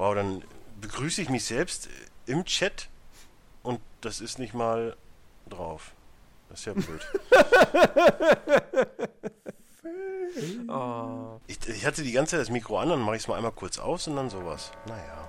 Wow, dann begrüße ich mich selbst im Chat und das ist nicht mal drauf. Das ist ja blöd. oh. ich, ich, hatte die ganze Zeit das Mikro an, dann mache ich es mal einmal kurz aus und dann sowas. Naja.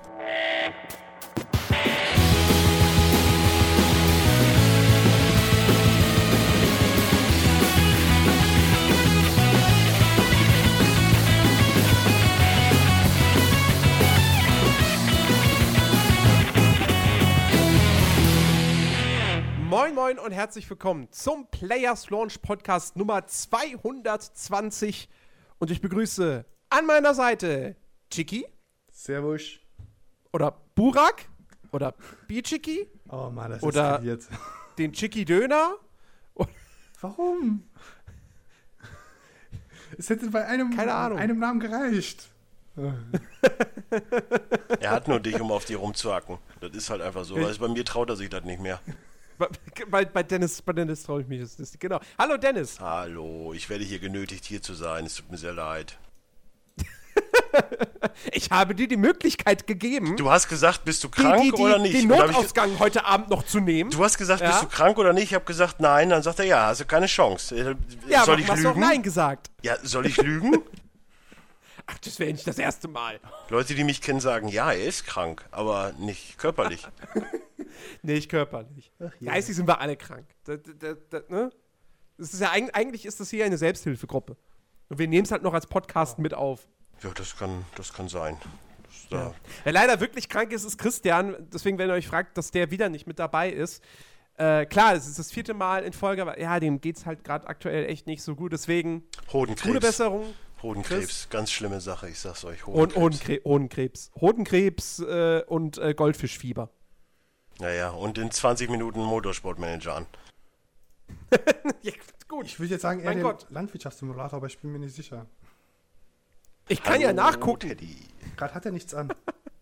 Moin Moin und herzlich willkommen zum Players Launch Podcast Nummer 220 und ich begrüße an meiner Seite Chiki. Servus. Oder Burak. Oder Bichiki. Oh Mann, das Oder eskaliert. den Chiki Döner. Warum? Es hätte bei einem, Keine Ahnung. einem Namen gereicht. er hat nur dich, um auf die rumzuhacken. Das ist halt einfach so. Weil bei mir traut er sich das nicht mehr. Bei, bei Dennis, bei Dennis traue ich mich das nicht. Genau. Hallo Dennis. Hallo, ich werde hier genötigt, hier zu sein. Es tut mir sehr leid. ich habe dir die Möglichkeit gegeben. Du hast gesagt, bist du krank die, die, oder nicht? Den Notausgang heute Abend noch zu nehmen. Du hast gesagt, ja? bist du krank oder nicht? Ich habe gesagt, nein. Dann sagt er, ja, hast du keine Chance. Äh, ja, soll ich hast lügen? Du auch nein gesagt. Ja, soll ich lügen? Ach, das wäre nicht das erste Mal. Leute, die mich kennen, sagen, ja, er ist krank, aber nicht körperlich. nicht körperlich. Ach, ja. Geistig sind wir alle krank. Das, das, das, ne? das ist ja, eigentlich ist das hier eine Selbsthilfegruppe. Und wir nehmen es halt noch als Podcast mit auf. Ja, das kann, das kann sein. Das ja. Wer leider wirklich krank ist, ist Christian. Deswegen, wenn ihr euch fragt, dass der wieder nicht mit dabei ist. Äh, klar, es ist das vierte Mal in Folge, aber ja, dem geht es halt gerade aktuell echt nicht so gut. Deswegen Hodenkrebs. gute Besserung. Hodenkrebs, Chris. ganz schlimme Sache, ich sag's euch. Hodenkrebs. Hodenkrebs. Hodenkrebs äh, und äh, Goldfischfieber. Naja, und in 20 Minuten Motorsportmanager an. ja, gut. Ich würde jetzt sagen, eher den Landwirtschaftssimulator, aber ich bin mir nicht sicher. Ich kann Hallo, ja nachgucken. Teddy. Gerade hat er nichts an.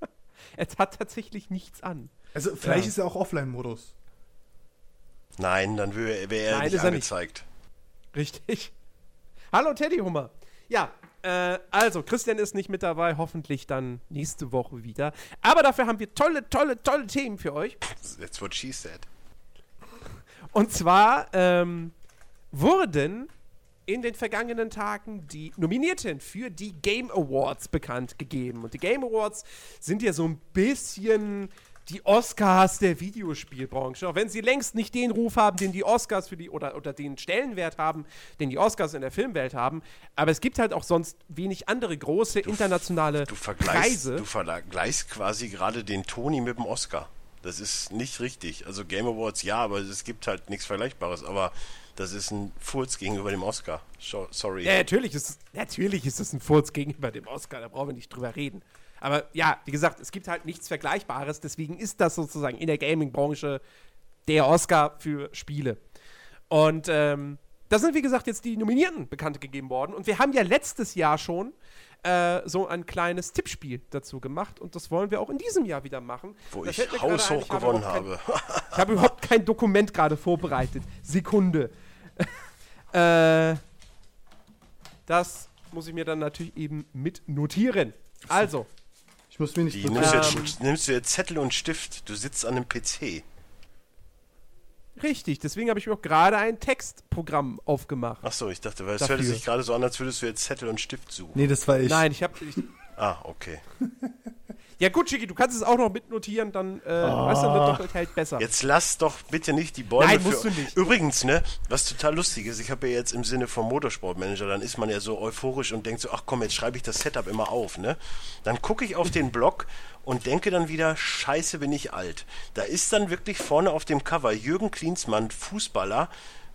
es hat tatsächlich nichts an. Also vielleicht ja. ist er auch Offline-Modus. Nein, dann wäre wär er Nein, nicht angezeigt. Er nicht. Richtig. Hallo Teddy Hummer. Ja, äh, also, Christian ist nicht mit dabei, hoffentlich dann nächste Woche wieder. Aber dafür haben wir tolle, tolle, tolle Themen für euch. That's what she said. Und zwar ähm, wurden in den vergangenen Tagen die Nominierten für die Game Awards bekannt gegeben. Und die Game Awards sind ja so ein bisschen die Oscars der Videospielbranche. Auch wenn sie längst nicht den Ruf haben, den die Oscars für die oder, oder den Stellenwert haben, den die Oscars in der Filmwelt haben. Aber es gibt halt auch sonst wenig andere große du, internationale du Preise. Du vergleichst quasi gerade den Tony mit dem Oscar. Das ist nicht richtig. Also Game Awards ja, aber es gibt halt nichts Vergleichbares. Aber das ist ein Furz gegenüber dem Oscar. Sorry. Ja, natürlich ist, natürlich ist es ein Furz gegenüber dem Oscar. Da brauchen wir nicht drüber reden. Aber ja, wie gesagt, es gibt halt nichts Vergleichbares. Deswegen ist das sozusagen in der Gaming-Branche der Oscar für Spiele. Und ähm, da sind, wie gesagt, jetzt die Nominierten bekannt gegeben worden. Und wir haben ja letztes Jahr schon äh, so ein kleines Tippspiel dazu gemacht. Und das wollen wir auch in diesem Jahr wieder machen. Wo das ich haushoch gewonnen habe. Kein, ich habe überhaupt kein Dokument gerade vorbereitet. Sekunde. äh, das muss ich mir dann natürlich eben mit notieren. Also, ich muss mir nicht Die, nimmst, du jetzt, nimmst du jetzt Zettel und Stift? Du sitzt an einem PC. Richtig, deswegen habe ich mir auch gerade ein Textprogramm aufgemacht. Achso, ich dachte, weil es hörte sich gerade so an, als würdest du jetzt Zettel und Stift suchen. Nee, das war ich. Nein, ich habe. ah, okay. Ja gut, Schicki, du kannst es auch noch mitnotieren, dann äh, oh. weißt du, wird doppelt hält besser. Jetzt lass doch bitte nicht die Bäume Nein, musst für... du nicht. Übrigens, ne, was total lustig ist, ich habe ja jetzt im Sinne vom Motorsportmanager, dann ist man ja so euphorisch und denkt so, ach komm, jetzt schreibe ich das Setup immer auf, ne? Dann gucke ich auf den Blog und denke dann wieder, scheiße, bin ich alt. Da ist dann wirklich vorne auf dem Cover Jürgen Klinsmann, Fußballer,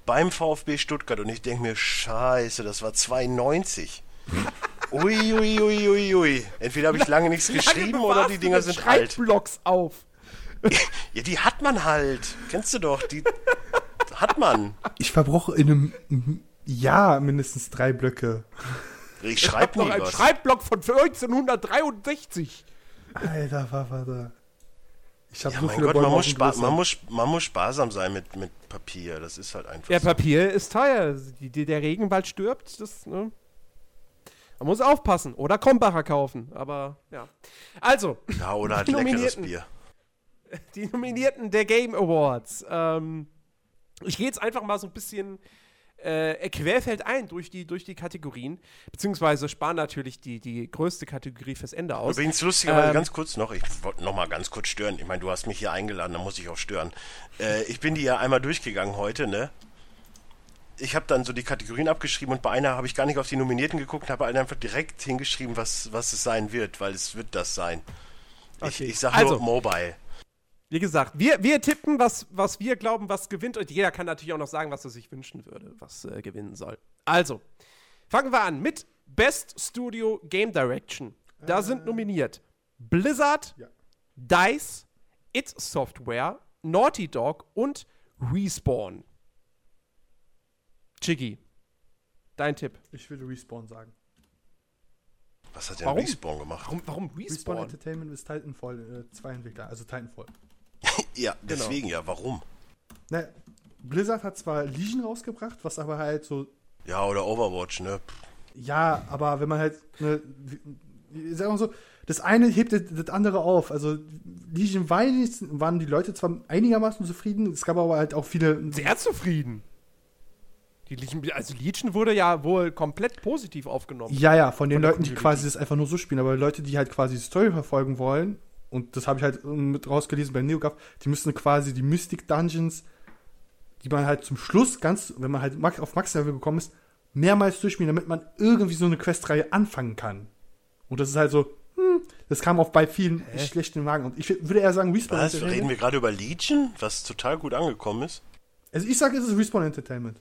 beim VfB Stuttgart und ich denke mir, scheiße, das war 92. Ui, ui, ui, ui, ui. Entweder habe ich lange nichts geschrieben oder die Dinger sind alt. Schreibblocks auf. ja, die hat man halt. Kennst du doch, die hat man. Ich verbrauche in einem Jahr mindestens drei Blöcke. Ich schreibe noch einen Schreibblock von 1963. Alter, Vater. Ich habe ja, so viele Gott, man muss, man, muss, man muss sparsam sein mit, mit Papier. Das ist halt einfach. Ja, so. Papier ist teuer. Die, die, der Regenwald stirbt. Das, ne? Man muss aufpassen. Oder Krombacher kaufen. Aber ja. Also. Ja, oder halt leckeres Bier. Die Nominierten der Game Awards. Ähm, ich gehe jetzt einfach mal so ein bisschen äh, querfeld ein durch die, durch die Kategorien, beziehungsweise sparen natürlich die, die größte Kategorie fürs Ende aus. Übrigens lustigerweise ähm, ganz kurz noch, ich wollte noch mal ganz kurz stören. Ich meine, du hast mich hier eingeladen, da muss ich auch stören. Äh, ich bin die ja einmal durchgegangen heute, ne? Ich habe dann so die Kategorien abgeschrieben und bei einer habe ich gar nicht auf die Nominierten geguckt, habe einfach direkt hingeschrieben, was, was es sein wird, weil es wird das sein. Okay. Ich, ich sage also, nur Mobile. Wie gesagt, wir, wir tippen, was, was wir glauben, was gewinnt. Und jeder kann natürlich auch noch sagen, was er sich wünschen würde, was äh, gewinnen soll. Also, fangen wir an mit Best Studio Game Direction. Da äh. sind nominiert Blizzard, ja. DICE, It Software, Naughty Dog und Respawn. Chiggy, dein Tipp. Ich würde Respawn sagen. Was hat denn warum? Respawn gemacht? Warum, warum Respawn? Respawn Entertainment ist Titanfall, äh, zwei Entwickler, also Titanfall. ja, genau. deswegen genau. ja, warum? Na, Blizzard hat zwar Legion rausgebracht, was aber halt so. Ja, oder Overwatch, ne? Ja, aber wenn man halt. Ne, sagen wir so, das eine hebt das andere auf. Also Legion war waren die Leute zwar einigermaßen zufrieden, es gab aber halt auch viele. Sehr zufrieden. Die Legion, also Legion wurde ja wohl komplett positiv aufgenommen. Ja, ja, von den von Leuten, die quasi das einfach nur so spielen, aber Leute, die halt quasi die Story verfolgen wollen und das habe ich halt mit rausgelesen bei NeoGAF, die müssen quasi die Mystic Dungeons, die man halt zum Schluss ganz, wenn man halt auf Max-Level gekommen ist, mehrmals durchspielen, damit man irgendwie so eine Questreihe anfangen kann. Und das ist halt so, hm, das kam auch bei vielen Hä? schlechten Wagen. Und ich würde eher sagen, Respawn Was, Entertainment. Reden wir gerade über Legion, was total gut angekommen ist? Also ich sage, es ist Respawn Entertainment.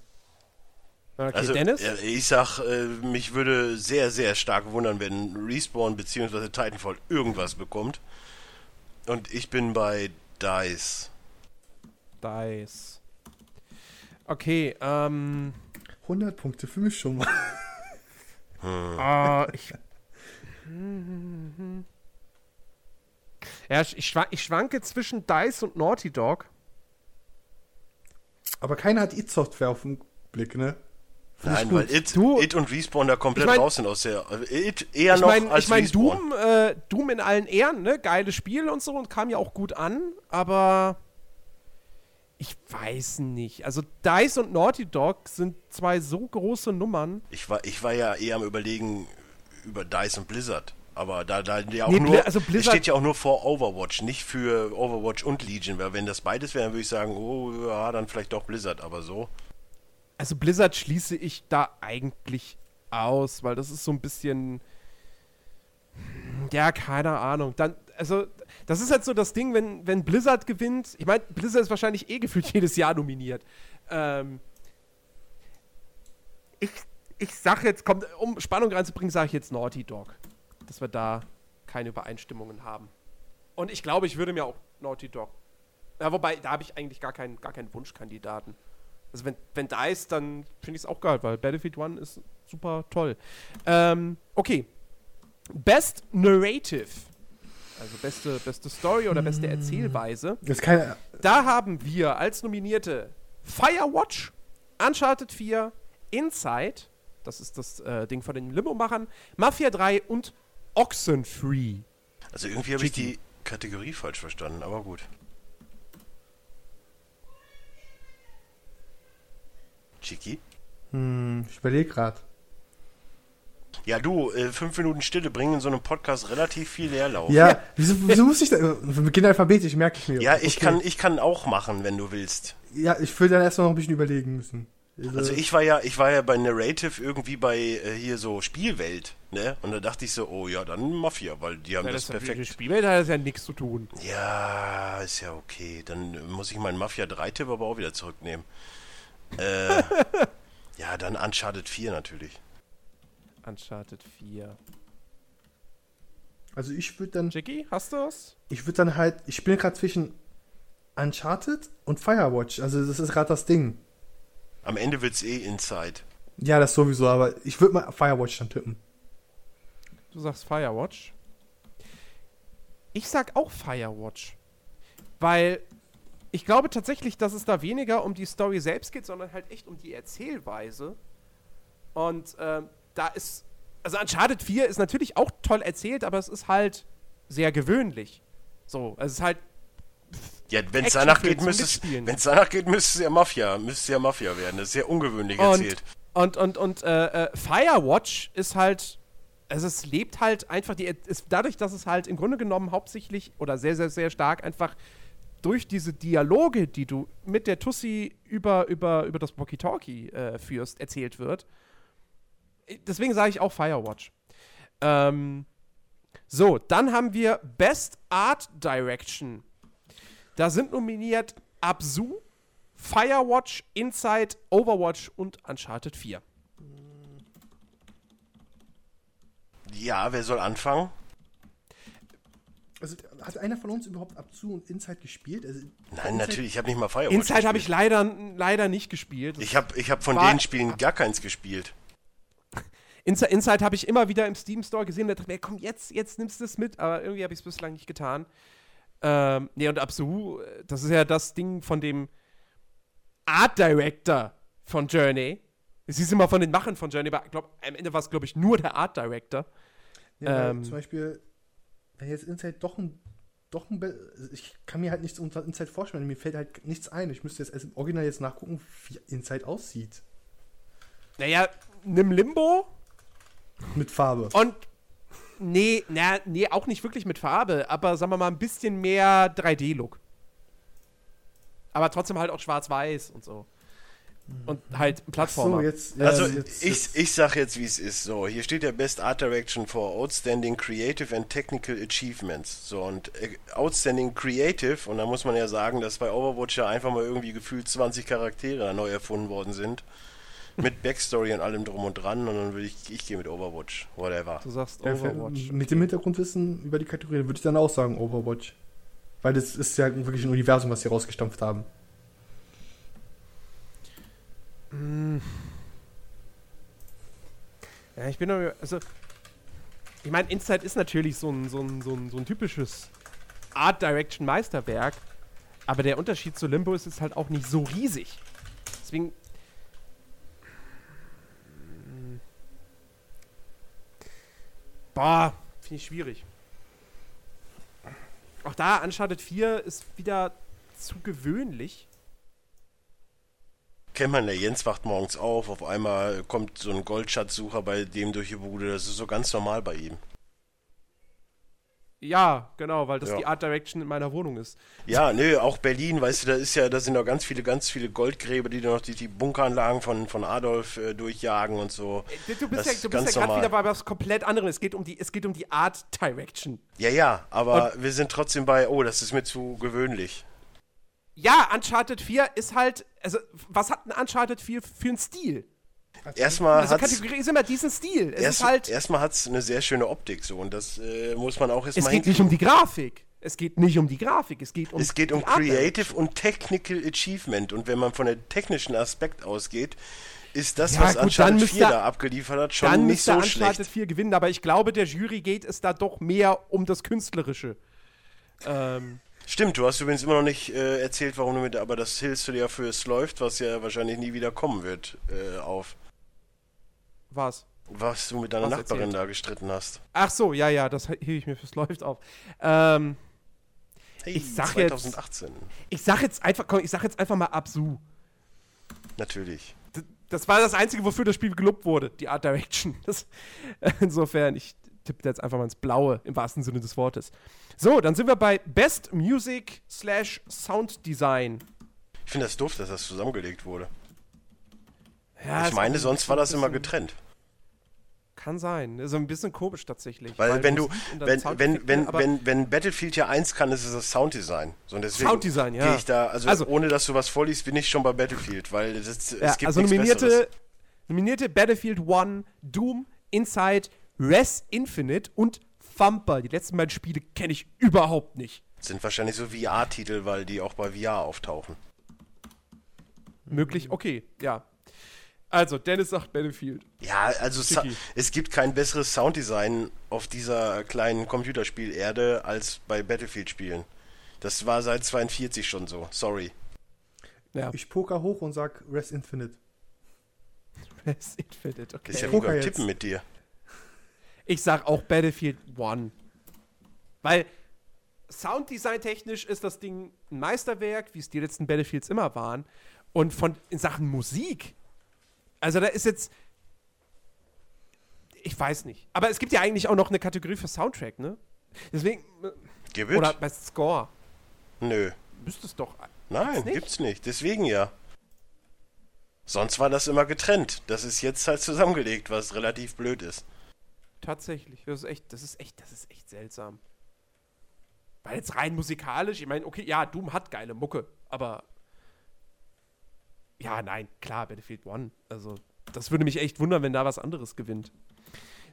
Okay, also, Dennis? Ich sag, äh, mich würde sehr, sehr stark wundern, wenn Respawn bzw. Titanfall irgendwas bekommt. Und ich bin bei Dice. Dice. Okay, ähm. 100 Punkte für mich schon mal. Hm. Uh, ich, ja, ich, schwank, ich schwanke zwischen Dice und Naughty Dog. Aber keiner hat It-Software auf dem Blick, ne? Nein, weil It, du, It und Respawn da komplett ich mein, raus sind aus der. It eher ich noch mein, als ich mein, Respawn. Doom, äh, Doom in allen Ehren, ne? Geiles Spiel und so und kam ja auch gut an, aber. Ich weiß nicht. Also DICE und Naughty Dog sind zwei so große Nummern. Ich war, ich war ja eher am überlegen über DICE und Blizzard. Aber da, da ja auch nee, nur, also Blizzard steht ja auch nur vor Overwatch, nicht für Overwatch und Legion. Weil wenn das beides wäre, dann würde ich sagen, oh ja, dann vielleicht doch Blizzard, aber so also Blizzard schließe ich da eigentlich aus, weil das ist so ein bisschen. Ja, keine Ahnung. Dann, also, das ist halt so das Ding, wenn, wenn Blizzard gewinnt. Ich meine, Blizzard ist wahrscheinlich eh gefühlt jedes Jahr nominiert. Ähm, ich, ich sag jetzt, kommt, um Spannung reinzubringen, sage ich jetzt Naughty Dog. Dass wir da keine Übereinstimmungen haben. Und ich glaube, ich würde mir auch Naughty Dog. Ja, wobei, da habe ich eigentlich gar keinen, gar keinen Wunschkandidaten. Also wenn, wenn da ist, dann finde ich es auch geil, weil Battlefield 1 ist super toll. Ähm, okay. Best Narrative. Also beste, beste Story oder beste Erzählweise. Das keine da haben wir als Nominierte Firewatch, Uncharted 4, Inside, das ist das äh, Ding von den Limo-Machern, Mafia 3 und Oxenfree. Also irgendwie habe ich die Kategorie falsch verstanden, aber gut. Chiki? Hm, ich überlege gerade. Ja, du, äh, fünf Minuten Stille bringen in so einem Podcast relativ viel Leerlauf. Ja, wieso, wieso muss ich da? Wir beginnen alphabetisch, merke ich mir. Ja, ich, okay. kann, ich kann auch machen, wenn du willst. Ja, ich würde dann erstmal noch ein bisschen überlegen müssen. Also, also ich war ja, ich war ja bei Narrative irgendwie bei äh, hier so Spielwelt, ne? Und da dachte ich so, oh ja, dann Mafia, weil die haben ja, das, das perfekt. Mit Spielwelt hat das ja nichts zu tun. Ja, ist ja okay. Dann muss ich meinen Mafia 3-Tipp aber auch wieder zurücknehmen. Äh, ja, dann Uncharted 4 natürlich. Uncharted 4. Also ich würde dann. Jackie, hast du es? Ich würde dann halt. Ich bin gerade zwischen Uncharted und Firewatch. Also das ist gerade das Ding. Am Ende wird es eh Inside. Ja, das sowieso, aber ich würde mal Firewatch dann tippen. Du sagst Firewatch. Ich sag auch Firewatch. Weil ich glaube tatsächlich, dass es da weniger um die Story selbst geht, sondern halt echt um die Erzählweise. Und ähm, da ist also Uncharted 4 ist natürlich auch toll erzählt, aber es ist halt sehr gewöhnlich. So, es ist halt Ja, wenn es danach geht, müsste es, danach geht, müsste es ja Mafia, müsste ja Mafia werden. Das ist sehr ungewöhnlich und erzählt. und und und äh, äh, Firewatch ist halt also es lebt halt einfach die ist dadurch, dass es halt im Grunde genommen hauptsächlich oder sehr sehr sehr stark einfach durch diese Dialoge, die du mit der Tussi über über über das Walkie-Talkie äh, führst, erzählt wird. Deswegen sage ich auch Firewatch. Ähm, so, dann haben wir Best Art Direction. Da sind nominiert Absu, Firewatch, Inside, Overwatch und Uncharted 4. Ja, wer soll anfangen? Also, hat einer von uns überhaupt Abzu und Inside gespielt? Also, Nein, natürlich, ich habe nicht mal Firewatch Inside habe ich leider, leider nicht gespielt. Ich habe ich hab von den Spielen gar keins gespielt. Inside, Inside habe ich immer wieder im Steam Store gesehen. Da dachte mir, komm, jetzt, jetzt nimmst du es mit. Aber irgendwie habe ich es bislang nicht getan. Ähm, nee, und Absu, das ist ja das Ding von dem Art Director von Journey. Es hieß immer von den Machern von Journey, aber glaub, am Ende war es, glaube ich, nur der Art Director. Ja, Ähm. zum Beispiel, wenn jetzt Inside doch ein, doch ein, ich kann mir halt nichts unter Inside vorstellen, mir fällt halt nichts ein. Ich müsste jetzt erst im Original jetzt nachgucken, wie Inside aussieht. Naja, nimm Limbo Mit Farbe. und. Nee, na, nee, auch nicht wirklich mit Farbe, aber sagen wir mal ein bisschen mehr 3D-Look. Aber trotzdem halt auch schwarz-weiß und so. Und halt Plattformer. so, jetzt, ja, Also jetzt, ich, jetzt, ich sag jetzt, wie es ist. So, hier steht ja Best Art Direction for Outstanding Creative and Technical Achievements. So, und äh, Outstanding Creative, und da muss man ja sagen, dass bei Overwatch ja einfach mal irgendwie gefühlt 20 Charaktere neu erfunden worden sind. Mit Backstory und allem drum und dran. Und dann würde ich, ich gehe mit Overwatch. Whatever. Du sagst ja, Overwatch. mit dem Hintergrundwissen über die Kategorie würde ich dann auch sagen Overwatch. Weil das ist ja wirklich ein Universum, was sie rausgestampft haben. Ja, ich bin also, ich meine, Inside ist natürlich so ein, so ein, so ein, so ein typisches Art Direction Meisterwerk, aber der Unterschied zu Limbo ist jetzt halt auch nicht so riesig. Deswegen. Boah, finde ich schwierig. Auch da, Uncharted 4 ist wieder zu gewöhnlich. Kennt man, der Jens wacht morgens auf, auf einmal kommt so ein Goldschatzsucher bei dem durch die Bude. Das ist so ganz normal bei ihm. Ja, genau, weil das Ja. die Art Direction in meiner Wohnung ist. Ja, nö, auch Berlin, weißt du, da ist ja, da sind noch ganz viele, ganz viele Goldgräber, die noch die, die Bunkeranlagen von, von Adolf äh, durchjagen und so. Du, du Das bist ja, du ganz bist ja gerade wieder bei was komplett anderem. Es geht um die, es geht um die Art Direction. Ja, ja, aber wir sind trotzdem bei, oh, das ist mir zu gewöhnlich. Ja, Uncharted 4 ist halt, also was hat ein Uncharted 4 für einen Stil? Erstmal Also hat's, Kategorie ist immer diesen Stil. Es erst, ist halt, erstmal hat's eine sehr schöne Optik so und das äh, muss man auch es erstmal geht nicht um die Grafik. Es geht nicht um die Grafik, es geht um Es geht um Creative und Technical Achievement und wenn man von der technischen Aspekt ausgeht, ist das, Ja, was gut, Uncharted müsste- 4 da abgeliefert hat, schon Dann nicht müsste so Uncharted schlecht. 4 gewinnen, aber ich glaube, der Jury geht es da doch mehr um das Künstlerische. Ähm, Stimmt, du hast übrigens immer noch nicht äh, erzählt, warum du mit, aber das hältst du dir ja für es läuft, was ja wahrscheinlich nie wieder kommen wird, äh, auf. was? Was du mit deiner Was Nachbarin erzählt? da gestritten hast. Ach so, ja, ja, das hebe ich mir fürs Läuft auf. Ähm, Hey, Ich sag jetzt- 2018. ich sag jetzt einfach, komm, ich sag jetzt einfach mal Absu. Natürlich. D- Das war das Einzige, wofür das Spiel gelobt wurde, die Art Direction. Das, insofern, ich tippe jetzt einfach mal ins Blaue, im wahrsten Sinne des Wortes. So, dann sind wir bei Best Music slash Sound Design. Ich finde das doof, dass das zusammengelegt wurde. Ja, ich meine, sonst war das immer getrennt. Kann sein. Ist ein bisschen komisch tatsächlich. Weil, wenn du, wenn, wenn, wenn, wenn, wenn Battlefield ja eins kann, ist es das Sounddesign. So, und deswegen Sounddesign, ja. gehe ich da, also, Also- ohne dass du was vorliest, bin ich schon bei Battlefield, weil es, es Ja, gibt also nichts nominierte, Besseres. nominierte Battlefield 1, Doom, Inside, Res Infinite und Thumper. Die letzten beiden Spiele kenne ich überhaupt nicht. Sind wahrscheinlich so VR-Titel, weil die auch bei VR auftauchen. Möglich, okay, ja. Also, Dennis sagt Battlefield. Ja, also Sticky. es gibt kein besseres Sounddesign auf dieser kleinen Computerspielerde als bei Battlefield-Spielen. Das war seit 42 schon so. Sorry. Ja, Ich poker hoch und sag Rest Infinite. Res Infinite, okay. Ist ja Poker. Tippen mit dir. Ich sag auch Battlefield 1. Weil Sounddesign technisch ist das Ding ein Meisterwerk, wie es die letzten Battlefields immer waren. Und von in Sachen Musik. Also da ist jetzt. Ich weiß nicht. Aber es gibt ja eigentlich auch noch eine Kategorie für Soundtrack, ne? Deswegen. Gibt Oder bei Score. Nö. Müsste es doch. Nein, nicht? gibt's nicht. Deswegen ja. Sonst war das immer getrennt. Das ist jetzt halt zusammengelegt, was relativ blöd ist. Tatsächlich. Das ist echt, das ist echt, das ist echt seltsam. Weil jetzt rein musikalisch, ich meine, okay, ja, Doom hat geile Mucke, aber ja, nein, klar, Battlefield One. Also, das würde mich echt wundern, wenn da was anderes gewinnt.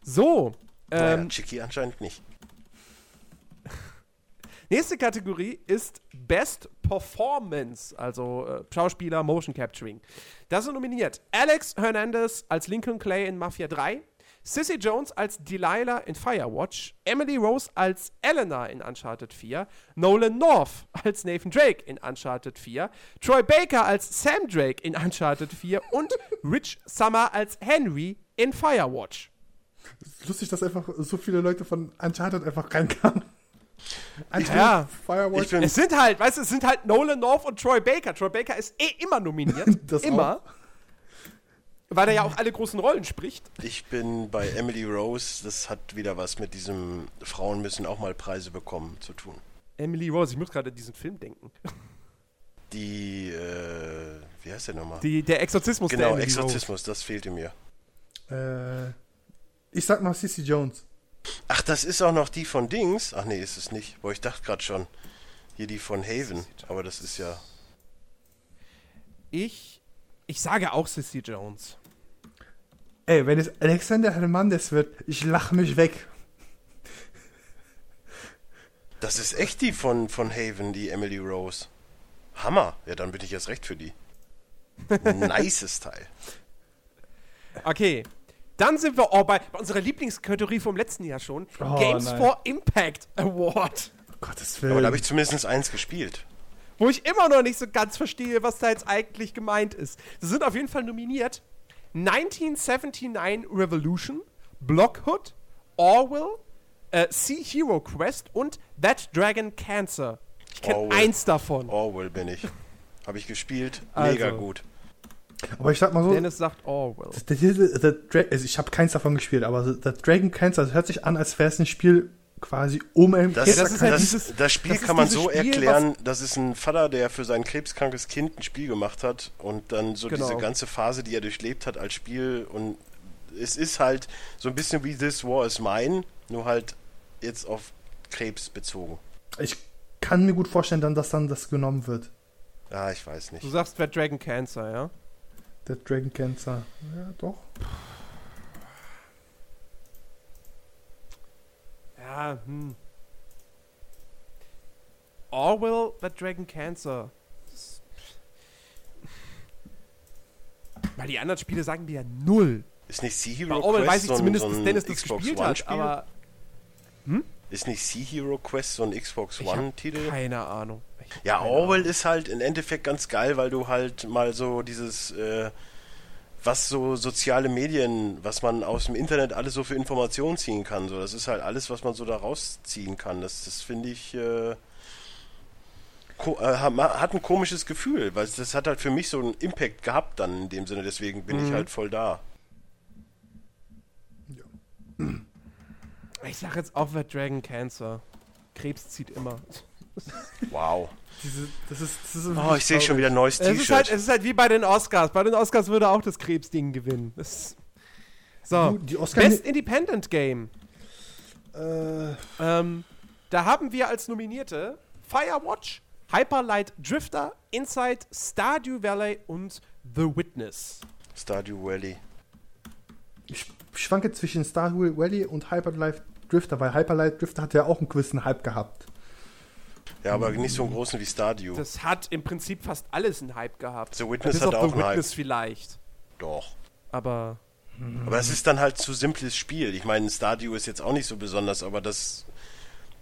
So, Naja, ähm, Chicky anscheinend nicht. nächste Kategorie ist Best Performance, also äh, Schauspieler, Motion Capturing. Da sind nominiert Alex Hernandez als Lincoln Clay in Mafia 3, Sissy Jones als Delilah in Firewatch, Emily Rose als Eleanor in Uncharted 4, Nolan North als Nathan Drake in Uncharted 4, Troy Baker als Sam Drake in Uncharted 4 und Rich Summer als Henry in Firewatch. Lustig, dass einfach so viele Leute von Uncharted einfach reinkamen. Uncharted, Ja. Firewatch. Es sind halt, weißt du, es sind halt Nolan North und Troy Baker. Troy Baker ist eh immer nominiert. Das immer. Weil er ja auch alle großen Rollen spricht. ich bin bei Emily Rose. Das hat wieder was mit diesem Frauen müssen auch mal Preise bekommen zu tun. Emily Rose, ich muss gerade an diesen Film denken. Die, äh, wie heißt der nochmal? Die, der Exorzismus der Genau, Emily Exorzismus, das fehlte mir. Äh, ich sag mal Sissy Jones. Ach, das ist auch noch die von Dings. Ach nee, ist es nicht. Boah, ich dachte gerade schon. Hier die von Haven. Aber das ist ja. Rose. Ich, ich sage auch Sissy Jones. Ey, wenn es Alexander Hernandez wird, ich lach mich weg. Das ist echt die von, von Haven, die Emily Rose. Hammer. Ja, dann bin ich erst recht für die. Nices Teil. Okay. Dann sind wir auch bei, bei unserer Lieblingskategorie vom letzten Jahr schon. Oh, Games nein. for Impact Award. Gottes Willen. Aber da habe ich zumindest eins gespielt. Wo ich immer noch nicht so ganz verstehe, was da jetzt eigentlich gemeint ist. Sie sind auf jeden Fall nominiert. 1979 Revolution, Blockhood, Orwell, äh, Sea Hero Quest und That Dragon Cancer. Ich kenne eins davon. Orwell bin ich. Habe ich gespielt. Mega Also. gut. aber ich sag mal so, Dennis sagt Orwell. Titel, The Dra also ich habe keins davon gespielt, aber The, The Dragon Cancer, das hört sich an, als wäre es ein Spiel quasi um ein Das, das ist halt das, dieses- das Spiel das ist kann man so Spiel, erklären, das ist ein Vater, der für sein krebskrankes Kind ein Spiel gemacht hat und dann so Genau. diese ganze Phase, die er durchlebt hat als Spiel und es ist halt so ein bisschen wie This War is Mine, nur halt jetzt auf Krebs bezogen. Ich kann mir gut vorstellen, dann, dass dann das genommen wird. Ja, ich weiß nicht. Du sagst That Dragon Cancer, ja? Der Dragon Cancer. Ja, doch. Ja, hm. Orwell, That Dragon Cancer. Weil die anderen Spiele sagen mir ja null. Ist nicht Sea Bei Hero Orwell Quest weiß ich so ein, zumindest, so dass Dennis das Xbox gespielt One hat, Spiel? aber Ist nicht Sea Hero Quest so ein Xbox One-Titel? keine Ahnung. Ja, Orwell ist halt im Endeffekt ganz geil, weil du halt mal so dieses, äh, was so soziale Medien, was man aus dem Internet alles so für Informationen ziehen kann. So, das ist halt alles, was man so da rausziehen kann. Das, das finde ich, äh, äh, ha- hat ein komisches Gefühl, weil das hat halt für mich so einen Impact gehabt dann in dem Sinne. Deswegen bin ich Mhm. halt voll da. Ich sag jetzt auch That Dragon Cancer. Krebs zieht immer. Wow. Diese, das ist, das ist Oh, ich sehe schon wieder ein neues Es ist, halt, T-Shirt. es ist halt wie bei den Oscars. Bei den Oscars würde auch das Krebsding gewinnen. Das so. Du, die Oscar Best Independent Game. äh, Ähm, da haben wir als Nominierte Firewatch, Hyperlight Drifter, Inside, Stardew Valley und The Witness. Stardew Valley. ich schwanke zwischen Stardew Valley und Hyperlight Drifter, weil Hyperlight Drifter hat ja auch einen gewissen Hype gehabt. Ja, aber nicht so einen großen wie Stardew. Das hat im Prinzip fast alles einen Hype gehabt. The Witness Bis hat auf auch The einen Hype. Witness vielleicht. Doch. Aber Aber es ist dann halt zu simples Spiel. Ich meine, Stardew ist jetzt auch nicht so besonders, aber das.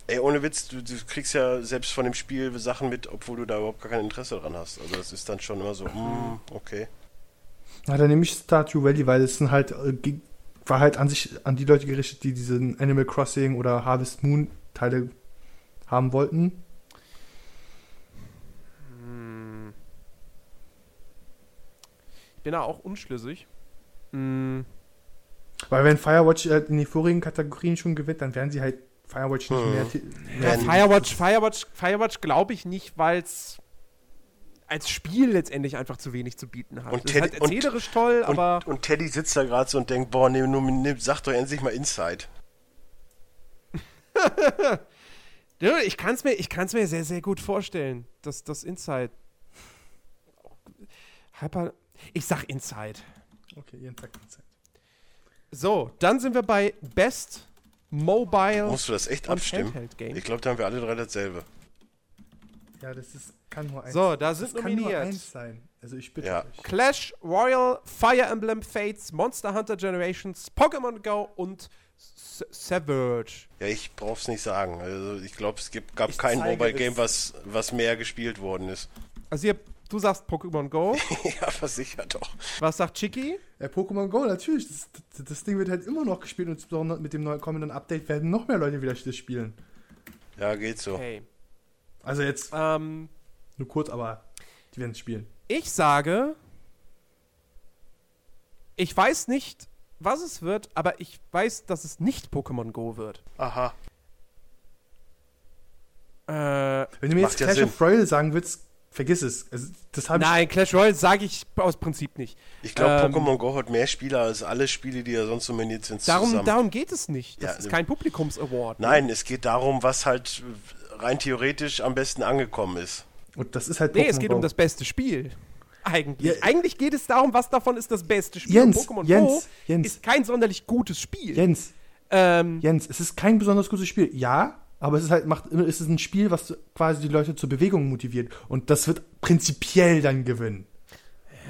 Ey, ohne Witz, du, du kriegst ja selbst von dem Spiel Sachen mit, obwohl du da überhaupt gar kein Interesse dran hast. Also das ist dann schon immer so, mm, okay. Na, dann nehme ich Stardew Valley, weil es sind halt äh, war halt an sich an die Leute gerichtet, die diesen Animal Crossing oder Harvest Moon Teile haben wollten. Bin da auch unschlüssig. Mm, Weil wenn Firewatch halt in die vorigen Kategorien schon gewinnt, dann werden sie halt Firewatch nicht Hm. mehr. Ja, Firewatch, Firewatch, Firewatch glaube ich nicht, weil es als Spiel letztendlich einfach zu wenig zu bieten hat. Und es ist halt Teddy- und- erzählerisch toll, aber Und, und Teddy sitzt da gerade so und denkt, boah, nimm, nimm, sag doch endlich mal Inside. Ich kann es mir, ich kann's mir sehr, sehr gut vorstellen, dass das Inside. Hyper. Ich sag Inside. Okay, jeden Tag eine Zeit. So, dann sind wir bei Best Mobile Musst du das echt abstimmen? Ich glaube, da haben wir alle drei dasselbe. Ja, das ist, kann nur eins So, da sind das kann nur nominiert eins sein. Also ich bitte Ja. euch. Clash Royale, Fire Emblem Fates, Monster Hunter Generations, Pokémon Go und S Savage. Ja, ich brauch's nicht sagen. Also ich glaube, es gibt, gab Ich kein Mobile Game, was, was mehr gespielt worden ist. Also hier, du sagst Pokémon Go. ja, versicher doch. Was sagt Chiki? Ja, Pokémon Go, natürlich. Das, das, das Ding wird halt immer noch gespielt und insbesondere mit dem neu kommenden Update werden noch mehr Leute wieder das spielen. Ja, geht so. Okay. Also jetzt Ähm, nur kurz, aber die werden es spielen. ich sage, ich weiß nicht, was es wird, aber ich weiß, dass es nicht Pokémon Go wird. Aha. Äh, Wenn du mir jetzt ja Clash Sinn. of Royale sagen willst, vergiss es. Also, das nein, Clash Royale sage ich aus Prinzip nicht. Ich glaube, Ähm, Pokémon Go hat mehr Spieler als alle Spiele, die da sonst nominiert sind, Darum, zusammen. darum geht es nicht. Das Ja, ist ne. kein Publikums-Award. Nein, es geht darum, was halt rein theoretisch am besten angekommen ist. Und das ist halt Nee, Pokémon es geht Go. um das beste Spiel. Eigentlich. Ja. Eigentlich geht es darum, was davon ist das beste Spiel. Jens, Und Pokémon Jens, Go Jens. ist kein sonderlich gutes Spiel. Jens, Ähm, Jens, es ist kein besonders gutes Spiel. Ja, aber es ist halt macht es ist ein Spiel, was quasi die Leute zur Bewegung motiviert und das wird prinzipiell dann gewinnen.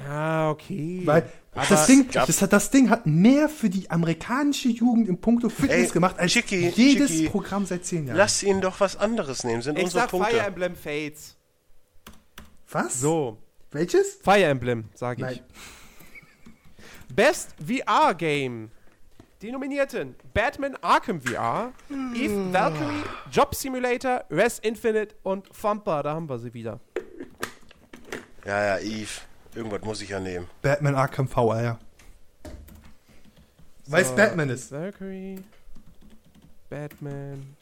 ja, okay. Weil Aber das Ding, das, hat, das Ding hat mehr für die amerikanische Jugend im Puncto Fitness Ey, gemacht als Chicky, jedes Chicky, Programm seit zehn Jahren. Lass ihn doch was anderes nehmen, sind ich unsere sag Punkte. Fire Emblem Fates. Was? So. Welches? Fire Emblem, sage ich. Nein. Best VR Game. Die Nominierten: Batman Arkham VR, Eve Valkyrie, Job Simulator, Res Infinite und Thumper. Da haben wir sie wieder. Ja, ja, Eve. Irgendwas muss ich ja nehmen. Batman Arkham VR, ja. Weil es So, Batman ist. Valkyrie, Batman,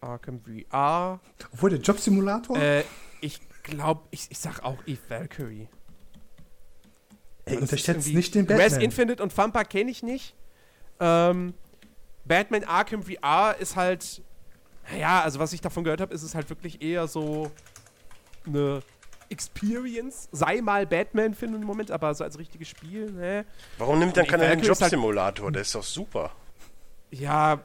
Arkham VR. Obwohl der Jobsimulator? Äh, ich glaube, ich, ich sag auch Eve Valkyrie. Ey, unterschätzt nicht den Res Batman. Infinite und Thumper kenne ich nicht. Ähm, Batman Arkham VR ist halt, naja, also was ich davon gehört habe, ist es halt wirklich eher so eine Experience. Sei mal Batman für einen Moment, aber so als richtiges Spiel, ne? Warum nimmt dann keiner den halt- Jobsimulator? Der ist doch super. Ja,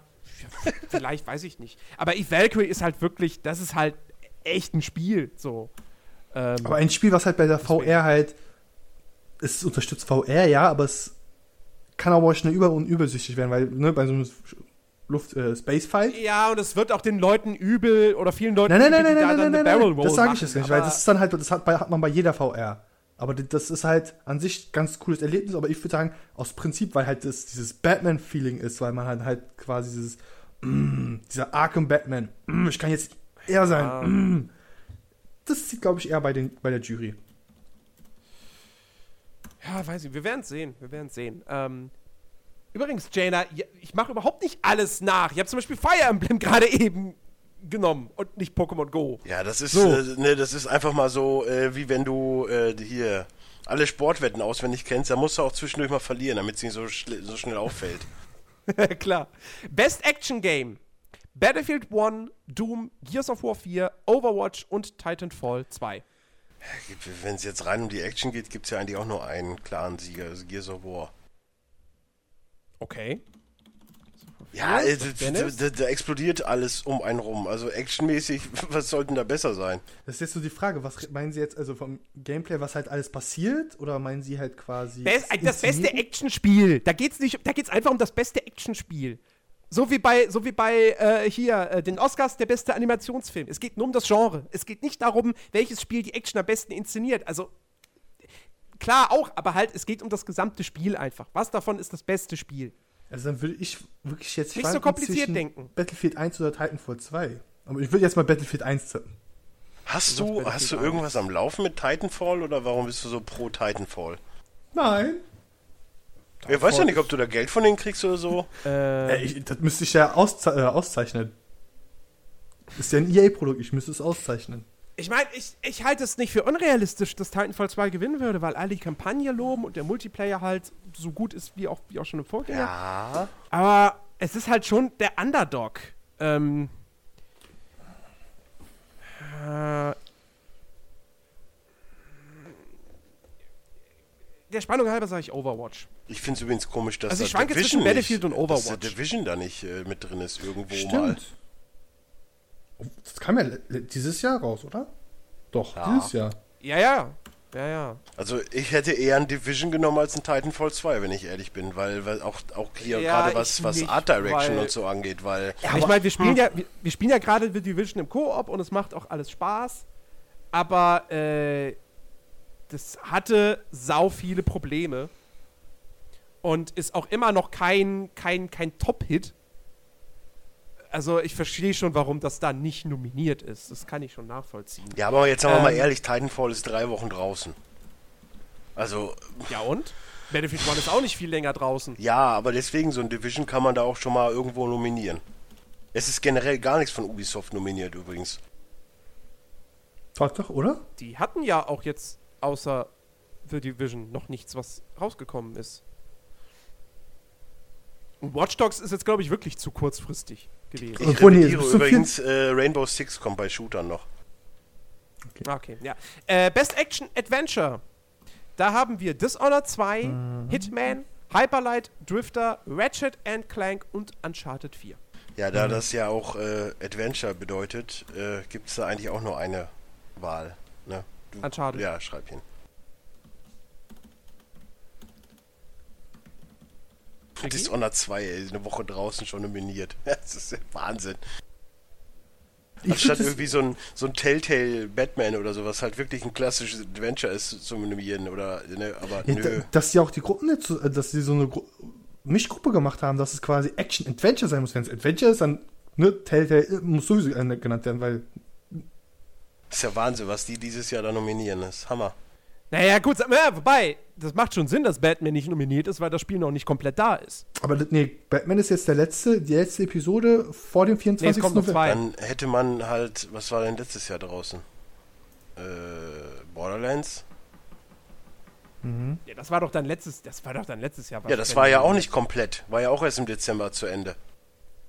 vielleicht weiß ich nicht. Aber Eve Valkyrie ist halt wirklich, das ist halt echt ein Spiel, so. Ähm, Aber ein Spiel, was halt bei der VR halt, es unterstützt VR, ja, aber es kann aber auch schnell über- und übersichtlich werden, weil ne, bei so einem Luft äh, Space Fight. ja, und es wird auch den Leuten übel oder vielen Leuten Nein, nein, nein, übel, nein, nein, nein, nein, Barrel. Roll das sage ich jetzt nicht, weil das ist dann halt, das hat, bei, hat man bei jeder VR. Aber das ist halt an sich ganz cooles Erlebnis, aber ich würde sagen, aus Prinzip, weil halt das dieses Batman-Feeling ist, weil man halt, halt quasi dieses, mm, dieser Arkham Batman, mm, ich kann jetzt er sein, Ja. mm, das zieht, glaube ich, eher bei, den, bei der Jury. Ja, weiß ich. Wir werden es sehen. Wir werden es sehen. Ähm, übrigens, Jaina, ja, ich mache überhaupt nicht alles nach. Ich habe zum Beispiel Fire Emblem gerade eben genommen und nicht Pokémon Go. Ja, das ist, So. äh, ne, das ist einfach mal so, äh, wie wenn du äh, hier alle Sportwetten auswendig kennst, da musst du auch zwischendurch mal verlieren, damit es nicht so, so schnell auffällt. Klar. Best Action Game. Battlefield 1, Doom, Gears of War 4, Overwatch und Titanfall 2. Wenn es jetzt rein um die Action geht, gibt es ja eigentlich auch nur einen klaren Sieger, also Gears of War. Okay. Ja, äh, da, Dennis? da, da explodiert alles um einen rum. Also actionmäßig, was sollten da besser sein? Das ist jetzt so die Frage, was meinen Sie jetzt, also vom Gameplay, was halt alles passiert, oder meinen Sie halt quasi. Best, das beste? Actionspiel. Da geht's nicht, da geht's einfach um das beste Actionspiel. So wie bei, so wie bei äh, hier äh, den Oscars der beste Animationsfilm. Es geht nur um das Genre. Es geht nicht darum, welches Spiel die Action am besten inszeniert. Also klar auch, aber halt, es geht um das gesamte Spiel einfach. Was davon ist das beste Spiel? Also dann würde ich wirklich jetzt Nicht so kompliziert denken. Battlefield 1 oder Titanfall 2. Aber ich würde jetzt mal Battlefield 1 tippen. Hast Du hast du irgendwas am Laufen mit Titanfall oder warum bist du so pro Titanfall? Nein. Ich weiß ja nicht, ob du da Geld von denen kriegst oder so. Äh, Äh, ich, das müsste ich ja ausze äh, auszeichnen. Ist ja ein EA-Produkt, ich müsste es auszeichnen. ich meine, ich, ich halte es nicht für unrealistisch, dass Titanfall 2 gewinnen würde, weil alle die Kampagne loben und der Multiplayer halt so gut ist wie auch, wie auch schon im Vorgänger. Ja. Aber es ist halt schon der Underdog. Ähm. Der Spannung halber sage ich Overwatch. Ich finde es übrigens komisch, dass Also ich schwanke Division zwischen Battlefield nicht, und Dass Overwatch. der Division da nicht äh, mit drin ist irgendwo mal. Oh, Das kam ja dieses Jahr raus, oder? Doch, Ja. dieses Jahr. Ja, ja. Ja, ja. Also ich hätte eher ein Division genommen als ein Titanfall 2, wenn ich ehrlich bin, weil, weil auch, auch hier Ja, gerade was, was nicht, Art Direction weil- und so angeht, weil ich meine, wir spielen ja, wir, wir spielen ja gerade The Division im Koop und es macht auch alles Spaß. Aber äh, das hatte sau viele Probleme und ist auch immer noch kein, kein, kein Top-Hit. Also ich verstehe schon, warum das da nicht nominiert ist. Das kann ich schon nachvollziehen. ja, aber jetzt sagen wir mal Ähm. ehrlich, Titanfall ist drei Wochen draußen. Also Ja und? Battlefield 1 ist auch nicht viel länger draußen. ja, aber deswegen so ein Division kann man da auch schon mal irgendwo nominieren. Es ist generell gar nichts von Ubisoft nominiert übrigens. Doch, doch, oder? Die hatten ja auch jetzt außer The Division noch nichts, was rausgekommen ist. Und Watch Dogs ist jetzt, glaube ich, wirklich zu kurzfristig gewesen. Ich revidiere übrigens, äh, Rainbow Six kommt bei Shootern noch. Okay, ja. Äh, Best Action Adventure. Da haben wir Dishonored 2, Hitman, Hyperlight, Drifter, Ratchet and Clank und Uncharted 4. Ja, Mhm. da das ja auch äh, Adventure bedeutet, äh, gibt es da eigentlich auch nur eine Wahl. Ne? Du, Uncharted. Ja, schreib hin. Tricky? Dishonored 2, ey, eine Woche draußen schon nominiert. Das ist ja Wahnsinn. Anstatt irgendwie so ein, so ein Telltale Batman oder sowas halt wirklich ein klassisches Adventure ist zu nominieren oder, ne, aber Ja, nö. da- dass sie auch die Gruppen nicht so, äh, dass sie so eine Gru Mischgruppe gemacht haben, dass es quasi Action-Adventure sein muss. Wenn es Adventure ist, dann ne, Telltale äh, muss sowieso äh, genannt werden, weil ist ja Wahnsinn, was die dieses Jahr da nominieren. Das ist Hammer. Naja, gut, ja, wobei, das macht schon Sinn, dass Batman nicht nominiert ist, weil das Spiel noch nicht komplett da ist. aber nee, Batman ist jetzt der letzte, die letzte Episode vor dem 24. kommt noch zwei. Dann hätte man halt, was war denn letztes Jahr draußen? Äh, Borderlands? Mhm. Ja, das war doch dann letztes, das war doch dann letztes Jahr. Ja, das war ja auch nicht komplett. War ja auch erst im Dezember zu Ende.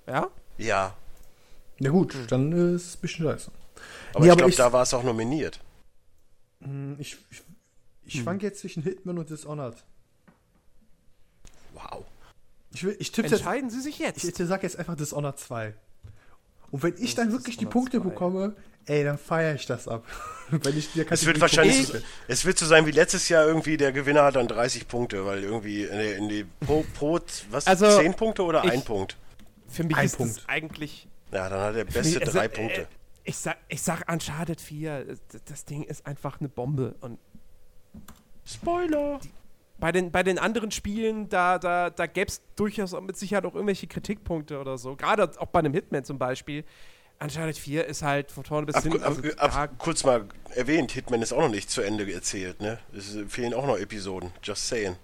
Ja? Ja, Ja gut, dann äh, ist es ein bisschen scheiße. Aber Nee, ich glaube, ich- da war es auch nominiert. Hm, Ich, ich, ich schwanke jetzt zwischen Hitman und Dishonored. Wow. Ich, will, ich tippe jetzt, Entscheiden Sie sich jetzt. ich sag jetzt einfach Dishonored 2. Und wenn ich dann wirklich die Punkte 2. bekomme, ey, dann feiere ich das ab. wenn ich dir Es wird wahrscheinlich, so, es wird so sein wie letztes Jahr irgendwie, der Gewinner hat dann 30 Punkte, weil irgendwie in die, in die pro, pro, was, Also, 10 Punkte oder ich- ein Punkt? Für mich Ein ist Punkt. das eigentlich. Ja, dann hat der Beste Also, drei äh, Punkte. Ich sag, ich sag Uncharted 4, das, Ding ist einfach eine Bombe. Und Spoiler! bei den, bei den anderen Spielen, da, da, da gäbe es durchaus auch mit Sicherheit auch irgendwelche Kritikpunkte oder so. Gerade auch bei einem Hitman zum Beispiel. Uncharted 4 ist halt von vorne bis Ab, hinten. ab, Also, ab, da- kurz mal erwähnt, Hitman ist auch noch nicht zu Ende erzählt, ne? Es fehlen auch noch Episoden, just saying.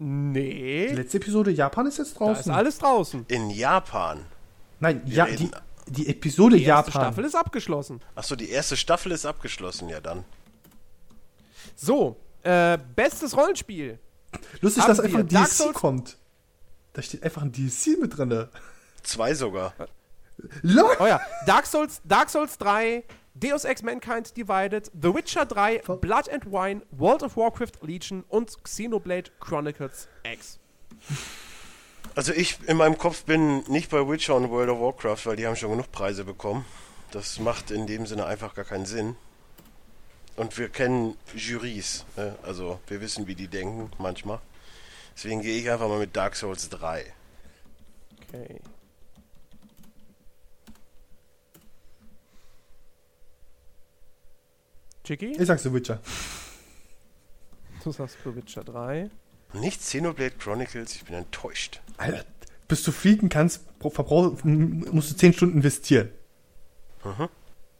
Die nee, letzte Episode Japan ist jetzt da draußen. ist alles draußen. In Japan. Nein, ja, die, die Episode Die erste Japan. Staffel ist abgeschlossen. Achso, die erste Staffel ist abgeschlossen, ja dann. So, äh, bestes Rollenspiel. Lustig, Haben dass einfach ein DLC kommt. Da steht einfach ein DLC mit drin. Zwei sogar. LOL! Oh ja, Dark Souls, Dark Souls 3, Deus Ex Mankind Divided, The Witcher 3, Blood and Wine, World of Warcraft Legion und Xenoblade Chronicles X. Also ich in meinem Kopf bin nicht bei Witcher und World of Warcraft, weil die haben schon genug Preise bekommen. Das macht in dem Sinne einfach gar keinen Sinn. Und wir kennen Jurys, ne? also wir wissen, wie die denken manchmal. Deswegen gehe ich einfach mal mit Dark Souls 3. Okay. Chicky? Ich sag The Witcher. Du sagst The Witcher 3. Nicht Xenoblade Chronicles, ich bin enttäuscht. Alter, bis du fliegen kannst, musst du 10 Stunden investieren. Mhm.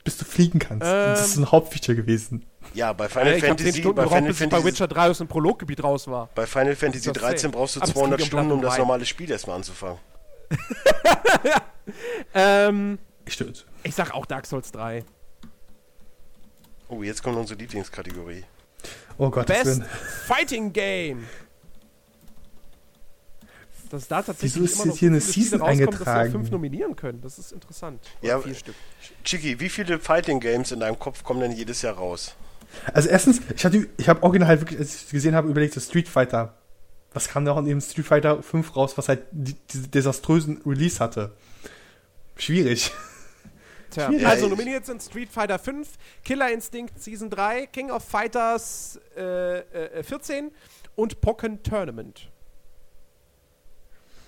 Bis du fliegen kannst. das ist Ähm. ein Hauptfeature gewesen. Ja, bei Final 10 Fantasy, Stunden bei Final bis ich bei Fantasy, Witcher 3 aus dem Prologgebiet raus war. bei Final Fantasy Das 13 same. brauchst du Aber es 200 geht um Stunden, um das normale Spiel erstmal anzufangen. Ähm, Stimmt. ich sag auch Dark Souls 3. Oh, jetzt kommt unsere Lieblingskategorie. Oh Gott, Best. Fighting Game. Dass da tatsächlich Wieso ist immer jetzt noch hier eine Season rauskommen, Dass eingetragen? wir fünf nominieren können. Das ist interessant. Oder Ja, vier Stück. Chiki, wie viele Fighting Games in deinem Kopf kommen denn jedes Jahr raus? Also erstens, ich hatte, ich habe original halt wirklich, als ich gesehen habe, überlegt, das Street Fighter. Was kam da auch in dem Street Fighter 5 raus, was halt die, diese desaströsen Release hatte? Schwierig. Tja, Ja, also nominiert sind Street Fighter 5, Killer Instinct Season 3, King of Fighters äh, äh, 14 und Pokken Tournament.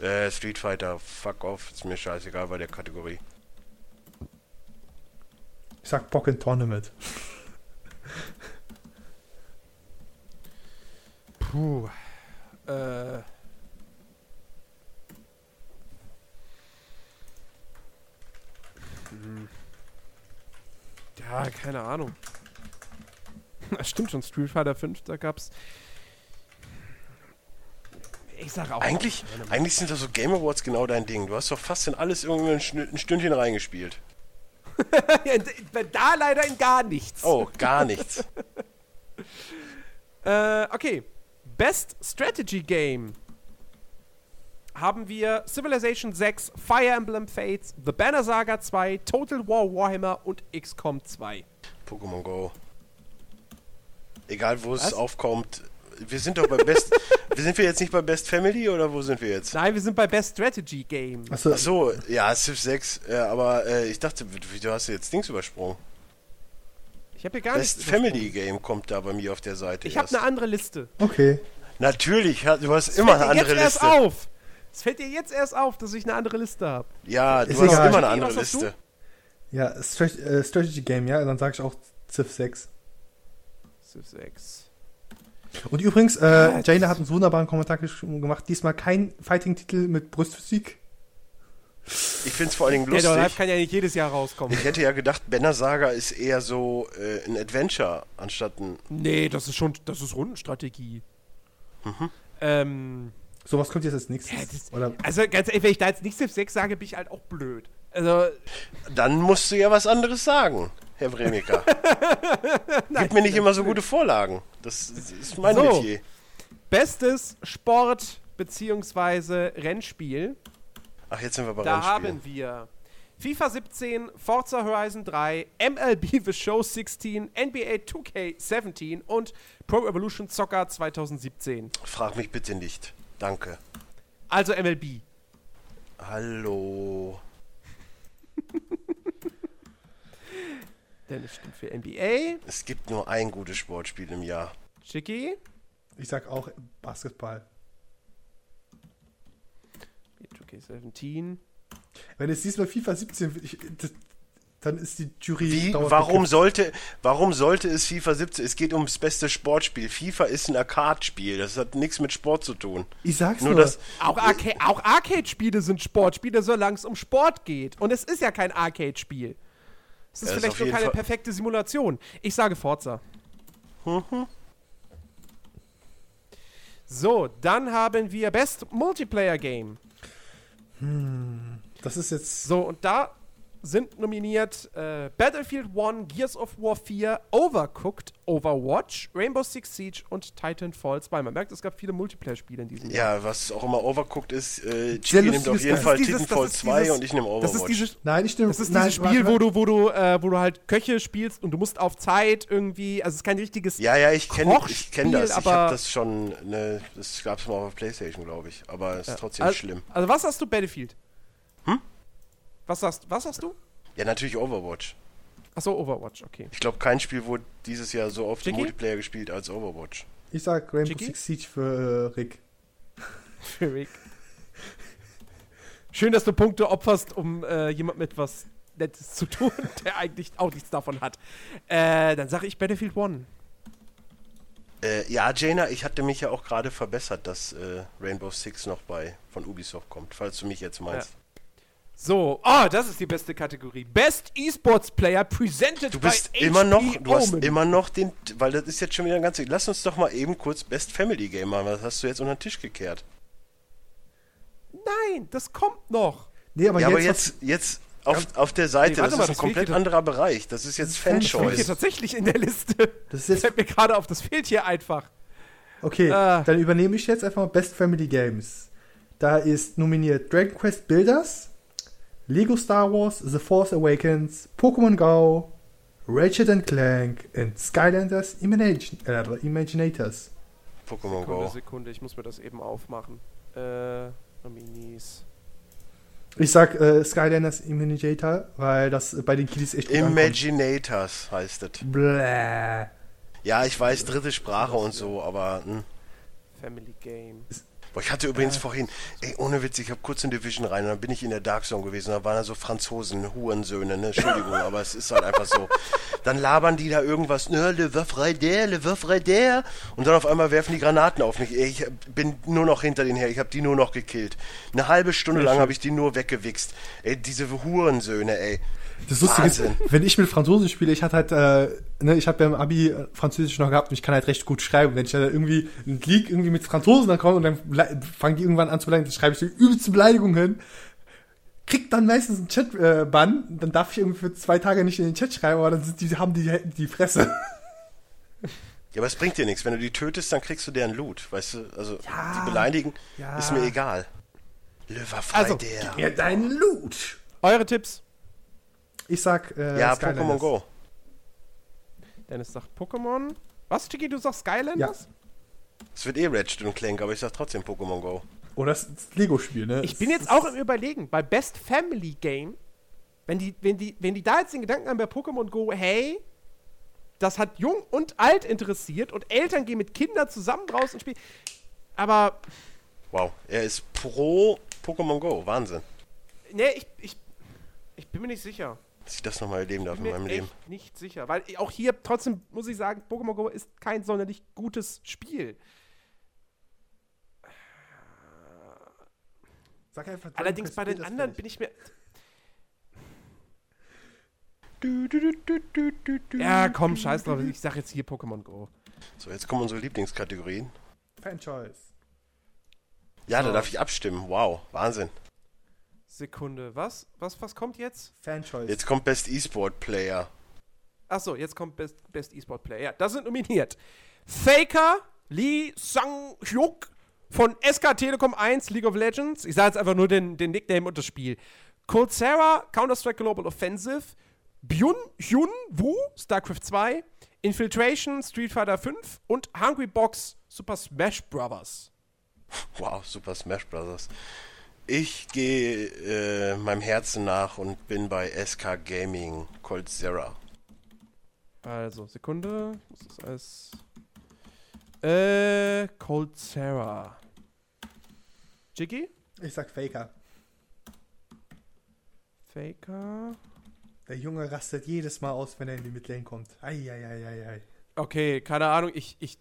Äh, Street Fighter, fuck off, ist mir scheißegal bei der Kategorie. Ich sag Pocket Tournament. Puh. Äh. Hm. Ja, keine Ahnung. Das stimmt schon, Street Fighter 5, da gab's. Ich sag auch. Eigentlich, Tournament. eigentlich sind das so Game Awards genau dein Ding. Du hast doch fast in alles irgendwie ein, Stündchen reingespielt. Da leider in gar nichts. Oh, gar nichts. Äh, okay. Best Strategy Game. Haben wir Civilization 6, Fire Emblem Fates, The Banner Saga 2, Total War Warhammer und XCOM 2. Pokémon Go. Egal wo es Was? aufkommt. Wir sind doch bei Best. sind wir jetzt nicht bei Best Family oder wo sind wir jetzt? Nein, wir sind bei Best Strategy Game. Achso, Ach so, ja, Civ 6, äh, aber äh, ich dachte, du hast jetzt Dings übersprungen. Ich habe hier gar Best nichts. Family Game kommt da bei mir auf der Seite. Ich habe eine andere Liste. okay. Natürlich, du hast immer eine andere jetzt Liste. erst auf. Es fällt dir jetzt erst auf, dass ich eine andere Liste habe. Ja, du Ist hast egal. immer eine andere was? Liste. Ja, Strat äh, Strategy Game, ja, dann sage ich auch Civ 6. Civ 6. Und übrigens, äh, Jana hat einen wunderbaren Kommentar gemacht. Diesmal kein Fighting-Titel mit Brustphysik. Ich finde es vor allen Dingen Dead or Alive lustig. kann ja nicht jedes Jahr rauskommen. Ich hätte ja gedacht, Banner Saga ist eher so äh, ein Adventure anstatt ein. Nee, das ist schon, das ist Rundenstrategie. Ähm, Sowas kommt jetzt als nächstes. Ja, das- Oder also ganz ehrlich, wenn ich da jetzt nicht Civ 6 sage, bin ich halt auch blöd. Also, Dann musst du ja was anderes sagen, Herr Bremiker. Gib mir nicht immer so gute Vorlagen. Das ist mein So. Metier. bestes Sport- bzw. Rennspiel. Ach, jetzt sind wir bei Da Rennspielen. haben wir FIFA 17, Forza Horizon 3, MLB The Show 16, NBA 2K17 und Pro Evolution Soccer 2017. Frag mich bitte nicht. Danke. Also MLB. Hallo. Denn es stimmt für NBA. Es gibt nur ein gutes Sportspiel im Jahr. Chicky. ich sag auch Basketball. 2K17. Wenn es diesmal FIFA 17 wird, ich, das, dann ist die Jury. Wie? Warum sollte, warum sollte es FIFA 17? Es geht ums beste Sportspiel. FIFA ist ein Arcade-Spiel. Das hat nichts mit Sport zu tun. Ich sag's Nur nur. das. Auch, Arca auch Arcade-Spiele sind Sportspiele, solange es um Sport geht. Und es ist ja kein Arcade-Spiel. Es ist Ja, ist vielleicht auf nur keine Fall- perfekte Simulation. Ich sage Forza. Mhm. So, dann haben wir Best Multiplayer Game. Das ist jetzt. So, und da sind nominiert äh, Battlefield 1, Gears of War 4, Overcooked, Overwatch, Rainbow Six Siege und Titanfall 2. Man merkt, es gab viele Multiplayer-Spiele in diesem Jahr. Ja, was auch immer overcooked ist, äh, Chiki nimmt auf jeden. Fall dieses- Titanfall das ist 2 dieses- und ich nehme Overwatch. Das ist dieses Nein, ich stimme. Das ist nein, dieses Spiel, wo du, wo du, äh, wo du halt Köche spielst und du musst auf Zeit irgendwie, also es ist kein richtiges. ja, ja, ich kenne kenn das. Ich aber- habe das schon, ne, das gab es mal auf der Playstation, glaube ich. Aber es ist trotzdem also, schlimm. Also was hast du, Battlefield? Hm? Was hast, was hast du? Ja, natürlich Overwatch. Achso, Overwatch, okay. Ich glaube, kein Spiel wurde dieses Jahr so oft Jackie? Multiplayer gespielt als Overwatch. Ich sag Rainbow Chicky? Six Siege für äh, Rick. Für Rick. Schön, dass du Punkte opferst, um äh, jemand mit was Nettes zu tun, der eigentlich auch nichts davon hat. Äh, dann sage ich Battlefield 1. Äh, ja, Jaina, ich hatte mich ja auch gerade verbessert, dass äh, Rainbow Six noch bei von Ubisoft kommt, falls du mich jetzt meinst. So, oh, das ist die beste Kategorie. Best Esports Player presented Du bist by immer noch, du hast immer noch den, weil das ist jetzt schon wieder ein ganz. Lass uns doch mal eben kurz Best Family Game machen. Was hast du jetzt unter den Tisch gekehrt? Nein, das kommt noch. Nee, aber ja, jetzt, aber jetzt, jetzt auf, auf der Seite, Nee, das mal, ist ein das komplett fehlt hier anderer Bereich. Das ist jetzt Das fehlt hier Fanchoice. tatsächlich in der Liste. Das ist fällt mir gerade auf, das fehlt hier einfach. okay, Ah. dann übernehme ich jetzt einfach mal Best Family Games. Da ist nominiert Dragon Quest Builders, Lego Star Wars, The Force Awakens, Pokémon Go, Ratchet Clank und Skylanders Imagine, äh, Imaginators. Pokémon Go. Sekunde, ich muss mir das eben aufmachen. Äh, Nominees. Ich sag äh, Skylanders Imaginator, weil das bei den Kiddies echt gut ankommt. Imaginators heißt es. Bläh. Ja, ich weiß, dritte Sprache und so, aber. Hm. Family Game. Boah, ich hatte übrigens vorhin, ey, ohne Witz, ich habe kurz in Division rein und dann bin ich in der Dark Zone gewesen. Da waren da so Franzosen, Hurensöhne, ne? Entschuldigung, aber es ist halt einfach so. Dann labern die da irgendwas, ne, le Waffe der, le Waffe der. Und dann auf einmal werfen die Granaten auf mich. Ey, ich bin nur noch hinter denen her, ich habe die nur noch gekillt. Eine halbe Stunde lang habe ich die nur weggewichst. Ey, diese Hurensöhne, ey. Das Lustige ist, wenn ich mit Französisch spiele, ich hatte halt, äh, ne, ich habe ja im Abi äh, Französisch noch gehabt und ich kann halt recht gut schreiben. Wenn ich da irgendwie ein League irgendwie mit Franzosen dann komme und dann fangen die irgendwann an zu beleidigen, dann schreibe ich die übelste Beleidigung hin, krieg dann meistens einen Chat-Bann, dann darf ich irgendwie für zwei Tage nicht in den Chat schreiben, aber dann sind die, haben die die Fresse. Ja, aber es bringt dir nichts. Wenn du die tötest, dann kriegst du deren Loot. Weißt du, also Ja. die beleidigen, Ja. ist mir egal. Le Waffe Also, der. Ja, dein Loot. Eure Tipps? Ich sag, äh, Ja, Skylanders. Pokémon Go. Dennis sagt Pokémon. Was, Chicky, du sagst Skylanders? Es wird eh Ratchet und Clank, aber ich sag trotzdem Pokémon Go. Oder das, das Lego-Spiel, ne? Ich bin jetzt auch im Überlegen, bei Best Family Game, wenn die, wenn die, wenn die da jetzt den Gedanken haben bei Pokémon Go, hey, das hat jung und alt interessiert und Eltern gehen mit Kindern zusammen raus und spielen. Aber, Wow, er ist pro Pokémon Go. Wahnsinn. ne, ich, ich, ich bin mir nicht sicher. Dass ich das nochmal erleben darf Bin in mir meinem echt Leben. nicht sicher. Weil auch hier trotzdem muss ich sagen, Pokémon Go ist kein sonderlich gutes Spiel. Sag einfach, Allerdings bei den anderen bin ich mir. Du, du, du, du, du, du, du. Ja, komm, scheiß drauf. Ich sag jetzt hier Pokémon Go. So, jetzt kommen unsere Lieblingskategorien. Fan-Choice. Ja, da darf ich abstimmen. Wow, Wahnsinn. Sekunde. Was? Was, was kommt jetzt? Fan-Choice. Jetzt kommt Best E-Sport Player. Achso, jetzt kommt Best, Best E-Sport Player. Ja, das sind nominiert. Faker, Lee Sang-hyuk von SK Telekom 1 League of Legends. Ich sage jetzt einfach nur den, den Nickname und das Spiel. Coldzera, Counter-Strike Global Offensive. Byun Hyun Woo, StarCraft 2. Infiltration, Street Fighter 5. Und Hungry Box, Super Smash Brothers. Wow, Super Smash Bros. Ich gehe äh, meinem Herzen nach und bin bei SK Gaming Colt Zera. Also, Sekunde. Das ist alles. Äh, Coldzera. Jiggy? Ich sag Faker. Faker. Der Junge rastet jedes Mal aus, wenn er in die Midlane kommt. Eieieiei. Okay, keine Ahnung, ich, ich,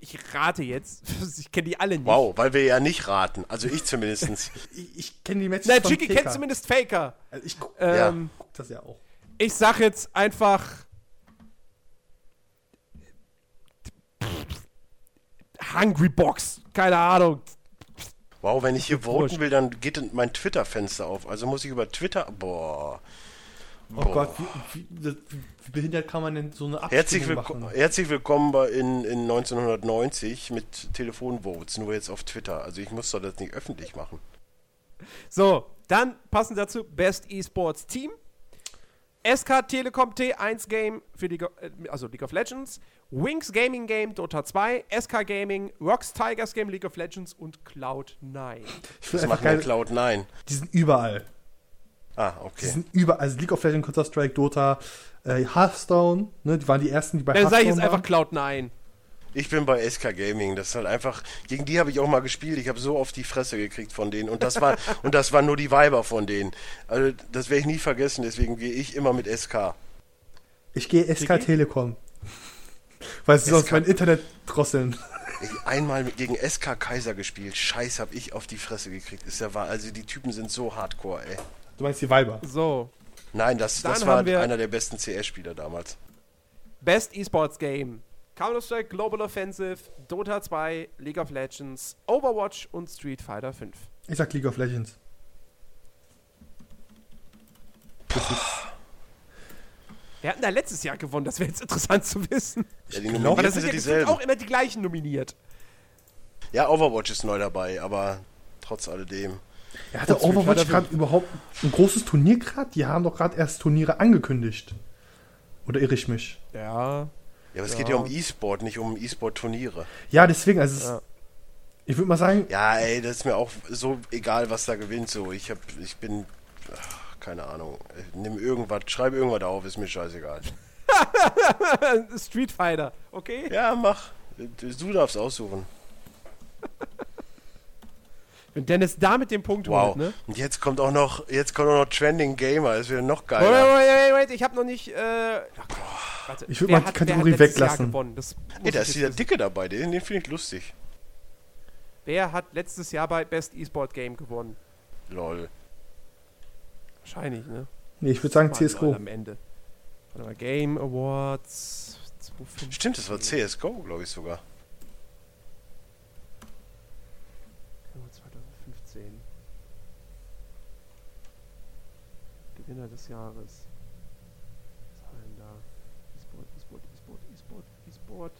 ich, rate jetzt. Ich kenne die alle nicht. Wow, weil wir ja nicht raten. Also ich zumindest. Ich, ich kenne die Matches Na, von Jiggy Faker. kennt zumindest Faker. Also ich guck, Ja. Ähm, guck das ja auch. Ich sag jetzt einfach. Hungry Box. Keine Ahnung. Wow, wenn ich hier Wurscht. voten will, dann geht mein Twitter-Fenster auf. Also muss ich über Twitter. Boah. Oh Boah. Gott, wie, wie, das- wie behindert kann man denn so eine Abstimmung Herzlich, willko machen? herzlich willkommen bei in, in 1990 mit Telefonvotes, nur jetzt auf Twitter. Also ich muss doch das nicht öffentlich machen. So, dann passend dazu Best Esports Team. SK Telekom T1 Game für League of, äh, also League of Legends, Wings Gaming Game Dota 2, SK Gaming, Rocks Tigers Game League of Legends und Cloud9. Ich will Das geil, Cloud9. die sind überall. Ah, Die okay. sind überall. Also League of Legends, Counter-Strike, Dota, äh, Hearthstone, ne, die waren die ersten, die bei Dann sage ich jetzt Hearthstone einfach Cloud9. Ich bin bei SK Gaming. Das ist halt einfach. Gegen die habe ich auch mal gespielt. Ich habe so oft die Fresse gekriegt von denen. Und das war und das waren nur die Weiber von denen. Also das werde ich nie vergessen. Deswegen gehe ich immer mit SK. Ich gehe SK Jiggy? Telekom. Weil sie sonst mein Internet drosseln. Ich einmal gegen SK Kaiser gespielt. Scheiß, hab ich auf die Fresse gekriegt. Ist ja wahr. Also die Typen sind so hardcore, ey. Du meinst die Weiber. So, Nein, das, das war einer der besten CS-Spieler damals. Best Esports Game. Counter-Strike Global Offensive, Dota 2, League of Legends, Overwatch und Street Fighter 5. Ich sag League of Legends. Wir hatten da letztes Jahr gewonnen, das wäre jetzt interessant zu wissen. Ja, die Nominierten das sind sind ja dieselben. auch immer die gleichen nominiert. Ja, Overwatch ist neu dabei, aber trotz alledem. Hatte Und Street Overwatch gerade überhaupt ein großes Turnier gerade? Die haben doch gerade erst Turniere angekündigt. Oder irre ich mich? Ja. Ja, aber es Ja. geht ja um E-Sport, nicht um E-Sport-Turniere. Ja, deswegen, also es, Ja. ich würde mal sagen, Ja, ey, das ist mir auch so egal, was da gewinnt. So, ich hab, ich bin, ach, keine Ahnung. Nimm irgendwas, schreib irgendwas auf, ist mir scheißegal. Street Fighter, okay? Ja, mach. Du darfst aussuchen. Wenn Dennis da mit dem Punkt Wow. holt, ne? Und jetzt kommt auch noch, jetzt kommt auch noch Trending Gamer. Das wäre noch Wait, geiler. wait, wait, wait, ich habe noch nicht. Äh, warte. Ich würd Wer mal die Kategorie weglassen. gewonnen? Das Ey, da ist dieser. Dicke dabei, den, den finde ich lustig. Wer hat letztes Jahr bei Best E-Sport Game gewonnen? Lol. Wahrscheinlich, ne? nee, ich würde sagen CSGO. Am Ende. Warte mal, Game Awards 2015. Stimmt, das war CSGO, glaube ich sogar. Game Awards 2015. Gewinner des Jahres. Was haben wir denn da? E-Sport, E-Sport, E-Sport, E-Sport, E-Sport.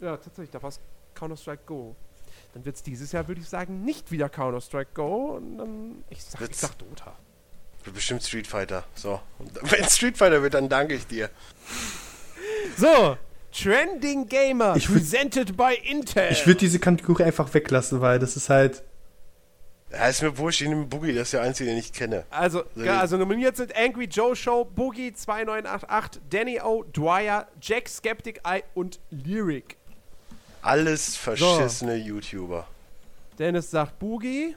Ja, tatsächlich, da war es Counter-Strike Go. Dann wird es dieses Jahr, würde ich sagen, nicht wieder Counter-Strike Go. Und dann, ich sag, ich Wird's- sag Dota. Wird Bestimmt Street Fighter. So. Und wenn Street Fighter wird, dann danke ich dir. So, Trending Gamer, Ich würd- presented by Intel. Ich würde diese Kategorie einfach weglassen, weil das ist halt. Ja, ist mir wurscht, ich nehme Boogie, das ist der einzige, den ich kenne. Also, So also nominiert sind Angry Joe Show, Boogie 2988, Danny O, Dwyer, Jack Skeptic Eye und Lyric. Alles verschissene YouTuber. Dennis sagt Boogie.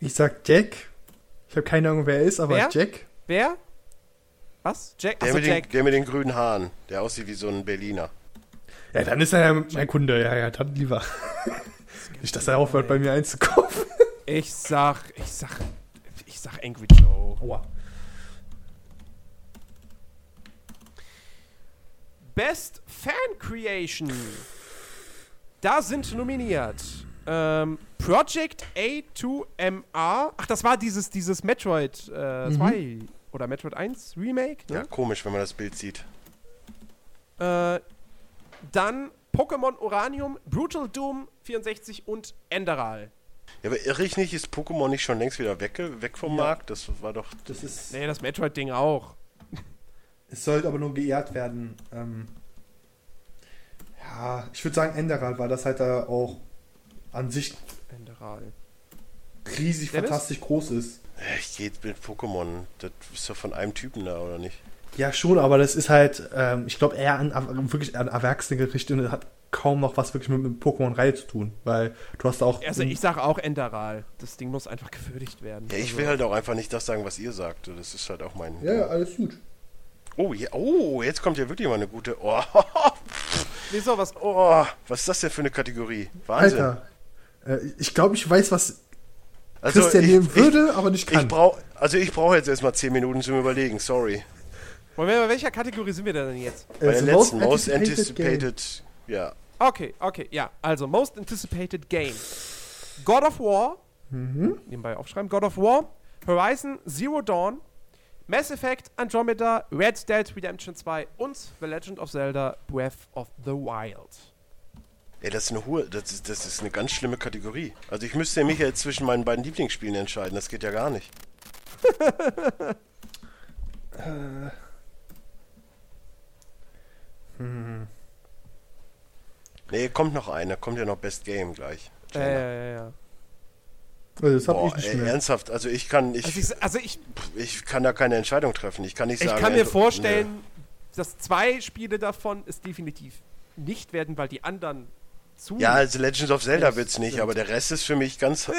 Ich sag Jack. Ich habe keine Ahnung, wer er ist, aber Wer? Jack. Wer? Was? Jack? Der, Achso, mit den, Jack. der mit den grünen Haaren, der aussieht wie so ein Berliner. Ja, dann ist er ja mein Kunde. Ja, ja, dann lieber. Nicht, dass er aufhört, bei mir einzukaufen. Ich sag, ich sag, ich sag Angry Joe. Aua. Best Fan Creation. Da sind nominiert ähm, Project A2MR. Ach, das war dieses, dieses Metroid äh, 2 oder Metroid 1 Remake. Ja, Ne? komisch, wenn man das Bild sieht. Äh, dann Pokémon Uranium, Brutal Doom 64 und Enderal. Ja, aber irre ich nicht, ist Pokémon nicht schon längst wieder weg, weg vom Ja. Markt? Das war doch. Das ist. Nee, das Metroid-Ding auch. Es sollte aber nur geehrt werden. Ähm, ja, ich würde sagen Enderal, weil das halt da auch an sich Enderal. riesig Dennis? fantastisch groß ist. Äh, Ich gehe jetzt mit Pokémon. Das ist doch von einem Typen da, oder nicht? Ja, schon, aber das ist halt, ähm, ich glaube, eher an wirklich an Erwachsene gerichtet und hat kaum noch was wirklich mit, mit Pokémon-Reihe zu tun, weil du hast auch. Also ich sage auch Enderal. Das Ding muss einfach gewürdigt werden. Ja, ich also, will halt auch einfach nicht das sagen, was ihr sagt. Das ist halt auch mein. ja, ja, alles gut. Oh, ja, oh, jetzt kommt ja wirklich mal eine gute. Oh, Wieso, was? oh, was ist das denn für eine Kategorie? Wahnsinn. Alter, äh, ich glaube, ich weiß, was Also, Christian ich- nehmen würde, aber nicht Ich, kann. ich brauche, also ich brauche jetzt erstmal 10 Minuten zum Überlegen, sorry. Wir, bei welcher Kategorie sind wir denn jetzt? Äh, Bei der letzten, Most Game. Anticipated, ja. Okay, okay, ja. Also, Most Anticipated Game. God of War. Mhm. Nebenbei aufschreiben. God of War. Horizon Zero Dawn. Mass Effect, Andromeda, Red Dead Redemption 2 und The Legend of Zelda Breath of the Wild. Ey, das ist eine hohe, das ist, das ist eine ganz schlimme Kategorie. Also ich müsste mich jetzt zwischen meinen beiden Lieblingsspielen entscheiden, das geht ja gar nicht. Äh, hm. Nee, kommt noch eine, kommt ja noch Best Game gleich. Ja, ja, ja, ja. Also das Boah, ich nicht ey, mehr. ernsthaft, also ich kann, ich, Also ich, also ich, ich kann da keine Entscheidung treffen. Ich kann nicht ich sagen. kann mir also, vorstellen, dass zwei Spiele davon es definitiv nicht werden, weil die anderen zu. Ja, also Legends of Zelda wird's nicht, stimmt. aber der Rest ist für mich ganz. Äh,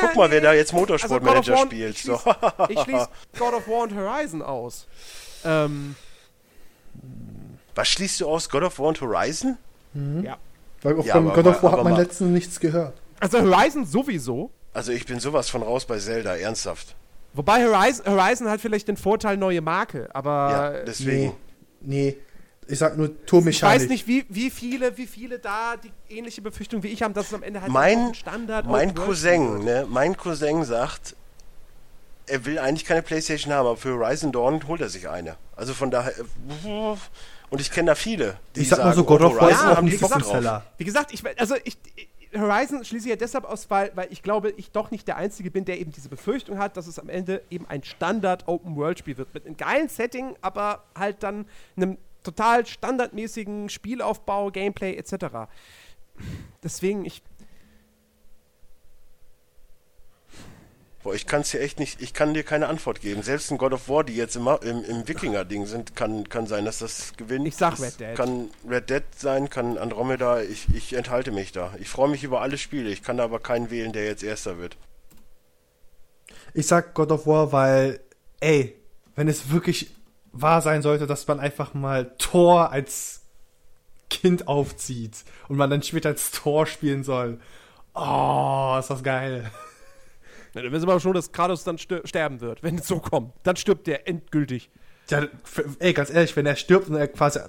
Guck mal, wer da jetzt Also Motorsportmanager War- spielt. Ich So. schließe ich schließ God of War und Horizon aus. Ähm, Was schließt du aus? God of War und Horizon? Ja. Weil auch Ja, von aber- God of War hat man letztens nichts gehört. Also Horizon sowieso. Also ich bin sowas von raus bei Zelda, ernsthaft. Wobei Horizon, Horizon hat vielleicht den Vorteil neue Marke, aber Ja, äh, deswegen. Nee. Nee. Ich sag nur ich Tourmechanik. weiß nicht, wie, wie viele, wie viele da die ähnliche Befürchtung wie ich haben, dass es am Ende halt Mein- Standard Mein Cousin, ne, mein Cousin sagt, er will eigentlich keine Playstation haben, aber für Horizon Dawn holt er sich eine. Also von daher, äh, und ich kenne da viele. Die Ich sag mal so, God of War Horizon ist Ja, auch haben ein die Bock drauf. Floppenseller. Wie gesagt, ich, also ich, Horizon schließe ich ja deshalb aus, weil, weil ich glaube, ich doch nicht der Einzige bin, der eben diese Befürchtung hat, dass es am Ende eben ein Standard-Open-World-Spiel wird. Mit einem geilen Setting, aber halt dann einem total standardmäßigen Spielaufbau, Gameplay etc. Deswegen, ich. Boah, ich kann es dir echt nicht, ich kann dir keine Antwort geben. Selbst ein God of War, die jetzt im, im, im Wikinger-Ding sind, kann, kann sein, dass das gewinnt. Ich sag das Red Dead. Kann Red Dead sein, kann Andromeda. Ich, ich enthalte mich da. Ich freue mich über alle Spiele. Ich kann da aber keinen wählen, der jetzt Erster wird. Ich sag God of War, weil, ey, wenn es wirklich wahr sein sollte, dass man einfach mal Thor als Kind aufzieht und man dann später als Thor spielen soll. Oh, ist das geil. Ja, dann wissen wir aber schon, dass Kratos dann sterben wird, wenn es so kommt. Dann stirbt der endgültig. Ja, ey, ganz ehrlich, wenn er stirbt und er quasi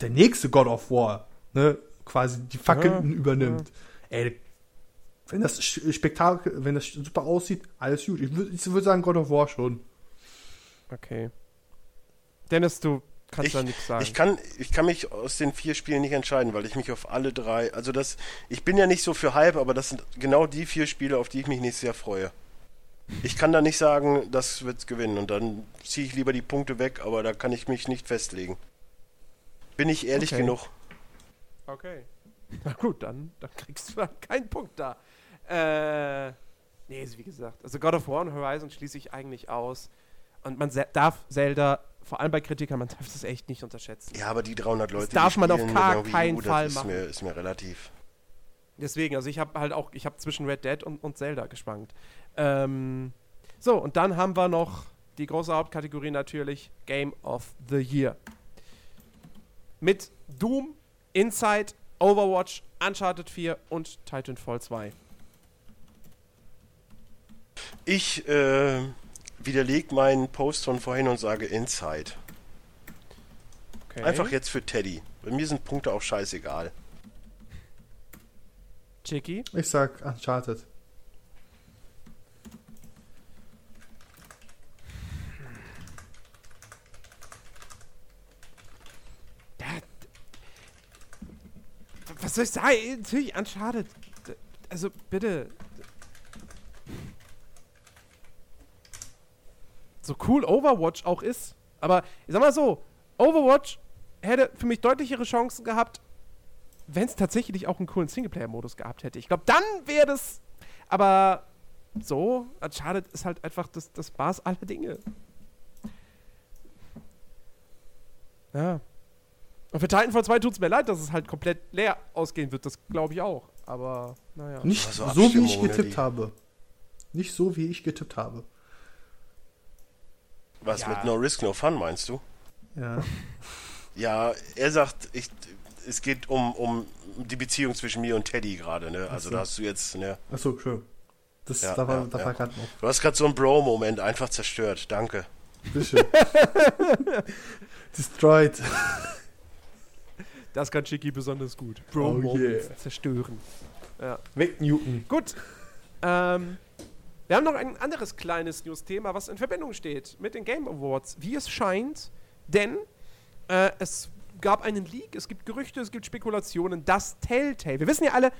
der nächste God of War, ne, quasi die Fackeln übernimmt. Ey, wenn das Spektakel, wenn das super aussieht, alles gut. Ich würde ich würd sagen God of War schon. Okay. Dennis, du kannst Ich, da nichts sagen. ich, kann, ich kann mich aus den vier Spielen nicht entscheiden, weil ich mich auf alle drei. Also das. Ich bin ja nicht so für Hype, aber das sind genau die vier Spiele, auf die ich mich nächstes Jahr freue. Ich kann da nicht sagen, das wird's gewinnen und dann ziehe ich lieber die Punkte weg, aber da kann ich mich nicht festlegen. Bin ich ehrlich Okay. genug? Okay. Na gut, dann, dann kriegst du halt keinen Punkt da. Äh, nee, ist wie gesagt. Also God of War und Horizon schließe ich eigentlich aus. Und man se- darf Zelda, vor allem bei Kritikern, man darf das echt nicht unterschätzen. Ja, aber die 300 Leute, die darf man auf spielen gar Wii U, keinen das Fall ist machen. Mir, ist mir relativ. Deswegen, also ich habe halt auch, ich habe zwischen Red Dead und, und Zelda geschwankt. Ähm, so, und dann haben wir noch die große Hauptkategorie natürlich Game of the Year. Mit Doom, Inside, Overwatch, Uncharted 4 und Titanfall 2. Ich äh, widerlege meinen Post von vorhin und sage Inside. Okay. Einfach jetzt für Teddy. Bei mir sind Punkte auch scheißegal. Chicky. Ich sag Uncharted. Ja, d- was soll ich sagen? Natürlich Uncharted. Also bitte. So cool Overwatch auch ist. Aber ich sag mal so, Overwatch hätte für mich deutlichere Chancen gehabt, wenn es tatsächlich auch einen coolen Singleplayer-Modus gehabt hätte. Ich glaube, dann wäre das. Aber so, Uncharted ist halt einfach das, Maß aller Dinge. Ja. Und für Titanfall 2 tut es mir leid, dass es halt komplett leer ausgehen wird. Das glaube ich auch. Aber, naja. Nicht Also so, wie ich ne, getippt habe. Nicht so, wie ich getippt habe. Was Ja. mit No Risk, No Fun meinst du? Ja. Ja, er sagt, ich, es geht um, um die Beziehung zwischen mir und Teddy gerade, ne? Also so. da hast du jetzt, ne? Achso, schön. Das, Ja, da war, ja, da ja. war gerade noch. Du hast gerade so einen Bro-Moment einfach zerstört. Danke. Bisschen. Destroyed. Das kann Chicky besonders gut. Oh Bro-Moments yeah. zerstören. Ja. Weg Newton. Gut. Ähm, wir haben noch ein anderes kleines News-Thema, was in Verbindung steht mit den Game Awards, wie es scheint. Denn äh, es gab einen Leak, es gibt Gerüchte, es gibt Spekulationen, dass Telltale, wir wissen ja alle,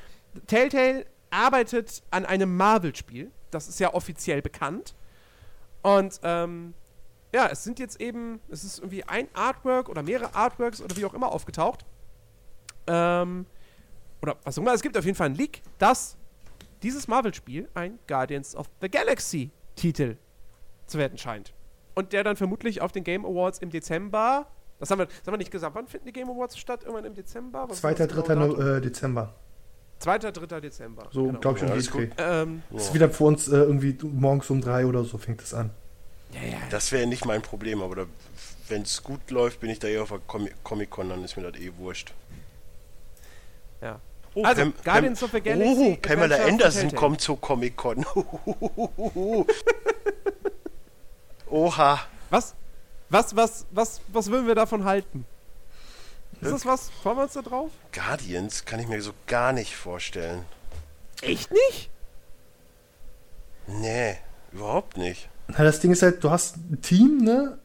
Telltale arbeitet an einem Marvel-Spiel. Das ist ja offiziell bekannt. Und ähm, ja, es sind jetzt eben, es ist irgendwie ein Artwork oder mehrere Artworks oder wie auch immer aufgetaucht. Ähm, oder was auch immer, es gibt auf jeden Fall einen Leak, dass dieses Marvel-Spiel ein Guardians of the Galaxy-Titel zu werden scheint. Und der dann vermutlich auf den Game Awards im Dezember. Das haben wir, das haben wir nicht gesagt. Wann finden die Game Awards statt? Irgendwann im Dezember? Was ist Zweiter, das genaue dritter Datum? No- äh, Dezember. Zweiter, dritter Dezember. So, genau. glaube ich, um Ja, die. Dreh. Ähm, ist wieder für uns äh, irgendwie morgens um drei oder so fängt es an. ja, ja. Das wäre nicht mein Problem, aber wenn es gut läuft, bin ich da eher auf der Comi- Comic-Con, dann ist mir das eh wurscht. Ja. Oh, Also, Pam- Guardians Pam- of the Galaxy Oh, Pamela Adventure Anderson kommt zur Comic-Con. Oha. Was? Was, was, was, was würden wir davon halten? Ist das was? Freuen wir uns da drauf? Guardians kann ich mir so gar nicht vorstellen. Echt nicht? Nee, überhaupt nicht. Na, das Ding ist halt, du hast ein Team, ne?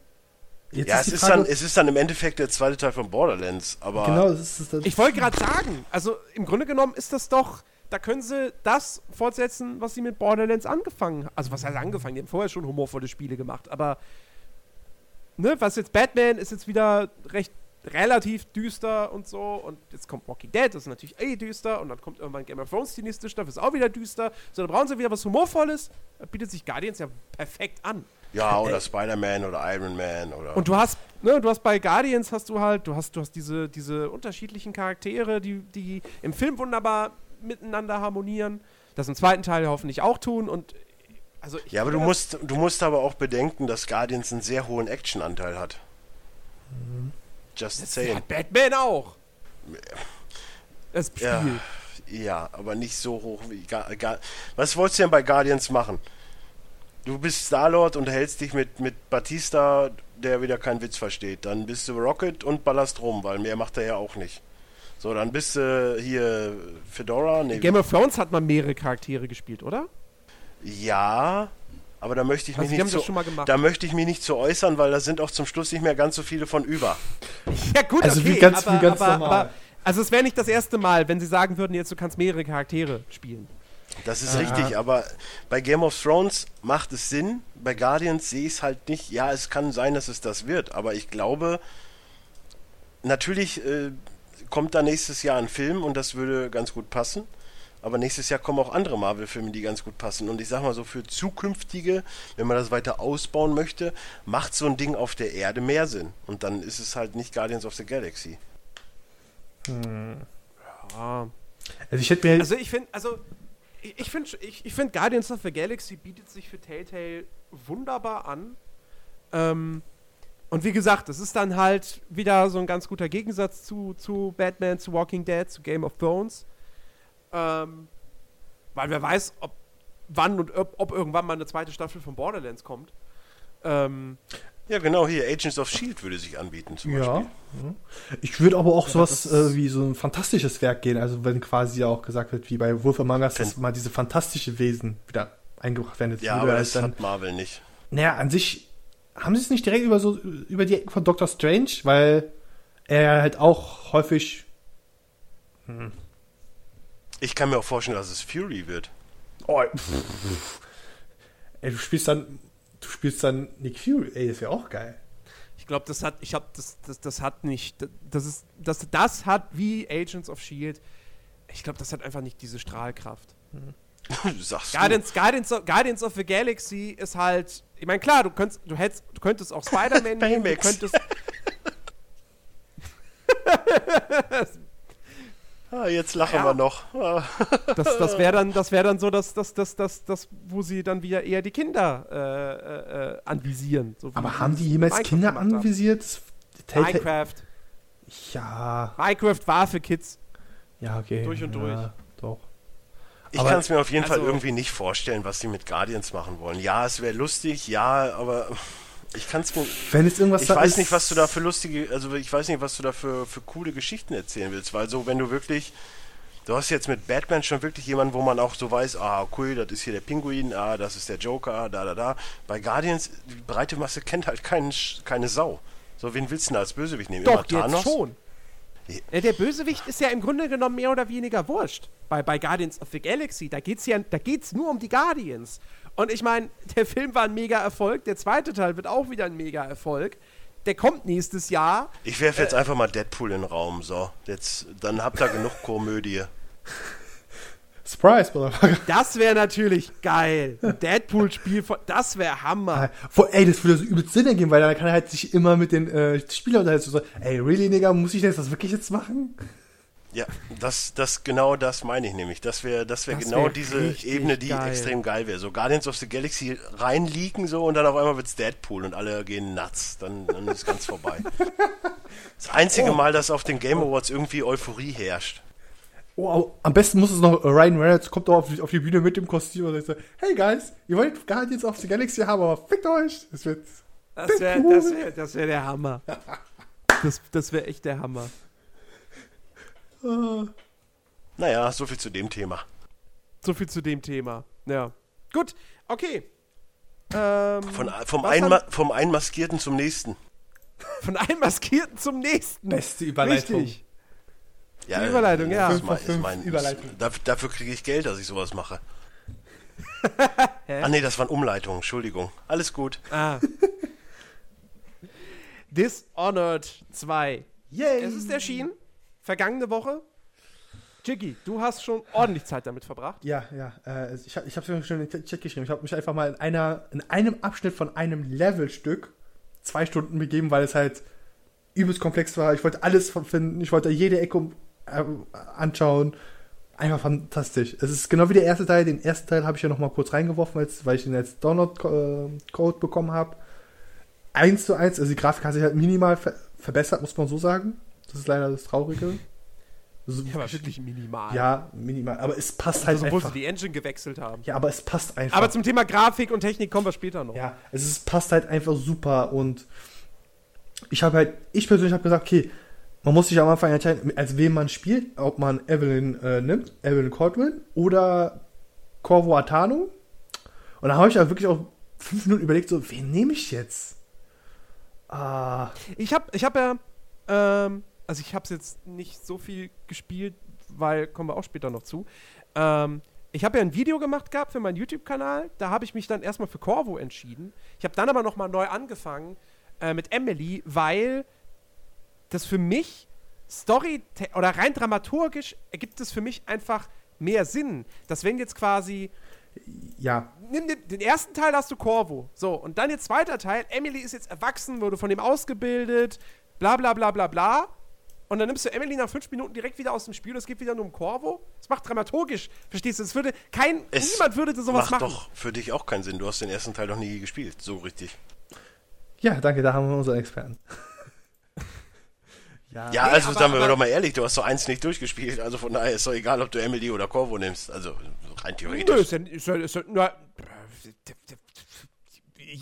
Jetzt Ja, es die ist, Frage- dann, es ist dann im Endeffekt der zweite Teil von Borderlands, aber Genau, das ist das. Ich wollte gerade sagen, also im Grunde genommen ist das doch, da können sie das fortsetzen, was sie mit Borderlands angefangen haben. Also was heißt angefangen? Die haben vorher schon humorvolle Spiele gemacht, aber ne, was jetzt Batman ist jetzt wieder recht relativ düster und so und jetzt kommt Walking Dead, das ist natürlich eh düster und dann kommt irgendwann Game of Thrones die nächste Staffel, ist auch wieder düster. So, dann brauchen sie wieder was humorvolles. Da bietet sich Guardians ja perfekt an. Ja, oder Spider-Man oder Iron Man oder. Und du hast, ne, du hast bei Guardians hast du halt, du hast, du hast diese, diese unterschiedlichen Charaktere, die, die im Film wunderbar miteinander harmonieren. Das im zweiten Teil hoffentlich auch tun und also ja, aber du musst, du musst aber auch bedenken, dass Guardians einen sehr hohen Actionanteil hat. Just das saying. hat Batman auch. Das Spiel. Ja, ja, aber nicht so hoch wie. Ga, Ga, was wolltest du denn bei Guardians machen? Du bist Star-Lord und hältst dich mit, mit Batista, der wieder keinen Witz versteht. Dann bist du Rocket und ballerst rum, weil mehr macht er ja auch nicht. So, dann bist du hier Fedora. Nee, Game of Thrones hat man mehrere Charaktere gespielt, oder? ja, aber da möchte ich mich Also, haben nicht zu, schon mal gemacht. da möchte ich mich nicht zu äußern, weil da sind auch zum Schluss nicht mehr ganz so viele von über. Ja, gut, Also okay, wie ganz- aber, wie ganz aber, normal. aber also es wäre nicht das erste Mal, wenn sie sagen würden, jetzt du kannst mehrere Charaktere spielen. Das ist Ja. richtig, aber bei Game of Thrones macht es Sinn. Bei Guardians sehe ich es halt nicht. Ja, es kann sein, dass es das wird, aber ich glaube, natürlich äh, kommt da nächstes Jahr ein Film und das würde ganz gut passen. Aber nächstes Jahr kommen auch andere Marvel-Filme, die ganz gut passen. Und ich sag mal so, für zukünftige, wenn man das weiter ausbauen möchte, macht so ein Ding auf der Erde mehr Sinn. Und dann ist es halt nicht Guardians of the Galaxy. Ah. Also ich hätte mir. Also ich finde, also ich, finde, ich, ich find Guardians of the Galaxy bietet sich für Telltale wunderbar an. Ähm, und wie gesagt, es ist dann halt wieder so ein ganz guter Gegensatz zu, zu Batman, zu Walking Dead, zu Game of Thrones. Ähm, weil wer weiß, ob wann und ob, ob irgendwann mal eine zweite Staffel von Borderlands kommt. Ähm, Ja, genau, hier, Agents of Shield würde sich anbieten zum ja. Beispiel. ja. Ich würde aber auch sowas das ist- äh, wie so ein fantastisches Werk gehen. Also wenn quasi auch gesagt wird, wie bei Wolf Among Us, dass mal diese fantastische Wesen wieder eingebracht werden. Ja, aber halt das hat Marvel nicht. Naja, an sich haben sie es nicht direkt über so über die Ecken von Doctor Strange, weil er halt auch häufig. Ich kann mir auch vorstellen, dass es Fury wird. Oh, ey, du spielst dann. Du spielst dann Nick Fury, ey, das wäre auch geil. ich glaube, das hat, ich habe das, das, das hat nicht, das ist, das, das hat wie Agents of Shield. Ich glaube, das hat einfach nicht diese Strahlkraft. Sagst Guardians, Guardians, of, Guardians of the Galaxy ist halt. Ich meine, klar, du könntest, du hättest, du könntest auch Spider-Man nehmen, du könntest. Ah, jetzt lachen Ja. wir noch. Ah. Das, das wäre dann, das wäre dann so, dass das, das, das, das, wo sie dann wieder eher die Kinder äh, äh, äh, anvisieren. So Aber haben die jemals Minecraft Kinder anvisiert? Minecraft. Ja, Minecraft war für Kids. ja, okay. Durch und ja, durch. Doch. Ich kann es mir auf jeden Fall also- irgendwie nicht vorstellen, was sie mit Guardians machen wollen. Ja, es wäre lustig, ja, aber ich kann es mir. Wenn jetzt irgendwas Ich weiß ist- nicht, was du da für lustige, also ich weiß nicht, was du da für, für coole Geschichten erzählen willst, weil so, wenn du wirklich, du hast jetzt mit Batman schon wirklich jemanden, wo man auch so weiß, ah, cool, das ist hier der Pinguin, ah, das ist der Joker, da, da, da. Bei Guardians, die breite Masse kennt halt keinen, keine Sau. So, wen willst du denn als Bösewicht nehmen? Doch, Immer jetzt schon. Ja, der Bösewicht ist ja im Grunde genommen mehr oder weniger wurscht. Bei, bei Guardians of the Galaxy, da geht's ja, da geht's nur um die Guardians. Und ich meine, der Film war ein Mega-Erfolg, der zweite Teil wird auch wieder ein Mega-Erfolg. Der kommt nächstes Jahr. Ich werfe jetzt einfach mal Deadpool in den Raum, so. Jetzt, dann habt ihr genug Komödie. Surprise, Motherfucker. Das wäre natürlich geil. Ein Deadpool-Spiel, von- das wäre Hammer. Wo, ey, das würde so übelst Sinn ergeben, weil dann kann er halt sich immer mit den äh, Spielern unterhalten. So, ey, really, Nigga, muss ich das wirklich jetzt machen? Ja, das, das, genau das meine ich nämlich. Das wäre das wär Das genau wär diese Ebene, die geil. extrem geil wäre. So Guardians of the Galaxy reinliegen so und dann auf einmal wird's Deadpool und alle gehen nuts. Dann, dann ist ganz vorbei. Das einzige Mal, dass auf den Game Awards irgendwie Euphorie herrscht. Oh, am besten muss es noch äh, Ryan Reynolds kommt auch auf die, auf die Bühne mit dem Kostüm und sagt so, hey guys, ihr wollt Guardians of the Galaxy haben, aber fickt euch. Das wird Das wäre das wär, das wär der Hammer. Das, das wäre echt der Hammer. Naja, so viel zu dem Thema. So viel zu dem Thema. Ja. Gut, okay. Ähm, Von, vom, Einma haben- vom Einmaskierten zum nächsten. von einem Maskierten zum nächsten. beste Überleitung. Richtig. Ja, Die Überleitung, ja. Ist mein, ist mein, Überleitung. Ist, dafür dafür kriege ich Geld, dass ich sowas mache. Ah nee, das waren Umleitungen, Entschuldigung. Alles gut. Ah. Dishonored 2. Yay! Es ist erschienen. Vergangene Woche. Jiggy, du hast schon ordentlich Zeit damit verbracht. Ja, ja. Äh, ich habe hab's mir schon in den Chat geschrieben. Ich habe mich einfach mal in, einer, in einem Abschnitt von einem Levelstück zwei Stunden begeben, weil es halt übelst komplex war. Ich wollte alles finden. Ich wollte jede Ecke äh, anschauen. Einfach fantastisch. Es ist genau wie der erste Teil. Den ersten Teil habe ich ja noch mal kurz reingeworfen, als, weil ich den als Download-Code bekommen habe. Eins zu eins. Also die Grafik hat sich halt minimal ver verbessert, muss man so sagen. Das ist leider das Traurige. Also, Ja, aber wirklich minimal. ja, minimal. Aber es passt halt also, obwohl einfach. sie die Engine gewechselt haben. Ja, aber es passt einfach. Aber zum Thema Grafik und Technik kommen wir später noch. ja, es ist, passt halt einfach super und ich habe halt, ich persönlich habe gesagt, okay, man muss sich am Anfang entscheiden, als wen man spielt, ob man Evelyn äh, nimmt, Evelyn Caldwell oder Corvo Atano. Und da habe ich halt wirklich auch fünf Minuten überlegt, so, wen nehme ich jetzt? Ah, Ich habe ich hab ja, ähm, also ich habe es jetzt nicht so viel gespielt, weil kommen wir auch später noch zu. Ähm, ich habe ja ein Video gemacht gehabt für meinen YouTube-Kanal. Da habe ich mich dann erstmal für Corvo entschieden. Ich habe dann aber noch mal neu angefangen äh, mit Emily, weil das für mich Story oder rein dramaturgisch ergibt es für mich einfach mehr Sinn. Dass wenn jetzt quasi ja, nimm den, den ersten Teil hast du Corvo. So, und dann der zweite Teil, Emily ist jetzt erwachsen, wurde von dem ausgebildet, bla bla bla bla bla. Und dann nimmst du Emily nach fünf Minuten direkt wieder aus dem Spiel, es geht wieder nur um Corvo. Das macht dramaturgisch, verstehst du? Es würde kein, Es niemand würde sowas macht machen. doch für dich auch keinen Sinn. Du hast den ersten Teil noch nie gespielt, so richtig. ja, danke, da haben wir unseren Experten. ja, Ja, Nee, also aber- sagen wir aber- doch mal ehrlich, du hast doch eins nicht durchgespielt. Also von daher ist doch egal, ob du Emily oder Corvo nimmst. Also rein Nö, theoretisch. ist ja, ist ja, ist ja, na,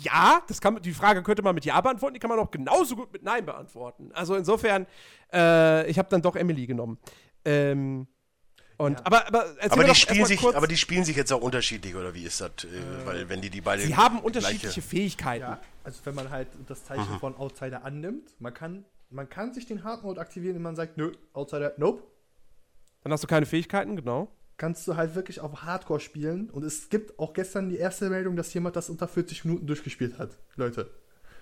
ja, das kann, die Frage könnte man mit Ja beantworten, die kann man auch genauso gut mit Nein beantworten. Also insofern, äh, ich habe dann doch Emily genommen. Ähm, und, Ja. aber, aber, aber die, spielen sich, kurz, aber die spielen sich jetzt auch unterschiedlich, oder wie ist das? Äh, weil wenn die die beide sie haben gleiche- unterschiedliche Fähigkeiten. Ja, also wenn man halt das Zeichen von Outsider annimmt, man kann, man kann sich den Hard Mode aktivieren, wenn man sagt, nö, Outsider, nope. Dann hast du keine Fähigkeiten, genau. Kannst du halt wirklich auf Hardcore spielen. Und es gibt auch gestern die erste Meldung, dass jemand das unter 40 Minuten durchgespielt hat. Leute.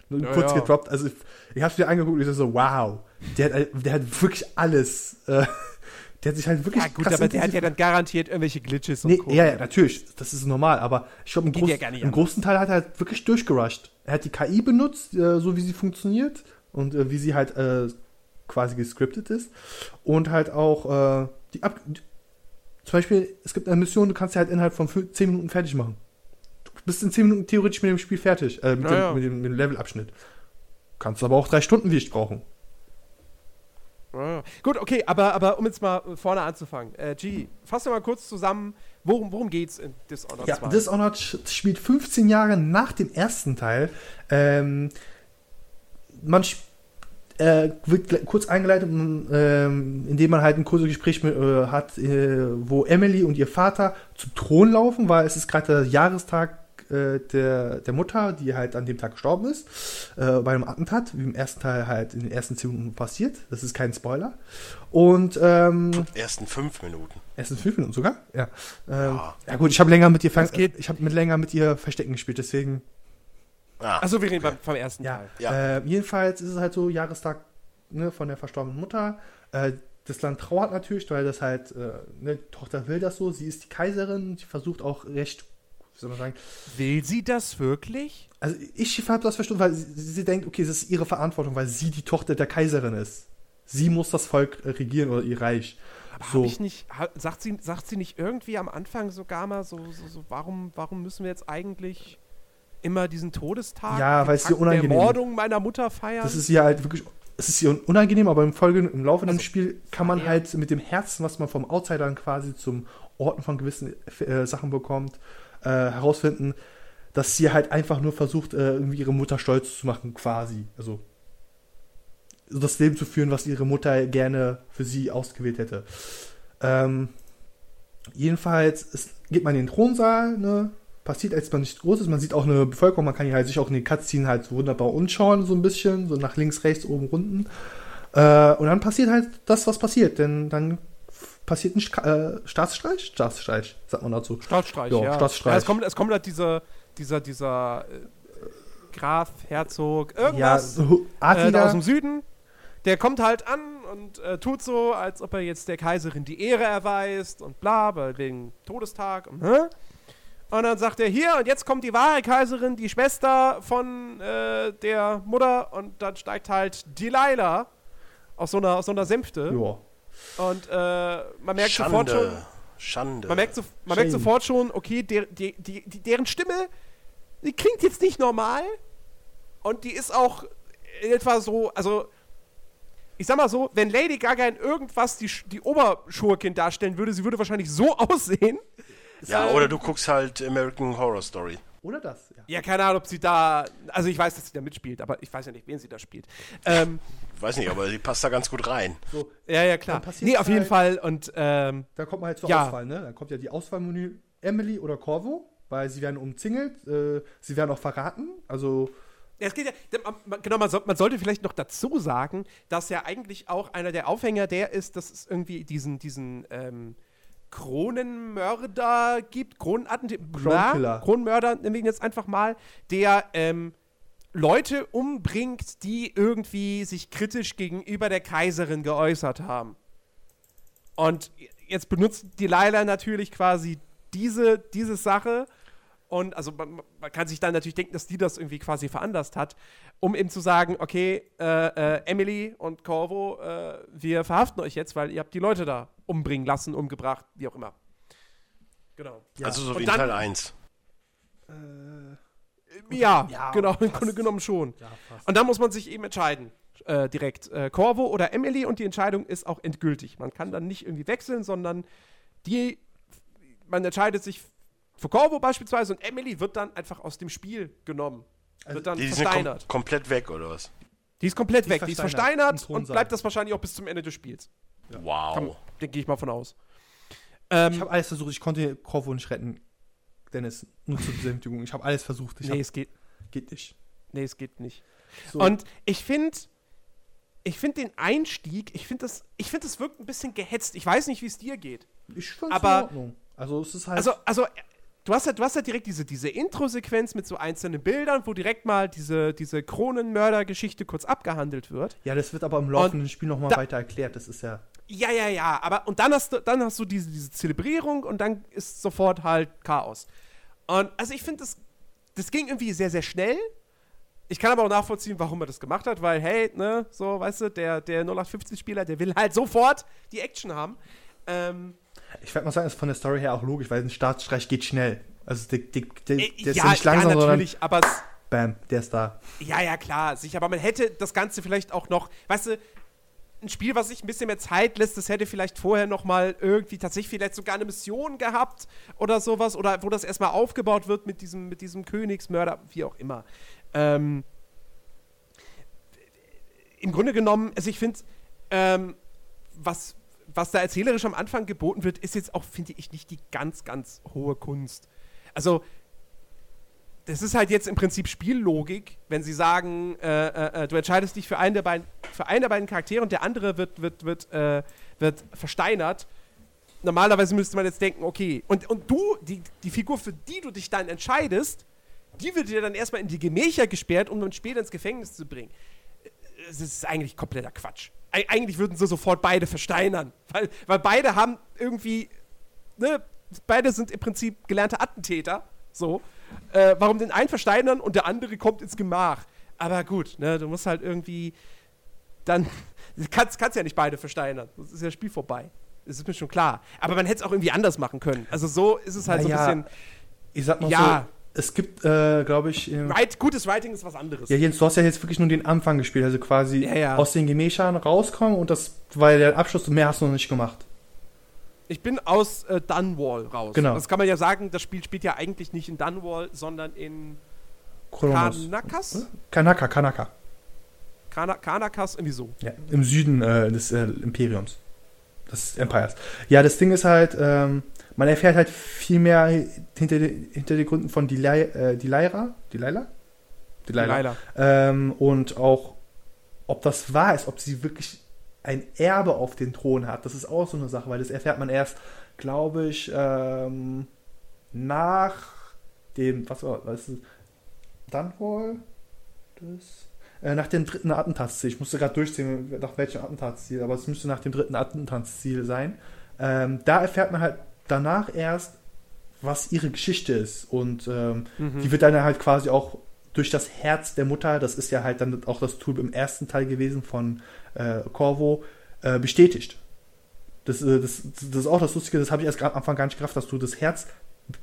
Nur Ja, kurz ja. gedroppt. Also ich, ich hab's mir angeguckt und ich so, wow. Der hat, der hat wirklich alles. Äh, der hat sich halt wirklich. Ja, gut, aber der hat ja dann garantiert irgendwelche Glitches und Nee, Co. ja, ja, natürlich. Das ist normal, aber ich glaube, im, Groß, ja im großen Teil hat er halt wirklich durchgerusht. Er hat die KI benutzt, äh, so wie sie funktioniert und äh, wie sie halt äh, quasi gescriptet ist. Und halt auch äh, die Ab Zum Beispiel, es gibt eine Mission, du kannst sie halt innerhalb von fün- 10 Minuten fertig machen. Du bist in 10 Minuten theoretisch mit dem Spiel fertig, äh, mit, Ja, ja. dem, mit, dem, mit dem Levelabschnitt. Kannst aber auch drei Stunden wie ich brauchen. Gut, okay, aber, aber um jetzt mal vorne anzufangen. Äh, G, fass doch mal kurz zusammen, worum, worum geht's in Dishonored Ja, 2? Dishonored spielt 15 Jahre nach dem ersten Teil. Ähm, man sp- äh, wird kurz eingeleitet, ähm, indem man halt ein kurzes Gespräch mit, äh, hat, äh, wo Emily und ihr Vater zum Thron laufen, weil es ist gerade der Jahrestag äh, der, der Mutter, die halt an dem Tag gestorben ist, äh, bei einem Attentat, wie im ersten Teil halt in den ersten 10 Minuten passiert. Das ist kein Spoiler. Und ähm, ersten fünf Minuten. Erst in fünf Minuten sogar? Ja. Ähm, Ja. ja. gut, ich habe länger mit ihr geht. ich habe mit länger mit ihr Verstecken gespielt, deswegen. Ah, Achso, wir reden beim, vom ersten Ja. Teil. Ja. Äh, jedenfalls ist es halt so Jahrestag ne, von der verstorbenen Mutter. Äh, das Land trauert natürlich, weil das halt, äh, ne, die Tochter will das so, sie ist die Kaiserin, sie versucht auch recht, wie soll man sagen, Will sie das wirklich? also ich habe das verstanden, weil sie, sie denkt, okay, das ist ihre Verantwortung, weil sie die Tochter der Kaiserin ist. Sie muss das Volk äh, regieren oder ihr Reich. Aber So. ich nicht, sagt, sie, sagt sie nicht irgendwie am Anfang sogar mal so, so, so warum, warum müssen wir jetzt eigentlich immer diesen Todestag, Ja, weil es ihr unangenehm der ist. Mordung meiner Mutter feiern? Das ist ja halt wirklich, es ist ihr unangenehm, aber im Folge, im laufenden Also, Spiel kann man ja. halt mit dem Herzen, was man vom Outsider quasi zum Orten von gewissen äh, Sachen bekommt, äh, herausfinden, dass sie halt einfach nur versucht, äh, irgendwie ihre Mutter stolz zu machen, quasi. Also so das Leben zu führen, was ihre Mutter gerne für sie ausgewählt hätte. Ähm, jedenfalls ist, geht man in den Thronsaal, ne? Passiert erstmal nichts Großes. Man sieht auch eine Bevölkerung, man kann hier halt sich auch in den Cutscene halt so wunderbar umschauen, so ein bisschen, so nach links, rechts, oben, unten. Äh, und dann passiert halt das, was passiert, denn dann passiert ein Sta- äh, Staatsstreich? Staatsstreich, sagt man dazu. Staatsstreich, Ja, ja. Staatsstreich. Ja, es, kommt, es kommt halt dieser, dieser, dieser äh, Graf, Herzog, Ja, irgendwas so äh, da aus dem Süden. Der kommt halt an und äh, tut so, als ob er jetzt der Kaiserin die Ehre erweist und bla, wegen Todestag und hä? Und dann sagt er, hier, und jetzt kommt die wahre Kaiserin, die Schwester von äh, der Mutter und dann steigt halt Delilah aus so einer, aus so einer Sänfte. ja. Und äh, man merkt sofort schon, Schande. Schande. man merkt, so, man merkt sofort schon, okay, der, die, die, die, deren Stimme, die klingt jetzt nicht normal. Und die ist auch in etwa so, also, ich sag mal so, wenn Lady Gaga in irgendwas die, die Oberschurkin darstellen würde, sie würde wahrscheinlich so aussehen. Ja, oder du guckst halt American Horror Story. Oder das, ja. Ja, keine Ahnung, ob sie da, also ich weiß, dass sie da mitspielt, aber ich weiß ja nicht, wen sie da spielt. Ähm, Weiß nicht, aber die passt da ganz gut rein. So, ja, ja, klar. Nee, auf jeden halt- Fall und, ähm, da kommt man halt zur Ja. Auswahl, ne? Dann kommt ja die Auswahlmenü Emily oder Corvo, weil sie werden umzingelt, äh, sie werden auch verraten, also Ja, es geht ja, genau, man, soll, man sollte vielleicht noch dazu sagen, dass ja eigentlich auch einer der Aufhänger der ist, dass es irgendwie diesen, diesen ähm, Kronenmörder gibt, Kronenattentäter, Kronkiller. Kronenmörder, nehmen wir jetzt einfach mal, der ähm, Leute umbringt, die irgendwie sich kritisch gegenüber der Kaiserin geäußert haben. Und jetzt benutzt Delilah natürlich quasi diese, diese Sache und also man, man kann sich dann natürlich denken, dass die das irgendwie quasi veranlasst hat, um eben zu sagen, okay, äh, äh, Emily und Corvo, äh, wir verhaften euch jetzt, weil ihr habt die Leute da umbringen lassen, umgebracht, wie auch immer. Genau. Ja. Also so wie in dann- Teil 1. Ja, Ja, genau, im. Grunde genommen schon. ja. Und dann muss man sich eben entscheiden. Äh, direkt äh, Corvo oder Emily und die Entscheidung ist auch endgültig. Man kann dann nicht irgendwie wechseln, sondern die, man entscheidet sich für Corvo beispielsweise und Emily wird dann einfach aus dem Spiel genommen. Also wird dann Die sind kom versteinert. komplett weg, oder was? Die ist komplett Die weg. ist Die ist versteinert versteinert und bleibt das wahrscheinlich auch bis zum Ende des Spiels. Wow. Da gehe ich mal von aus. Ich Ähm, habe alles versucht, ich konnte Corvo nicht retten. Dennis, nur zur Besänftigung. Ich habe alles versucht. Ich nee, hab, es geht, geht nicht. nee, es geht nicht. So. Und ich finde, ich finde den Einstieg, ich finde das, ich finde das wirkt ein bisschen gehetzt. Ich weiß nicht, wie es dir geht. ich fand's aber- in Ordnung. Also es ist halt. Also, also du hast ja, du hast ja direkt diese, diese Intro-Sequenz mit so einzelnen Bildern, wo direkt mal diese, diese Kronenmörder-Geschichte kurz abgehandelt wird. ja, das wird aber im laufenden Spiel nochmal weiter erklärt. Das ist ja. Ja, ja, ja, aber und dann hast du, dann hast du diese, diese Zelebrierung und dann ist sofort halt Chaos. Und also ich finde, das, das ging irgendwie sehr, sehr schnell. Ich kann aber auch nachvollziehen, warum er das gemacht hat, weil, hey, ne, so, weißt du, der, der 0815-Spieler, der will halt sofort die Action haben. Ähm, Ich werde mal sagen, ist von der Story her auch logisch, weil ein Staatsstreich geht schnell. Also der, der, der, äh, der ist ja nicht langsam, ja, sondern natürlich, aber es, bam, der ist da. Ja, ja, klar, sicher. Aber man hätte das Ganze vielleicht auch noch, weißt du, ein Spiel, was sich ein bisschen mehr Zeit lässt, das hätte vielleicht vorher noch mal irgendwie tatsächlich vielleicht sogar eine Mission gehabt oder sowas. Oder wo das erstmal aufgebaut wird mit diesem, mit diesem Königsmörder, wie auch immer. Ähm, Im Grunde genommen, also ich finde, ähm, was, was da erzählerisch am Anfang geboten wird, ist jetzt auch, finde ich, nicht die ganz, ganz hohe Kunst. Also, das ist halt jetzt im Prinzip Spiellogik, wenn sie sagen, äh, äh, äh, du entscheidest dich für einen der beiden, für einen der beiden Charaktere und der andere wird, wird, wird, äh, wird versteinert. Normalerweise müsste man jetzt denken, okay, und, und du, die, die Figur, für die du dich dann entscheidest, die wird dir dann erstmal in die Gemächer gesperrt, um dann später ins Gefängnis zu bringen. Es ist eigentlich kompletter Quatsch. Eig eigentlich würden sie sofort beide versteinern, weil, weil beide haben irgendwie, ne, beide sind im Prinzip gelernte Attentäter, so. Äh, warum den einen versteinern und der andere kommt ins Gemach? Aber gut, ne, du musst halt irgendwie dann, du kannst, kannst ja nicht beide versteinern, das ist ja das Spiel vorbei. Das ist mir schon klar. Aber man hätte es auch irgendwie anders machen können. Also so ist es halt so ein Naja, bisschen. Ich sag mal Ja. so, es gibt, äh, glaube ich, ähm, Write, gutes Writing ist was anderes. ja, Jens, du hast ja jetzt wirklich nur den Anfang gespielt, also quasi Ja, ja. aus den Gemächern rauskommen und das war ja der Abschluss mehr hast du noch nicht gemacht. Ich bin aus äh, Dunwall raus. Genau. Das kann man ja sagen, das Spiel spielt ja eigentlich nicht in Dunwall, sondern in Kronos. Kanakas? Kanaka, Kanaka. Kana Kanakas, irgendwie so. Ja, im Süden äh, des äh, Imperiums. Des Empires. Ja, das Ding ist halt, ähm, man erfährt halt viel mehr hinter, den- hinter den Gründen von äh, Delilah. Delilah? Delilah. Leider. Ähm, und auch, ob das wahr ist, ob sie wirklich ein Erbe auf den Thron hat, das ist auch so eine Sache, weil das erfährt man erst, glaube ich, ähm, nach dem, was war, was ist Dunwall? Das, äh, nach dem dritten Attentatsziel. Ich musste gerade durchziehen, nach welchem Attentatsziel, aber es müsste nach dem dritten Attentatsziel sein. Ähm, da erfährt man halt danach erst, was ihre Geschichte ist. Und ähm, Mhm. die wird dann halt quasi auch durch das Herz der Mutter, das ist ja halt dann auch das Tool im ersten Teil gewesen von äh, Corvo, äh, bestätigt. Das, äh, das, das ist auch das Lustige, das habe ich erst am Anfang gar nicht gerafft, dass du das Herz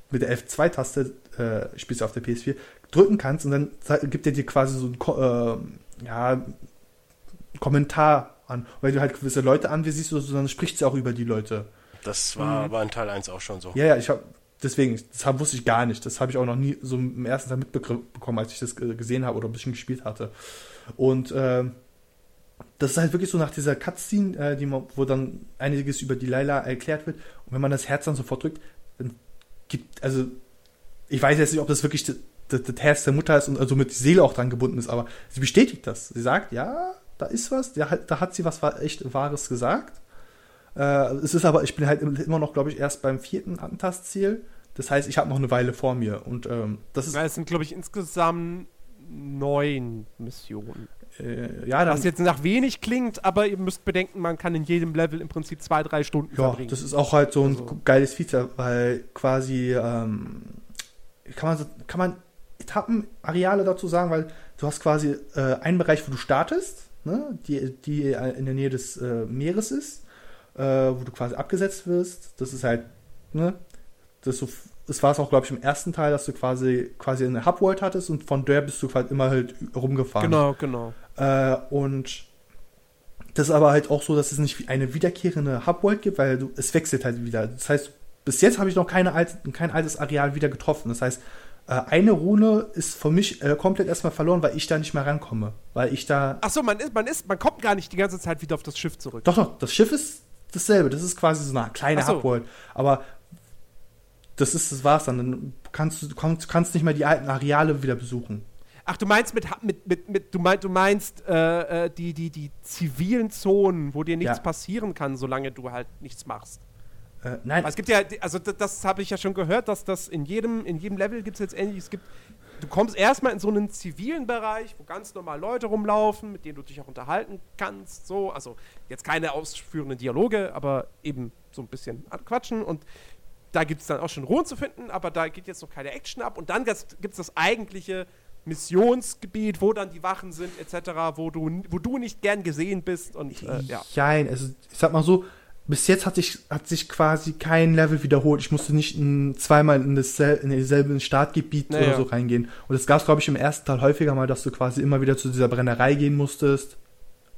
mit der F2-Taste, äh, spielst du auf der PS4, drücken kannst und dann gibt er dir quasi so ein Ko äh, ja, Kommentar an. Und wenn du halt gewisse Leute so, dann spricht sie auch über die Leute. Das war aber in Teil 1 auch schon so. Ja, ja, ich habe deswegen, das hab, wusste ich gar nicht. Das habe ich auch noch nie so im ersten Teil mitbekommen, als ich das äh, gesehen habe oder ein bisschen gespielt hatte. Und ähm, das ist halt wirklich so nach dieser Cutscene, äh, die man, wo dann einiges über die Laila erklärt wird. Und wenn man das Herz dann sofort drückt, dann gibt, also ich weiß jetzt nicht, ob das wirklich das, das, das Herz der Mutter ist und also mit die Seele auch dran gebunden ist, aber sie bestätigt das. Sie sagt, ja, da ist was, da, hat- da hat sie was wa- echt Wahres gesagt. Äh, es ist aber, ich bin halt immer noch, glaube ich, erst beim vierten Attentatsziel. Das heißt, ich habe noch eine Weile vor mir. Und ähm, das ist, Weil es sind, glaube ich, insgesamt neun Missionen. äh, ja, dann, Was jetzt nach wenig klingt, aber ihr müsst bedenken, man kann in jedem Level im Prinzip zwei, drei Stunden ja, verbringen. das ist auch halt so ein Also- geiles Feature, weil quasi, ähm, kann man, kann man Etappenareale dazu sagen, weil du hast quasi äh, einen Bereich, wo du startest, ne, die, die in der Nähe des äh, Meeres ist, äh, wo du quasi abgesetzt wirst. Das ist halt, ne, das so, das war es auch, glaube ich, im ersten Teil, dass du quasi quasi eine Hubworld hattest und von der bist du halt immer halt rumgefahren. genau, genau. Äh, und das ist aber halt auch so, dass es nicht wie eine wiederkehrende Hubworld gibt, weil du, es wechselt halt wieder. Das heißt, bis jetzt habe ich noch keine alte, kein altes Areal wieder getroffen. Das heißt, äh, eine Rune ist für mich äh, komplett erstmal verloren, weil ich da nicht mehr rankomme. Weil ich da. Achso, man ist, man ist, man kommt gar nicht die ganze Zeit wieder auf das Schiff zurück. Doch, doch, das Schiff ist dasselbe. Das ist quasi so eine kleine so. Hubworld. Aber das ist, das war's dann. Dann kannst du, du kannst, kannst nicht mehr die alten Areale wieder besuchen. Ach, du meinst mit, mit, mit, mit du, meinst, du meinst äh, äh, die, die, die zivilen Zonen, wo dir nichts Ja. passieren kann, solange du halt nichts machst. Äh, nein, Aber es gibt ja, also das, das habe ich ja schon gehört, dass das in jedem, in jedem Level gibt es jetzt ähnlich. Es gibt, du kommst erstmal in so einen zivilen Bereich, wo ganz normal Leute rumlaufen, mit denen du dich auch unterhalten kannst. So, also jetzt keine ausführenden Dialoge, aber eben so ein bisschen quatschen. Und da gibt es dann auch schon Ruhen zu finden, aber da geht jetzt noch keine Action ab. Und dann gibt es das eigentliche Missionsgebiet, wo dann die Wachen sind, etc., wo du, wo du nicht gern gesehen bist. Und äh, ja. Jein, also ich sag mal so, bis jetzt hat sich, hat sich quasi kein Level wiederholt. Ich musste nicht in, zweimal in, dassel, in dasselbe Startgebiet Naja. oder so reingehen. Und das gab es, glaube ich, im ersten Teil häufiger mal, dass du quasi immer wieder zu dieser Brennerei gehen musstest,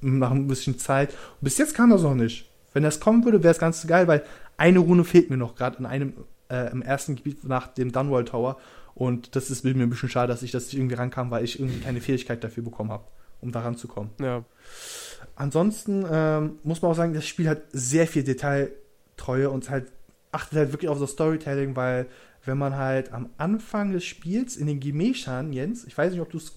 nach ein bisschen Zeit. Und bis jetzt kam das noch nicht. Wenn das kommen würde, wäre es ganz geil, weil eine Rune fehlt mir noch gerade in einem, äh, im ersten Gebiet nach dem Dunwall Tower. Und das ist mir ein bisschen schade, dass ich das nicht irgendwie rankam, weil ich irgendwie keine Fähigkeit dafür bekommen habe, um da ranzukommen. ja. Ansonsten ähm, muss man auch sagen, das Spiel hat sehr viel Detailtreue und halt achtet halt wirklich auf das Storytelling, weil wenn man halt am Anfang des Spiels in den Gemächern, Jens, ich weiß nicht, ob du es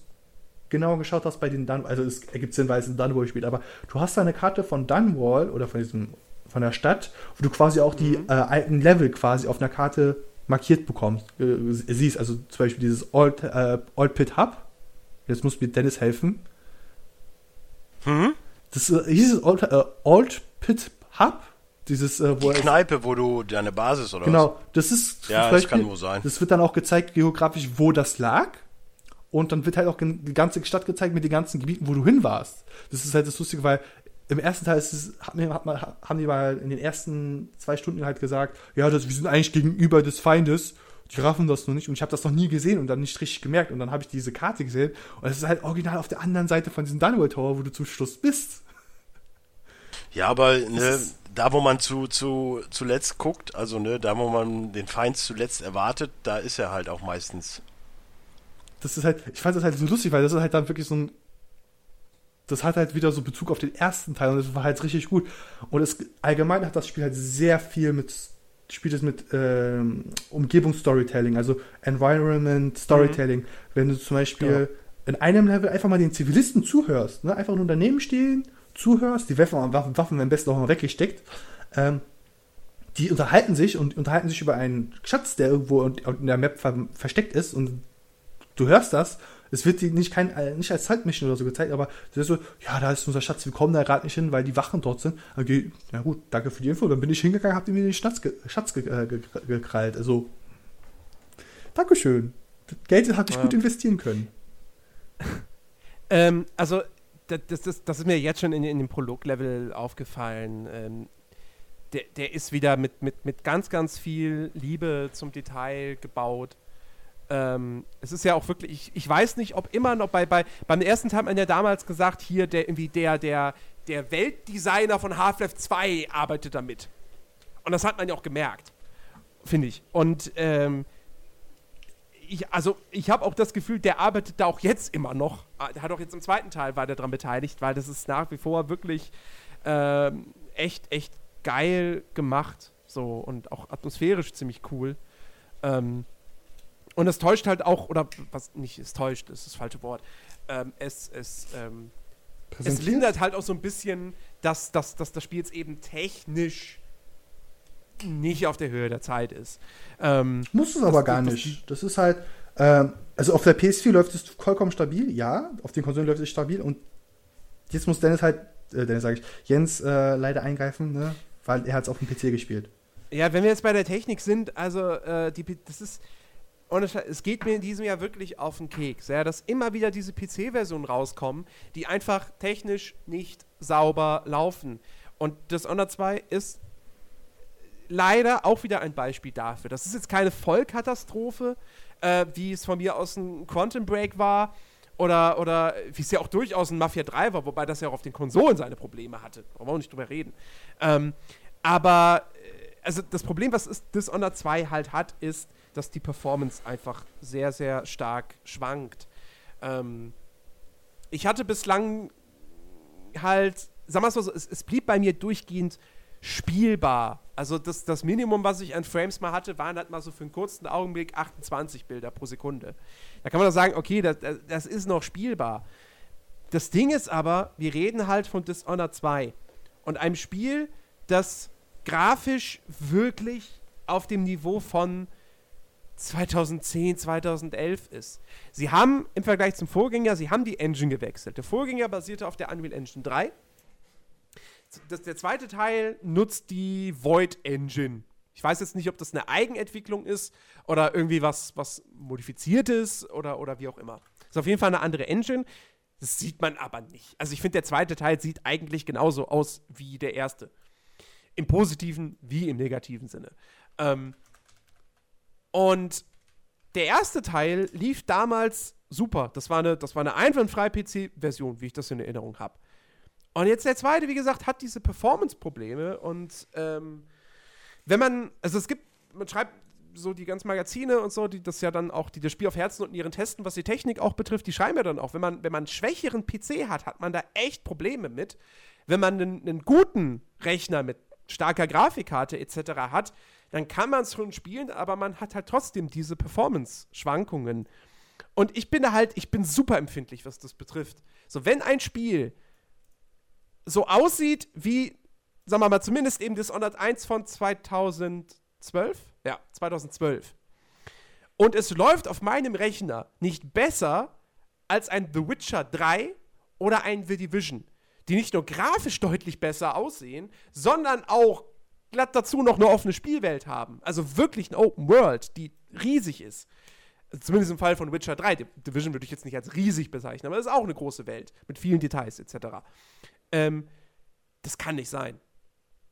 genau geschaut hast bei den Dunwall, also es ergibt Sinn, weil es ein Dunwall spielt, aber du hast da eine Karte von Dunwall oder von diesem von der Stadt, wo du quasi auch die äh, alten Level quasi auf einer Karte markiert bekommst, äh, siehst, also zum Beispiel dieses Old, äh, Old Pit Hub, jetzt muss mir Dennis helfen, Hm? Das äh, hieß es Old, äh, Old Pit Hub? Dieses, äh, wo Die Kneipe, wo du deine Basis oder Genau, das ist Ja, das kann wohl sein. Das wird dann auch gezeigt, geografisch, wo das lag. Und dann wird halt auch die ganze Stadt gezeigt mit den ganzen Gebieten, wo du hin warst. Das ist halt das Lustige, weil im ersten Teil ist es, hat, mir- hat, man- haben die mal in den ersten zwei Stunden halt gesagt, ja, das, wir sind eigentlich gegenüber des Feindes. Die raffen das noch nicht und ich habe das noch nie gesehen und dann nicht richtig gemerkt und dann habe ich diese Karte gesehen und es ist halt original auf der anderen Seite von diesem Dunwell Tower, wo du zum Schluss bist. Ja, aber ne, da wo man zu, zu zuletzt guckt, also ne, da wo man den Feind zuletzt erwartet, da ist er halt auch meistens. Das ist halt, ich fand das halt so lustig, weil das ist halt dann wirklich so ein, das hat halt wieder so Bezug auf den ersten Teil und das war halt richtig gut. Und es, allgemein hat das Spiel halt sehr viel mit, spielt es mit ähm, Umgebungsstorytelling, also Environment Storytelling. Wenn du zum Beispiel in einem Level einfach mal den Zivilisten zuhörst, ne? einfach nur daneben stehen, zuhörst, die Waffen, Waffen, Waffen am besten auch mal weggesteckt, ähm, die unterhalten sich und unterhalten sich über einen Schatz, der irgendwo in der Map ver versteckt ist und du hörst das, es wird nicht, kein, äh, nicht als Zeitmission oder so gezeigt, aber das ist so, ja, da ist unser Schatz, wir kommen da gerade nicht hin, weil die Wachen dort sind. Okay, na gut, danke für die Info. Dann bin ich hingegangen, habt ihr mir den Schatz, ge Schatz ge äh, ge gekrallt. Also, Dankeschön. Das Geld hatte ich Ja. gut investieren können. Ähm, also, das, das, das, das ist mir jetzt schon in, in dem Prolog-Level aufgefallen. Ähm, der, der ist wieder mit, mit, mit ganz, ganz viel Liebe zum Detail gebaut. Ähm, es ist ja auch wirklich, ich, ich weiß nicht, ob immer noch bei, bei, beim ersten Teil hat man ja damals gesagt, hier der irgendwie der, der, der Weltdesigner von Half-Life 2 arbeitet damit. Und das hat man ja auch gemerkt, finde ich. Und ähm, ich, also ich habe auch das Gefühl, der arbeitet da auch jetzt immer noch. Ah, Der hat auch jetzt im zweiten Teil war der dran beteiligt, weil das ist nach wie vor wirklich ähm, echt, echt geil gemacht. So und auch atmosphärisch ziemlich cool. Ähm, und es täuscht halt auch, oder was nicht, es täuscht, ist das falsche Wort. Ähm, es, es, ähm, es lindert halt auch so ein bisschen, dass, dass, dass das Spiel jetzt eben technisch nicht auf der Höhe der Zeit ist. Ähm, Muss es Das- aber gar das- nicht. Das ist halt, ähm, also auf der PS4 läuft es vollkommen stabil, ja. Auf den Konsolen läuft es stabil und jetzt muss Dennis halt, äh, Dennis sage ich, Jens äh, leider eingreifen, ne? Weil er hat es auf dem PC gespielt. Ja, wenn wir jetzt bei der Technik sind, also äh, die, das ist, ohne Scheiß, es geht mir in diesem Jahr wirklich auf den Keks, ja, dass immer wieder diese PC-Versionen rauskommen, die einfach technisch nicht sauber laufen. Und Dishonored 2 ist leider auch wieder ein Beispiel dafür. Das ist jetzt keine Vollkatastrophe, äh, wie es von mir aus ein Quantum Break war. Oder, oder wie es ja auch durchaus ein Mafia 3 war, wobei das ja auch auf den Konsolen seine Probleme hatte. Brauchen wir auch nicht drüber reden. Ähm, aber, äh, also das Problem, was ist Dishonored 2 halt hat, ist, dass die Performance einfach sehr, sehr stark schwankt. Ähm, ich hatte bislang halt, es mal so, es, es blieb bei mir durchgehend spielbar. Also das, das Minimum, was ich an Frames mal hatte, waren halt mal so für einen kurzen Augenblick 28 Bilder pro Sekunde. Da kann man doch sagen, okay, das, das ist noch spielbar. Das Ding ist aber, wir reden halt von Dishonored 2 und einem Spiel, das grafisch wirklich auf dem Niveau von 2010, 2011 ist. Sie haben im Vergleich zum Vorgänger, sie haben die Engine gewechselt. Der Vorgänger basierte auf der Unreal Engine 3. Das, der zweite Teil nutzt die Void Engine. Ich weiß jetzt nicht, ob das eine Eigenentwicklung ist oder irgendwie was, was modifiziert ist oder, oder wie auch immer. Ist auf jeden Fall eine andere Engine. Das sieht man aber nicht. Also ich finde, der zweite Teil sieht eigentlich genauso aus wie der erste. Im positiven wie im negativen Sinne. Ähm, und der erste Teil lief damals super. Das war eine, das war eine einwandfreie PC-Version, wie ich das in Erinnerung habe. Und jetzt der zweite, wie gesagt, hat diese Performance-Probleme und ähm, wenn man, also es gibt, man schreibt so die ganzen Magazine und so, die das ja dann auch, die das Spiel auf Herzen und Nieren testen, was die Technik auch betrifft, die schreiben ja dann auch, wenn man, wenn man einen schwächeren PC hat, hat man da echt Probleme mit. Wenn man einen, einen guten Rechner mit starker Grafikkarte etc. hat, dann kann man es schon spielen, aber man hat halt trotzdem diese Performance-Schwankungen. Und ich bin halt, ich bin super empfindlich, was das betrifft. So, wenn ein Spiel so aussieht wie, sagen wir mal, zumindest eben Dishonored 1 von 2012, ja, 2012, und es läuft auf meinem Rechner nicht besser als ein The Witcher 3 oder ein The Division, die nicht nur grafisch deutlich besser aussehen, sondern auch glatt dazu noch eine offene Spielwelt haben. Also wirklich eine Open World, die riesig ist. Zumindest im Fall von Witcher 3. Die Division würde ich jetzt nicht als riesig bezeichnen, aber es ist auch eine große Welt mit vielen Details etc. Ähm, das kann nicht sein.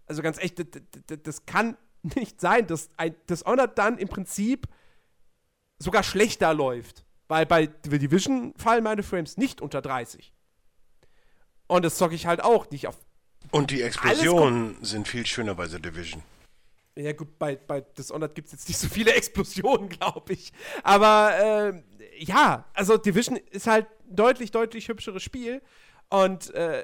Also ganz echt, das kann nicht sein, dass ein Dishonored dann im Prinzip sogar schlechter läuft. Weil bei The Division fallen meine Frames nicht unter 30. Und das zocke ich halt auch nicht auf. Und die Explosionen sind viel schöner bei The Division. Ja, gut, bei, bei Dishonored gibt es jetzt nicht so viele Explosionen, glaube ich. Aber äh, ja, also Division ist halt deutlich, deutlich hübscheres Spiel. Und äh,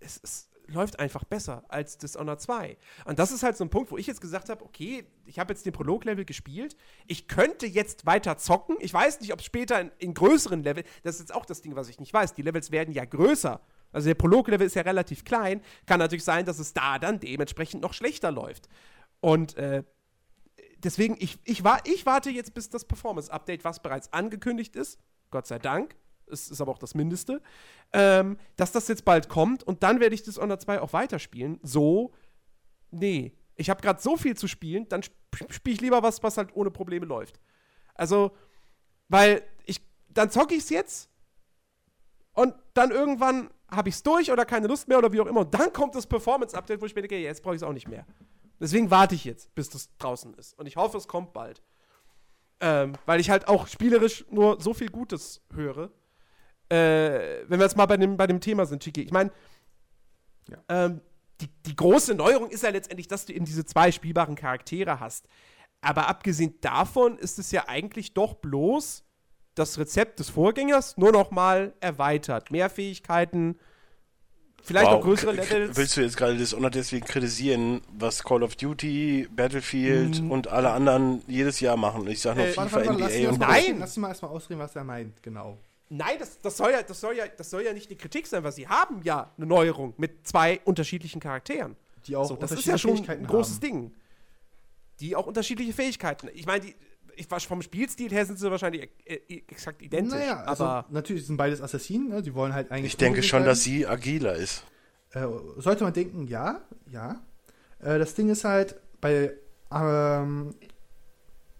es, es läuft einfach besser als Dishonored 2. Und das ist halt so ein Punkt, wo ich jetzt gesagt habe, okay, ich habe jetzt den Prolog-Level gespielt, ich könnte jetzt weiter zocken. Ich weiß nicht, ob später in, in größeren Level, das ist jetzt auch das Ding, was ich nicht weiß, die Levels werden ja größer. Also der Prolog-Level ist ja relativ klein. Kann natürlich sein, dass es da dann dementsprechend noch schlechter läuft. Und äh, deswegen, ich, ich, war, ich warte jetzt, bis das Performance-Update, was bereits angekündigt ist, Gott sei Dank, es ist aber auch das Mindeste, ähm, dass das jetzt bald kommt und dann werde ich das Honor 2 auch weiterspielen. So, nee. Ich habe gerade so viel zu spielen, dann spiele ich lieber was, was halt ohne Probleme läuft. Also, weil ich, dann zocke ich es jetzt und dann irgendwann habe ich es durch oder keine Lust mehr oder wie auch immer. Und dann kommt das Performance-Update, wo ich mir denke, jetzt brauche ich es auch nicht mehr. Deswegen warte ich jetzt, bis das draußen ist. Und ich hoffe, es kommt bald. Ähm, weil ich halt auch spielerisch nur so viel Gutes höre. Äh, wenn wir jetzt mal bei dem, bei dem Thema sind, Chiki. Ich meine, ja. ähm, die, die große Neuerung ist ja letztendlich, dass du eben diese zwei spielbaren Charaktere hast. Aber abgesehen davon ist es ja eigentlich doch bloß das Rezept des Vorgängers nur noch mal erweitert. Mehr Fähigkeiten, vielleicht wow. noch größere Levels. Willst du jetzt gerade das Dishonored deswegen kritisieren, was Call of Duty, Battlefield mm. und alle anderen jedes Jahr machen? Ich sage noch äh, FIFA, warte, warte, NBA und Nein! Lass ihn mal erstmal ausreden, was er meint, genau. Nein, das, das, soll ja, das, soll ja, das soll ja nicht die Kritik sein, weil sie haben ja eine Neuerung mit zwei unterschiedlichen Charakteren. Die auch so, das ist ja schon ein großes haben. Ding. Die auch unterschiedliche Fähigkeiten. Ich meine, die, ich, vom Spielstil her sind sie wahrscheinlich e, exakt identisch. Naja, also aber natürlich sind beides Assassinen, ne? die wollen halt eigentlich. Ich denke schon, dass sie agiler ist. Äh, sollte man denken, ja, ja. Äh, das Ding ist halt, bei ähm,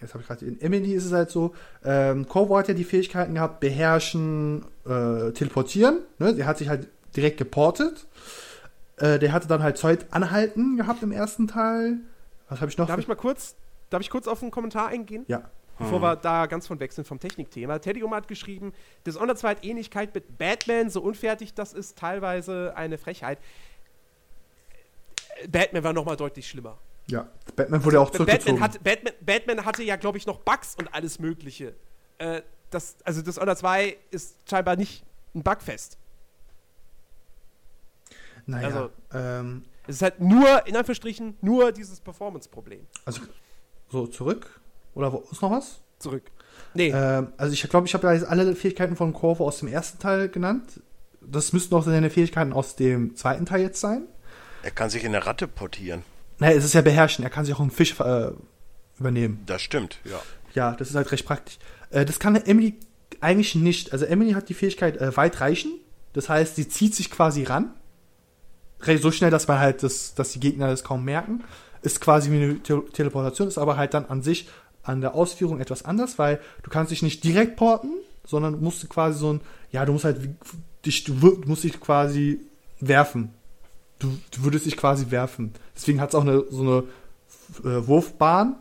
jetzt habe ich gerade in Emily ist es halt so, ähm, Corvo hat ja die Fähigkeiten gehabt, beherrschen, äh, teleportieren. Ne? Der hat sich halt direkt geportet. Äh, der hatte dann halt Zeit anhalten gehabt im ersten Teil. Was habe ich noch? Darf ich mal kurz, darf ich kurz auf einen Kommentar eingehen? Ja. Bevor wir da ganz von weg sind vom Technikthema. Teddy Oma hat geschrieben, Dishonored 2 hat Ähnlichkeit mit Batman, so unfertig das ist teilweise eine Frechheit. Batman war nochmal deutlich schlimmer. Ja, Batman wurde auch zurückgezogen. Batman, hat, Batman, Batman hatte ja, glaube ich, noch Bugs und alles Mögliche. Äh, das, also das Honor 2 ist scheinbar nicht ein Bugfest. Naja, also, ähm, es ist halt nur, in Anführungsstrichen, nur dieses Performance-Problem. Also, so zurück? Oder wo, ist noch was? Zurück. Nee. Ähm, also ich glaube, ich habe ja alle Fähigkeiten von Corvo aus dem ersten Teil genannt. Das müssten auch seine Fähigkeiten aus dem zweiten Teil jetzt sein. Er kann sich in eine Ratte portieren. Naja, es ist ja beherrschen. Er kann sich auch einen Fisch äh, übernehmen. Das stimmt, ja. Ja, das ist halt recht praktisch. Äh, das kann Emily eigentlich nicht. Also Emily hat die Fähigkeit äh, weit reichen. Das heißt, sie zieht sich quasi ran. So schnell, dass man halt das, dass die Gegner das kaum merken. Ist quasi wie eine Te Teleportation, ist aber halt dann an sich an der Ausführung etwas anders, weil du kannst dich nicht direkt porten, sondern musst quasi so ein, ja, du musst halt dich, du musst dich quasi werfen du, du würdest dich quasi werfen. Deswegen hat es auch eine, so eine äh, Wurfbahn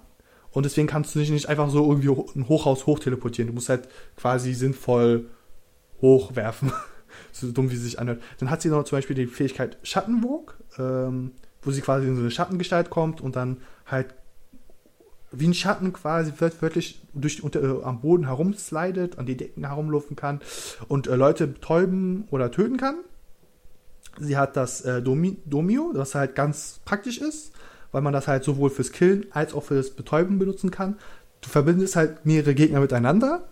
und deswegen kannst du dich nicht einfach so irgendwie ein Hochhaus hochteleportieren. Du musst halt quasi sinnvoll hochwerfen. so dumm, wie sie sich anhört. Dann hat sie noch zum Beispiel die Fähigkeit Schattenwurk, ähm, wo sie quasi in so eine Schattengestalt kommt und dann halt wie ein Schatten quasi wörtlich durch, unter, äh, am Boden herumslidet, an die Decken herumlaufen kann und äh, Leute betäuben oder töten kann. Sie hat das äh, Domi Domio, was halt ganz praktisch ist, weil man das halt sowohl fürs Killen als auch fürs Betäuben benutzen kann. Du verbindest halt mehrere Gegner miteinander.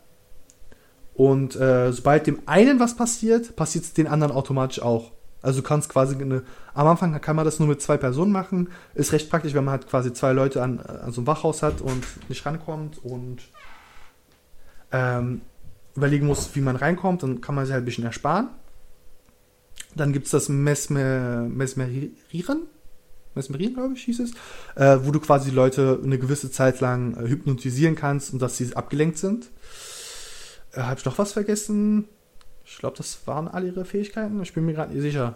Und äh, sobald dem einen was passiert, passiert es den anderen automatisch auch. Also du kannst quasi eine, am Anfang kann man das nur mit zwei Personen machen. Ist recht praktisch, wenn man halt quasi zwei Leute an, an so einem Wachhaus hat und nicht rankommt und ähm, überlegen muss, wie man reinkommt, dann kann man sich halt ein bisschen ersparen. Dann gibt es das Mesmer, Mesmerieren. Mesmerieren, glaube ich, hieß es. Äh, wo du quasi Leute eine gewisse Zeit lang äh, hypnotisieren kannst und dass sie abgelenkt sind. Äh, Habe ich noch was vergessen? Ich glaube, das waren alle ihre Fähigkeiten. Ich bin mir gerade nicht sicher.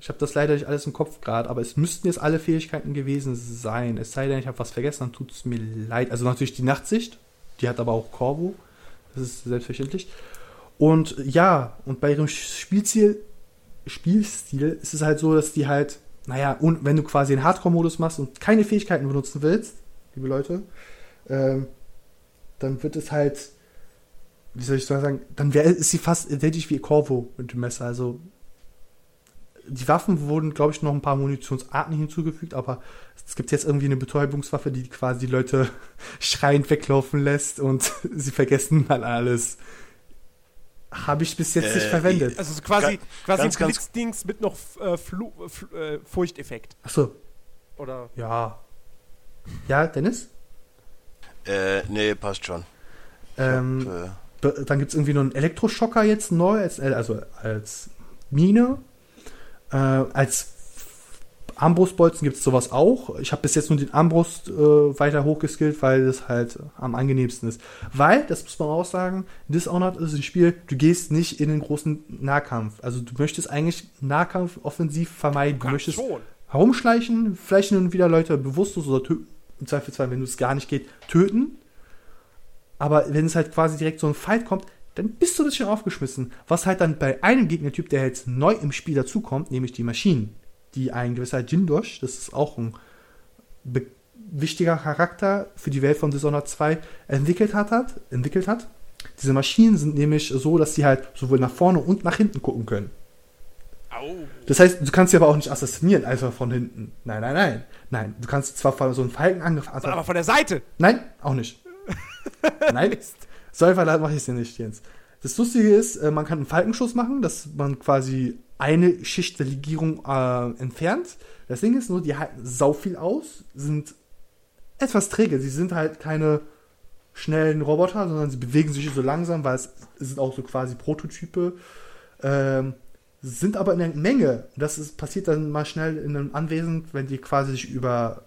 Ich habe das leider nicht alles im Kopf gerade, aber es müssten jetzt alle Fähigkeiten gewesen sein. Es sei denn, ich habe was vergessen, dann tut es mir leid. Also natürlich die Nachtsicht, die hat aber auch Corvo. Das ist selbstverständlich. Und ja, und bei ihrem Spielziel, Spielstil ist es halt so, dass die halt, naja, und wenn du quasi einen Hardcore-Modus machst und keine Fähigkeiten benutzen willst, liebe Leute, ähm, dann wird es halt, wie soll ich sagen, dann wär, ist sie fast identisch wie Corvo mit dem Messer. Also die Waffen wurden, glaube ich, noch ein paar Munitionsarten hinzugefügt, aber es gibt jetzt irgendwie eine Betäubungswaffe, die quasi die Leute schreiend weglaufen lässt und sie vergessen dann alles. Habe ich bis jetzt Äh, nicht verwendet. Also so quasi, quasi ganz, ein Blitzdings mit noch äh, Flu Fl äh, Furchteffekt. Achso, Oder ja. Ja, Dennis? Äh, nee, passt schon. Ähm, Äh, Be- Dann gibt es irgendwie noch einen Elektroschocker jetzt neu, als, also als Mine. Äh, als Armbrustbolzen gibt es sowas auch. Ich habe bis jetzt nur den Armbrust äh, weiter hochgeskillt, weil das halt am angenehmsten ist. Weil, das muss man auch sagen, Dishonored ist ein Spiel, du gehst nicht in den großen Nahkampf. Also du möchtest eigentlich Nahkampf offensiv vermeiden. Du möchtest schon. herumschleichen, vielleicht hin und wieder Leute bewusstlos oder töten. Im Zweifelsfall, wenn es gar nicht geht, töten. Aber wenn es halt quasi direkt so ein Fight kommt, dann bist du das schon aufgeschmissen. Was halt dann bei einem Gegnertyp, der jetzt neu im Spiel dazukommt, nämlich die Maschinen, die ein gewisser Jindosh, das ist auch ein wichtiger Charakter für die Welt von Dishonored 2, entwickelt hat, hat, entwickelt hat. Diese Maschinen sind nämlich so, dass sie halt sowohl nach vorne und nach hinten gucken können. Au. Das heißt, du kannst sie aber auch nicht assassinieren, einfach von hinten. Nein, nein, nein. Nein, du kannst zwar von so einen Falkenangriff Aber von der Seite. Nein, auch nicht. Nein, Mist. so einfach mache ich es dir nicht, Jens. Das Lustige ist, äh, man kann einen Falkenschuss machen, dass man quasi eine Schicht der Legierung äh, entfernt. Das Ding ist nur, die halten sau viel aus, sind etwas träge. Sie sind halt keine schnellen Roboter, sondern sie bewegen sich so langsam, weil es sind auch so quasi Prototype. Ähm, sind aber in der Menge. Das ist, passiert dann mal schnell in einem Anwesen, wenn die quasi sich über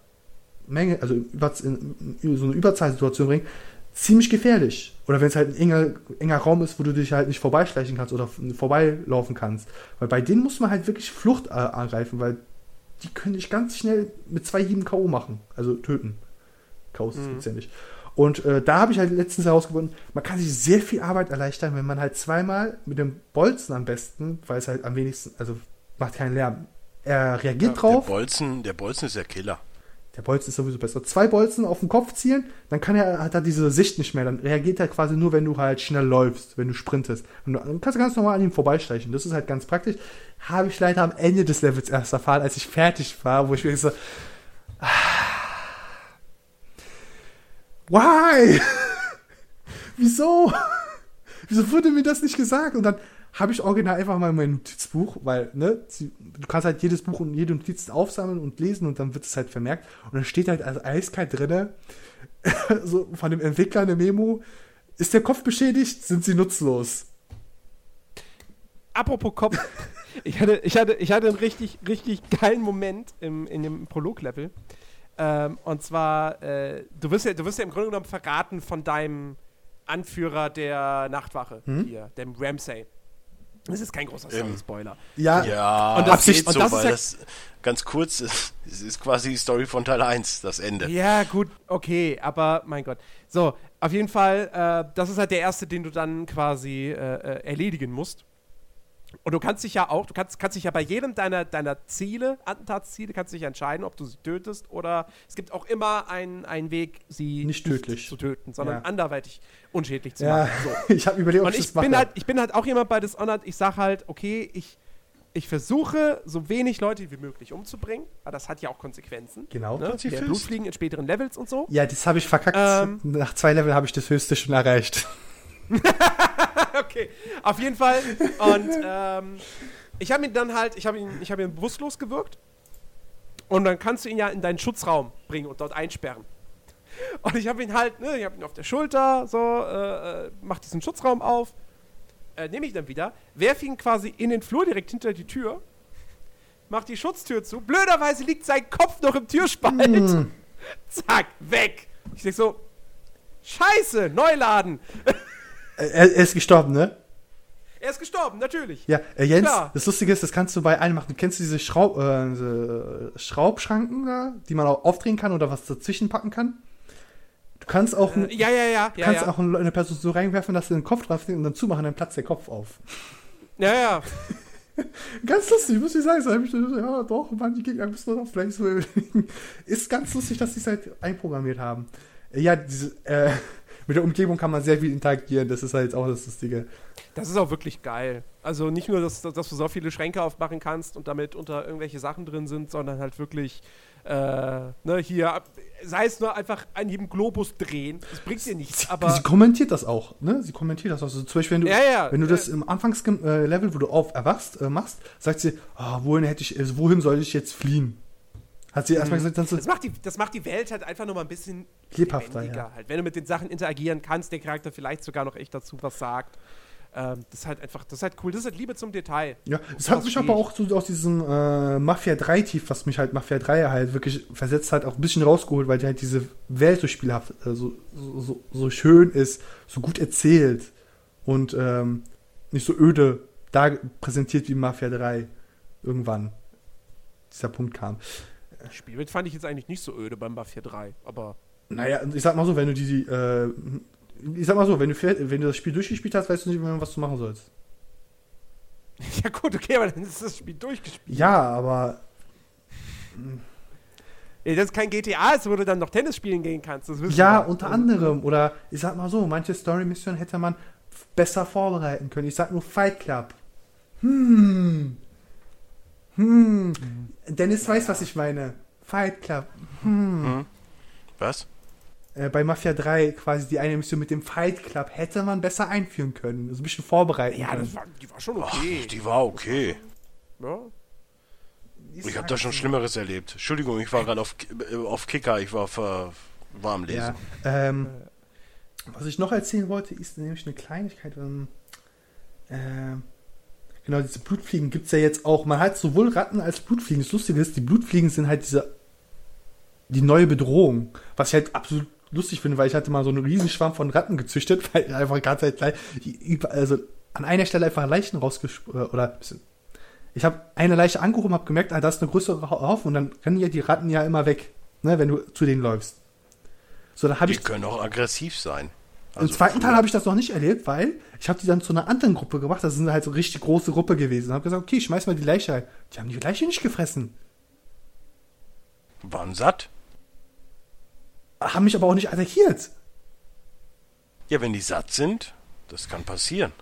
Menge, also über, in, in so eine Überzahlsituation bringen, ziemlich gefährlich. Oder wenn es halt ein enger, enger Raum ist, wo du dich halt nicht vorbeischleichen kannst oder vorbeilaufen kannst. Weil bei denen muss man halt wirklich Flucht äh, angreifen, weil die können dich ganz schnell mit zwei Hieben K.O. machen. Also töten. K.O. ist Mhm. letztendlich. Und äh, da habe ich halt letztens herausgefunden, man kann sich sehr viel Arbeit erleichtern, wenn man halt zweimal mit dem Bolzen am besten, weil es halt am wenigsten, also macht keinen Lärm. Er reagiert Ja, der drauf. Bolzen, der Bolzen ist der Killer. Der Bolzen ist sowieso besser. Zwei Bolzen auf den Kopf zielen, dann kann er, hat er diese Sicht nicht mehr. Dann reagiert er quasi nur, wenn du halt schnell läufst, wenn du sprintest. Und dann kannst du ganz normal an ihm vorbeischleichen. Das ist halt ganz praktisch. Habe ich leider am Ende des Levels erst erfahren, als ich fertig war, wo ich mir so. ah, Why? Wieso? Wieso wurde mir das nicht gesagt? Und dann habe ich original einfach mal mein Notizbuch, weil, ne, du kannst halt jedes Buch und jede Notiz aufsammeln und lesen und dann wird es halt vermerkt. Und dann steht halt als eiskalt drinne, so von dem Entwickler eine Memo, ist der Kopf beschädigt, sind sie nutzlos. Apropos Kopf. ich, hatte, ich, hatte, ich hatte einen richtig, richtig geilen Moment im, in dem Prolog-Level. Ähm, und zwar, äh, du, wirst ja, du wirst ja im Grunde genommen verraten von deinem Anführer der Nachtwache Hm? hier, dem Ramsay. Das ist kein großer Ähm, Spoiler. Ja, Ja, Und das- das geht und so, das ist weil ja- das ganz kurz ist. Es ist quasi die Story von Teil 1, das Ende. Ja, gut, okay, aber mein Gott. So, auf jeden Fall, äh, das ist halt der erste, den du dann quasi äh, äh, erledigen musst. Und du kannst dich ja auch, du kannst, kannst dich ja bei jedem deiner, deiner Ziele, Attentatsziele, kannst dich entscheiden, ob du sie tötest oder es gibt auch immer einen, einen Weg, sie Nicht tödlich. zu töten, sondern Ja. anderweitig unschädlich zu ja. machen. So. ich habe überlegt, ob Und ich ich das mache. bin, halt, ich bin halt auch jemand bei Dishonored, ich sag halt, okay, ich, ich versuche, so wenig Leute wie möglich umzubringen, aber das hat ja auch Konsequenzen. Genau. Ne? Blutfliegen in späteren Levels und so. Ja, das habe ich verkackt. Ähm. Nach zwei Level habe ich das höchste schon erreicht. okay, auf jeden Fall. Und ähm, ich habe ihn dann halt, ich habe ihn, ich habe ihn bewusstlos gewirkt. Und dann kannst du ihn ja in deinen Schutzraum bringen und dort einsperren. Und ich habe ihn halt, ne, ich habe ihn auf der Schulter, so, äh, äh, mach diesen Schutzraum auf, äh, nehme ich dann wieder, werfe ihn quasi in den Flur direkt hinter die Tür, mach die Schutztür zu. Blöderweise liegt sein Kopf noch im Türspalt. Hm. Zack, weg. Ich denk so, Scheiße, Neuladen. Er, er ist gestorben, ne? Er ist gestorben, natürlich. Ja, äh, Jens, Klar. das Lustige ist, das kannst du bei allen machen. Du kennst diese, Schraub, äh, diese Schraubschranken da, die man auch aufdrehen kann oder was dazwischen packen kann? Du kannst auch, Äh, ja, ja, ja. du kannst auch eine Person so reinwerfen, dass du den Kopf drauf und dann zumachen, dann platzt der Kopf auf. ja, ja. Ganz lustig, muss ich sagen. So ich ja, doch, manche Gegner müssen doch vielleicht so. Ist ganz lustig, dass die es halt einprogrammiert haben. Äh, Ja, diese, äh, mit der Umgebung kann man sehr viel interagieren. Das ist halt auch das Lustige. Das ist auch wirklich geil. Also nicht nur, dass, dass du so viele Schränke aufmachen kannst und damit unter irgendwelche Sachen drin sind, sondern halt wirklich, äh, ne, hier, sei es nur einfach an jedem Globus drehen. Das bringt dir nichts, aber. sie kommentiert das auch, ne? Sie kommentiert das auch. Also zum Beispiel, wenn du, Ja, ja, wenn du äh, das im Anfangslevel, wo du auf erwachst, äh, machst, sagt sie, ah, wohin hätte ich, also wohin soll ich jetzt fliehen? Hat sie erstmal gesagt, dann so, Das macht, die, das macht die Welt halt einfach nur mal ein bisschen Lebhafter, ja. Halt. Wenn du mit den Sachen interagieren kannst, der Charakter vielleicht sogar noch echt dazu was sagt. Ähm, das ist halt einfach, das ist halt cool. Das ist halt Liebe zum Detail. Ja, es hat mich aber auch so aus diesem äh, Mafia 3 Tief, was mich halt Mafia 3 halt wirklich versetzt hat, auch ein bisschen rausgeholt, weil die halt diese Welt so spielhaft, äh, so, so, so, so schön ist, so gut erzählt und ähm, nicht so öde da präsentiert wie Mafia 3 irgendwann dieser Punkt kam. Die Spielwelt fand ich jetzt eigentlich nicht so öde beim Mafia 3, aber Naja, ich sag mal so, wenn du die, äh, ich sag mal so, wenn du, wenn du das Spiel durchgespielt hast, weißt du nicht mehr, was du machen sollst. ja gut, okay, aber dann ist das Spiel durchgespielt. Ja, aber Ja, das ist kein GTA ist, wo du dann noch Tennis spielen gehen kannst. Das Ja, wir. unter anderem. Oder ich sag mal so, manche Story-Missionen hätte man besser vorbereiten können. Ich sag nur Fight Club. Hm. Hm. Dennis weiß, was ich meine. Fight Club. Hm. Was? Äh, bei Mafia 3 quasi die eine Mission mit dem Fight Club hätte man besser einführen können. Also ein bisschen vorbereiten Ja, das war, die war schon Ach, okay. die war okay. ja. Ich habe da schon Schlimmeres erlebt. Entschuldigung, ich war gerade auf, äh, auf Kicker, ich war ver, war am Lesen. Ja, ähm, was ich noch erzählen wollte, ist nämlich eine Kleinigkeit. Ähm, ähm, genau, diese Blutfliegen gibt es ja jetzt auch. Man hat sowohl Ratten als Blutfliegen. Das Lustige ist, die Blutfliegen sind halt diese die neue Bedrohung. Was ich halt absolut lustig finde, weil ich hatte mal so einen Riesenschwarm von Ratten gezüchtet, weil einfach ganz halt also an einer Stelle einfach Leichen rausgesprungen, oder bisschen- ich habe eine Leiche angehoben, habe gemerkt, ah, da ist eine größere Haufen und dann rennen ja die Ratten ja immer weg, ne, wenn du zu denen läufst. So, dann habe Die ich können auch aggressiv sein. Im Also zweiten Teil früher- habe ich das noch nicht erlebt, weil ich habe die dann zu einer anderen Gruppe gebracht. Das sind halt so richtig große Gruppe gewesen. Und habe gesagt, okay, schmeiß mal die Leiche rein. Die haben die Leiche nicht gefressen. waren satt. Haben mich aber auch nicht attackiert. Ja, wenn die satt sind, das kann passieren.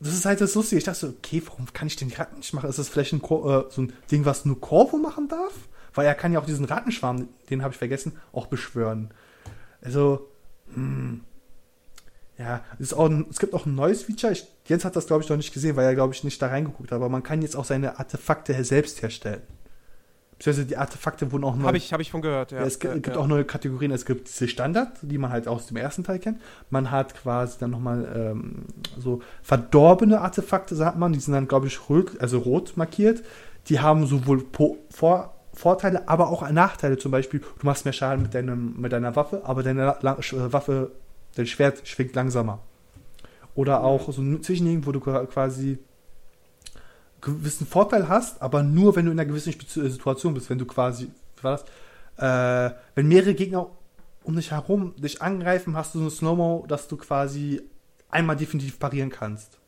Das ist halt das Lustige. Ich dachte so, okay, warum kann ich den Ratten nicht machen? Ist das vielleicht ein äh, so ein Ding, was nur Corvo machen darf? Weil er kann ja auch diesen Rattenschwarm, den habe ich vergessen, auch beschwören. Also, hm, ja, es, ist auch ein, es gibt auch ein neues Feature. Ich, Jens hat das, glaube ich, noch nicht gesehen, weil er, glaube ich, nicht da reingeguckt hat. Aber man kann jetzt auch seine Artefakte selbst herstellen. Beziehungsweise die Artefakte wurden auch neu. Habe ich, hab ich von gehört, ja. Ja, es gibt, ja, gibt ja. auch neue Kategorien. Es gibt diese Standard, die man halt aus dem ersten Teil kennt. Man hat quasi dann nochmal ähm, so verdorbene Artefakte, sagt man. Die sind dann, glaube ich, rot, also rot markiert. Die haben sowohl po Vor Vorteile, aber auch Nachteile. Zum Beispiel, du machst mehr Schaden mit, deinem, mit deiner Waffe, aber deine Sch- Waffe, dein Schwert schwingt langsamer. Oder auch so ein Zwischending, wo du qua- quasi gewissen Vorteil hast, aber nur, wenn du in einer gewissen Spezi- Situation bist, wenn du quasi, wie war das? Äh, wenn mehrere Gegner um dich herum dich angreifen, hast du so ein Slow-Mo, dass du quasi einmal definitiv parieren kannst.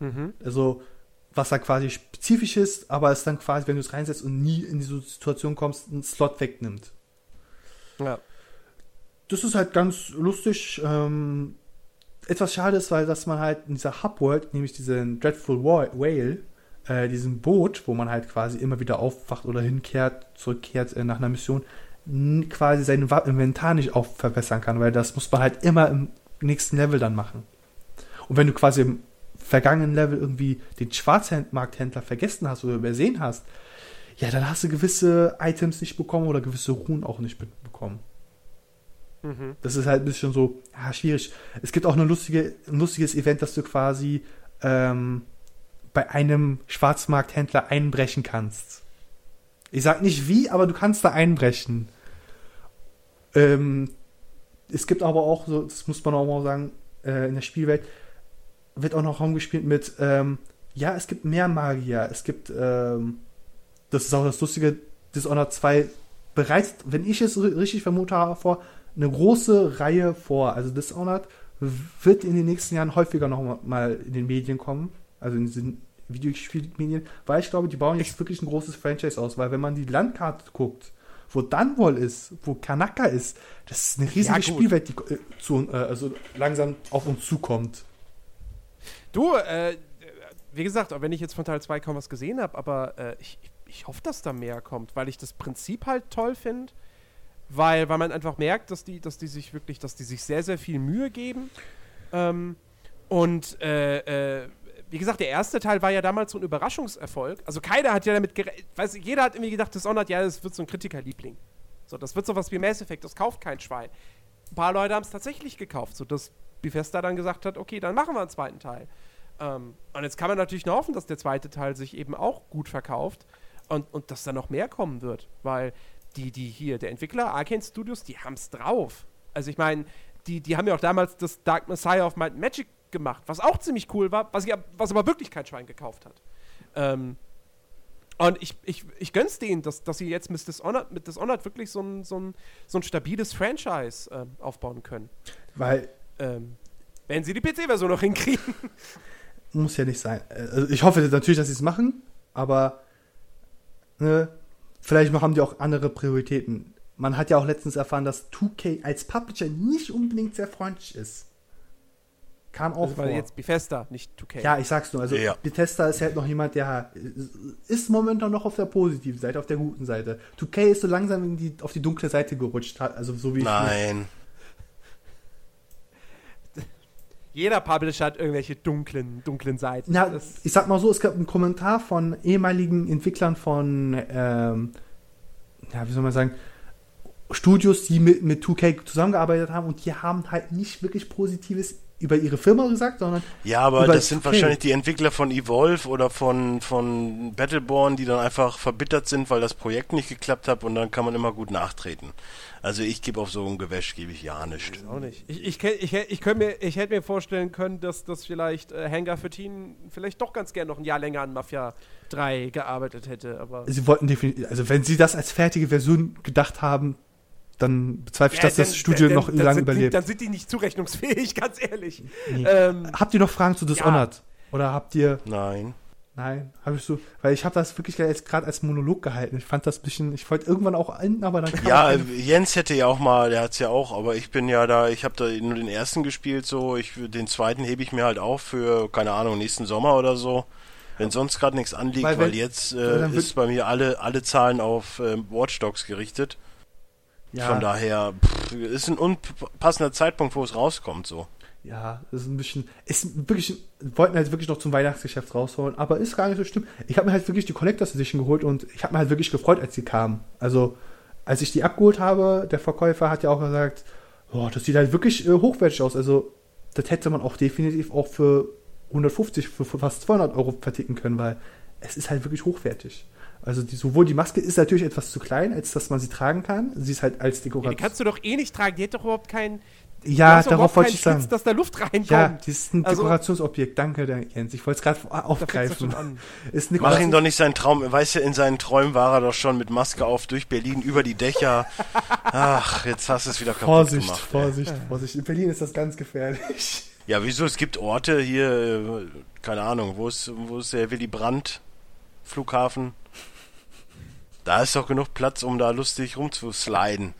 Mhm. Also, was da quasi spezifisch ist, aber es dann quasi, wenn du es reinsetzt und nie in diese Situation kommst, einen Slot wegnimmt. ja. Das ist halt ganz lustig. Ähm, etwas schade ist, weil dass man halt in dieser Hub-World, nämlich diesen Dreadful Whale, äh, diesem Boot, wo man halt quasi immer wieder aufwacht oder hinkehrt, zurückkehrt äh, nach einer Mission, quasi sein Inventar nicht auf verbessern kann, weil das muss man halt immer im nächsten Level dann machen. Und wenn du quasi im vergangenen Level irgendwie den Schwarzmarkthändler vergessen hast oder übersehen hast, ja, dann hast du gewisse Items nicht bekommen oder gewisse Ruhen auch nicht bekommen. Mhm. Das ist halt ein bisschen so ja, schwierig. Es gibt auch lustige, ein lustiges Event, dass du quasi ähm, bei einem Schwarzmarkthändler einbrechen kannst. Ich sag nicht wie, aber du kannst da einbrechen. Ähm, es gibt aber auch so, das muss man auch mal sagen, äh, in der Spielwelt, wird auch noch rumgespielt mit, ähm, ja, es gibt mehr Magier. Es gibt, ähm, das ist auch das Lustige, Dishonored 2 bereits, wenn ich es richtig vermute vor eine große Reihe vor. Also Dishonored wird in den nächsten Jahren häufiger noch mal in den Medien kommen, also in diesen Videospielmedien, weil ich glaube, die bauen jetzt wirklich ein großes Franchise aus, weil wenn man die Landkarte guckt, wo Dunwall ist, wo Kanaka ist, das ist eine riesige Ja. Spielwelt, die äh, zu, äh, also langsam auf uns zukommt. Du, äh, wie gesagt, auch wenn ich jetzt von Teil 2 kaum was gesehen habe, aber äh, ich, ich hoffe, dass da mehr kommt, weil ich das Prinzip halt toll finde. Weil, weil man einfach merkt, dass die, dass die sich wirklich, dass die sich sehr, sehr viel Mühe geben. Ähm, und äh, äh, wie gesagt, der erste Teil war ja damals so ein Überraschungserfolg. Also keiner hat ja damit gerechnet. Jeder hat irgendwie gedacht, Dishonored, ja, das wird so ein Kritikerliebling. So, das wird sowas wie Mass Effect, das kauft kein Schwein. Ein paar Leute haben es tatsächlich gekauft, sodass Bethesda dann gesagt hat, okay, dann machen wir einen zweiten Teil. Ähm, und jetzt kann man natürlich nur hoffen, dass der zweite Teil sich eben auch gut verkauft und, und dass da noch mehr kommen wird, weil die, die hier, der Entwickler, Arcane Studios, die haben es drauf. Also ich meine, die, die haben ja auch damals das Dark Messiah of Might Magic gemacht, was auch ziemlich cool war, was, ich, was aber wirklich kein Schwein gekauft hat. Ähm, und ich, ich, ich gönn's denen, dass, dass sie jetzt mit Dishonored, mit Dishonored wirklich so ein, so ein, so ein stabiles Franchise ähm, aufbauen können. Weil Ähm, wenn sie die PC-Version noch hinkriegen. muss ja nicht sein. Also ich hoffe natürlich, dass sie es machen, aber ne, vielleicht haben die auch andere Prioritäten. Man hat ja auch letztens erfahren, dass 2K als Publisher nicht unbedingt sehr freundlich ist. Kam auch Also, weil vor. jetzt Bethesda, nicht 2K. ja, ich sag's nur. Also Ja. Bethesda ist halt noch jemand, der ist momentan noch auf der positiven Seite, auf der guten Seite. 2K ist so langsam in die, auf die dunkle Seite gerutscht, hat, also so wie ich Nein. Jeder Publisher hat irgendwelche dunklen, dunklen Seiten. Na, Das- ich sag mal so, es gab einen Kommentar von ehemaligen Entwicklern von, ähm, ja, wie soll man sagen, Studios, die mit, mit 2K zusammengearbeitet haben und die haben halt nicht wirklich Positives über ihre Firma gesagt, sondern Ja, aber Über das sind 2K. wahrscheinlich die Entwickler von Evolve oder von, von Battleborn, die dann einfach verbittert sind, weil das Projekt nicht geklappt hat und dann kann man immer gut nachtreten. Also ich gebe auf so ein Gewäsch, gebe ich ja nicht. Auch nicht. Ich, ich, ich, ich, mir, ich hätte mir vorstellen können, dass das vielleicht äh, Hangar 14 vielleicht doch ganz gern noch ein Jahr länger an Mafia 3 gearbeitet hätte. Aber sie wollten definitiv, also wenn sie das als fertige Version gedacht haben, dann bezweifle ich, Ja, dass das dann- Studio dann- noch lange sind die, überlebt. Dann sind die nicht zurechnungsfähig, ganz ehrlich. Nee. Ähm, habt ihr noch Fragen zu Dishonored? Oder habt ihr Nein. Nein, habe ich so, weil ich habe das wirklich jetzt gerade als Monolog gehalten. Ich fand das ein bisschen, ich wollte irgendwann auch enden, aber dann kam Ja, äh, Jens hätte ja auch mal, der hat's ja auch, aber ich bin ja da, ich habe da nur den ersten gespielt, so, ich den zweiten hebe ich mir halt auf für, keine Ahnung, nächsten Sommer oder so. Wenn sonst gerade nichts anliegt, Weil weil, wenn- jetzt weil äh, ist bei mir alle, alle Zahlen auf ähm, Watch Dogs gerichtet. Ja, Von daher pff, ist ein unpassender Zeitpunkt, wo es rauskommt, so. ja, das ist ein bisschen, ist wirklich, wollten halt wirklich noch zum Weihnachtsgeschäft rausholen, aber ist gar nicht so schlimm. Ich habe mir halt wirklich die Collectors Edition geholt und ich habe mir halt wirklich gefreut, als sie kamen. Also, als ich die abgeholt habe, der Verkäufer hat ja auch gesagt, boah, das sieht halt wirklich äh, hochwertig aus. Also, das hätte man auch definitiv auch für 150, für, für fast 200 Euro verticken können, weil es ist halt wirklich hochwertig. Also die, sowohl die Maske ist natürlich etwas zu klein, als dass man sie tragen kann. Sie ist halt als ja, die Dekoration. kannst du doch eh nicht tragen. Die hat doch überhaupt keinen. Ja, darauf wollte ich sagen. Schutz, dass da Luft reinkommt. Ja, das ist ein Also- Dekorationsobjekt. Danke, der Jens. Ich wollte es gerade aufgreifen. Ist Mach ihn doch nicht seinen Traum. Weißt du, in seinen Träumen war er doch schon mit Maske auf durch Berlin über die Dächer. Ach, jetzt hast du es wieder kaputt Vorsicht, gemacht. ey. Vorsicht, Vorsicht. In Berlin ist das ganz gefährlich. Ja, wieso? Es gibt Orte hier, äh, keine Ahnung, wo ist, wo ist der Willy Brandt Flughafen? Da ist doch genug Platz, um da lustig rumzusliden.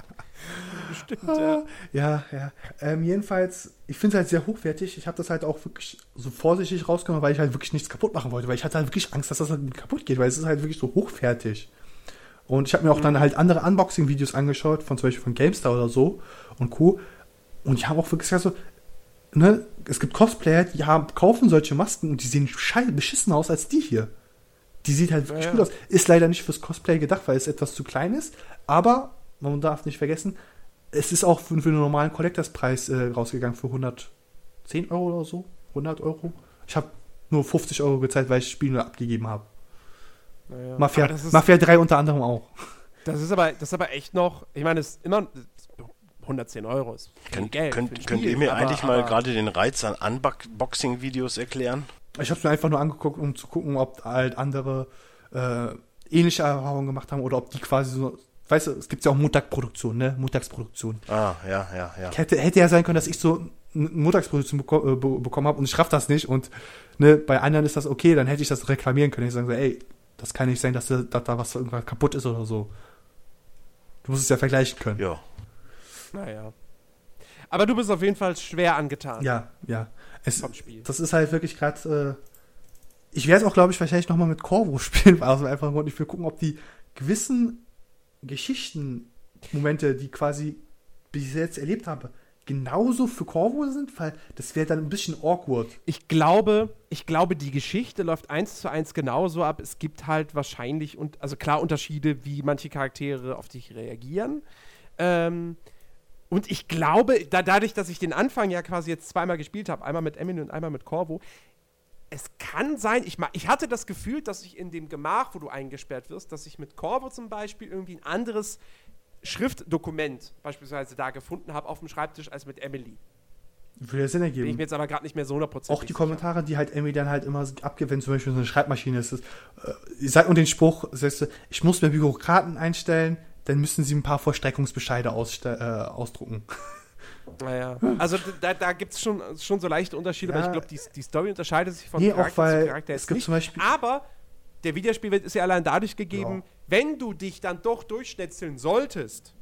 Stimmt, ja. Ja, ja. Ähm, jedenfalls, ich finde es halt sehr hochwertig. Ich habe das halt auch wirklich so vorsichtig rausgenommen, weil ich halt wirklich nichts kaputt machen wollte. Weil ich hatte halt wirklich Angst, dass das halt kaputt geht, weil es ist halt wirklich so hochwertig. Und ich habe mir auch dann halt andere Unboxing-Videos angeschaut, von zum Beispiel von GameStar oder so und Co. Und die haben auch wirklich gesagt so, ne, es gibt Cosplayer, die haben, kaufen solche Masken und die sehen scheiße beschissen aus als die hier. Die sieht halt wirklich Ja, gut aus. Ist leider nicht fürs Cosplay gedacht, weil es etwas zu klein ist. Aber man darf nicht vergessen, es ist auch für, für einen normalen Collectors-Preis äh, rausgegangen für 110 Euro oder so. 100 Euro. Ich habe nur 50 Euro gezahlt, weil ich das Spiel nur abgegeben habe. Naja. Mafia, ist, Mafia 3 unter anderem auch. Das ist aber, das ist aber echt noch, ich meine, es ist immer 110 Euro ist Könnt, Geld. könnt, könnt ihr mir aber- eigentlich mal gerade den Reiz an Unboxing-Videos erklären? Ich habe es mir einfach nur angeguckt, um zu gucken, ob halt andere äh, ähnliche Erfahrungen gemacht haben oder ob die quasi so. Weißt du, es gibt ja auch Montagproduktion, ne? Montagsproduktion. Ah, ja, ja, ja. Hätte, hätte ja sein können, dass ich so eine Montagsproduktion beko äh, be bekommen habe und ich raff das nicht und ne, bei anderen ist das okay, dann hätte ich das reklamieren können. Ich sagen so, ey, das kann nicht sein, dass, da- dass da was irgendwas kaputt ist oder so. Du musst es ja vergleichen können. Ja. Naja. Aber du bist auf jeden Fall schwer angetan Ja, ja. Es, vom Spiel. das ist halt wirklich gerade. Äh, ich werde es auch, glaube ich, wahrscheinlich nochmal mit Corvo spielen, also einfach nur, ich will gucken, ob die gewissen Geschichtenmomente, die quasi bis ich jetzt erlebt habe, genauso für Corvo sind, weil das wäre dann ein bisschen awkward. Ich glaube, ich glaube, die Geschichte läuft eins zu eins genauso ab. Es gibt halt wahrscheinlich und also klar Unterschiede, wie manche Charaktere auf dich reagieren. Ähm, und ich glaube, da, dadurch, dass ich den Anfang ja quasi jetzt zweimal gespielt habe, einmal mit Emily und einmal mit Corvo, es kann sein, ich, ich hatte das Gefühl, dass ich in dem Gemach, wo du eingesperrt wirst, dass ich mit Corvo zum Beispiel irgendwie ein anderes Schriftdokument beispielsweise da gefunden habe auf dem Schreibtisch als mit Emily. Würde ja Sinn Bin ich ergeben. mir jetzt aber gerade nicht mehr so hundertprozentig Auch die. Kommentare, die halt Emily dann halt immer wenn zum Beispiel so eine Schreibmaschine ist. Das, äh, nur den Spruch, das heißt, ich muss mir Bürokraten einstellen, dann müssen sie ein paar Vollstreckungsbescheide äh, ausdrucken. Naja. Also d- da, da gibt es schon, schon so leichte Unterschiede, aber Ja. ich glaube, die, die Story unterscheidet sich von Nee, auch Charakter weil zu Charakter es gibt nicht. zum Beispiel- aber der Videospielwelt ist ja allein dadurch gegeben, Ja. wenn du dich dann doch durchschnetzeln solltest.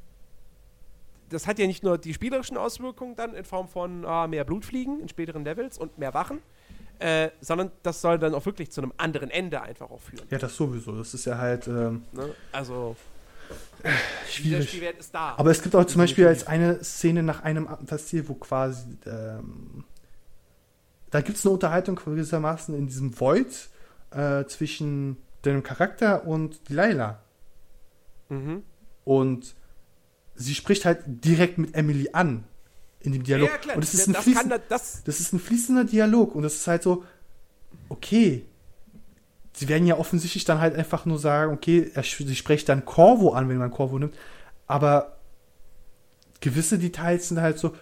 Das hat ja nicht nur die spielerischen Auswirkungen dann in Form von ah, mehr Blutfliegen in späteren Levels und mehr Wachen, äh, sondern das soll dann auch wirklich zu einem anderen Ende einfach auch führen. Ja, das sowieso. Das ist ja halt ähm, Ne? Also, schwierig. Aber es gibt auch zum Beispiel als eine Szene nach einem passiert, wo quasi ähm, da gibt es eine Unterhaltung gewissermaßen in diesem Void äh, zwischen deinem Charakter und Delilah. Mhm. Und sie spricht halt direkt mit Emily an in dem Dialog. Ja, und es ist das, das das, das ist ein fließender Dialog und das ist halt so, okay. Sie werden ja offensichtlich dann halt einfach nur sagen, okay, er, sie spricht dann Corvo an, wenn man Corvo nimmt, aber gewisse Details sind halt so,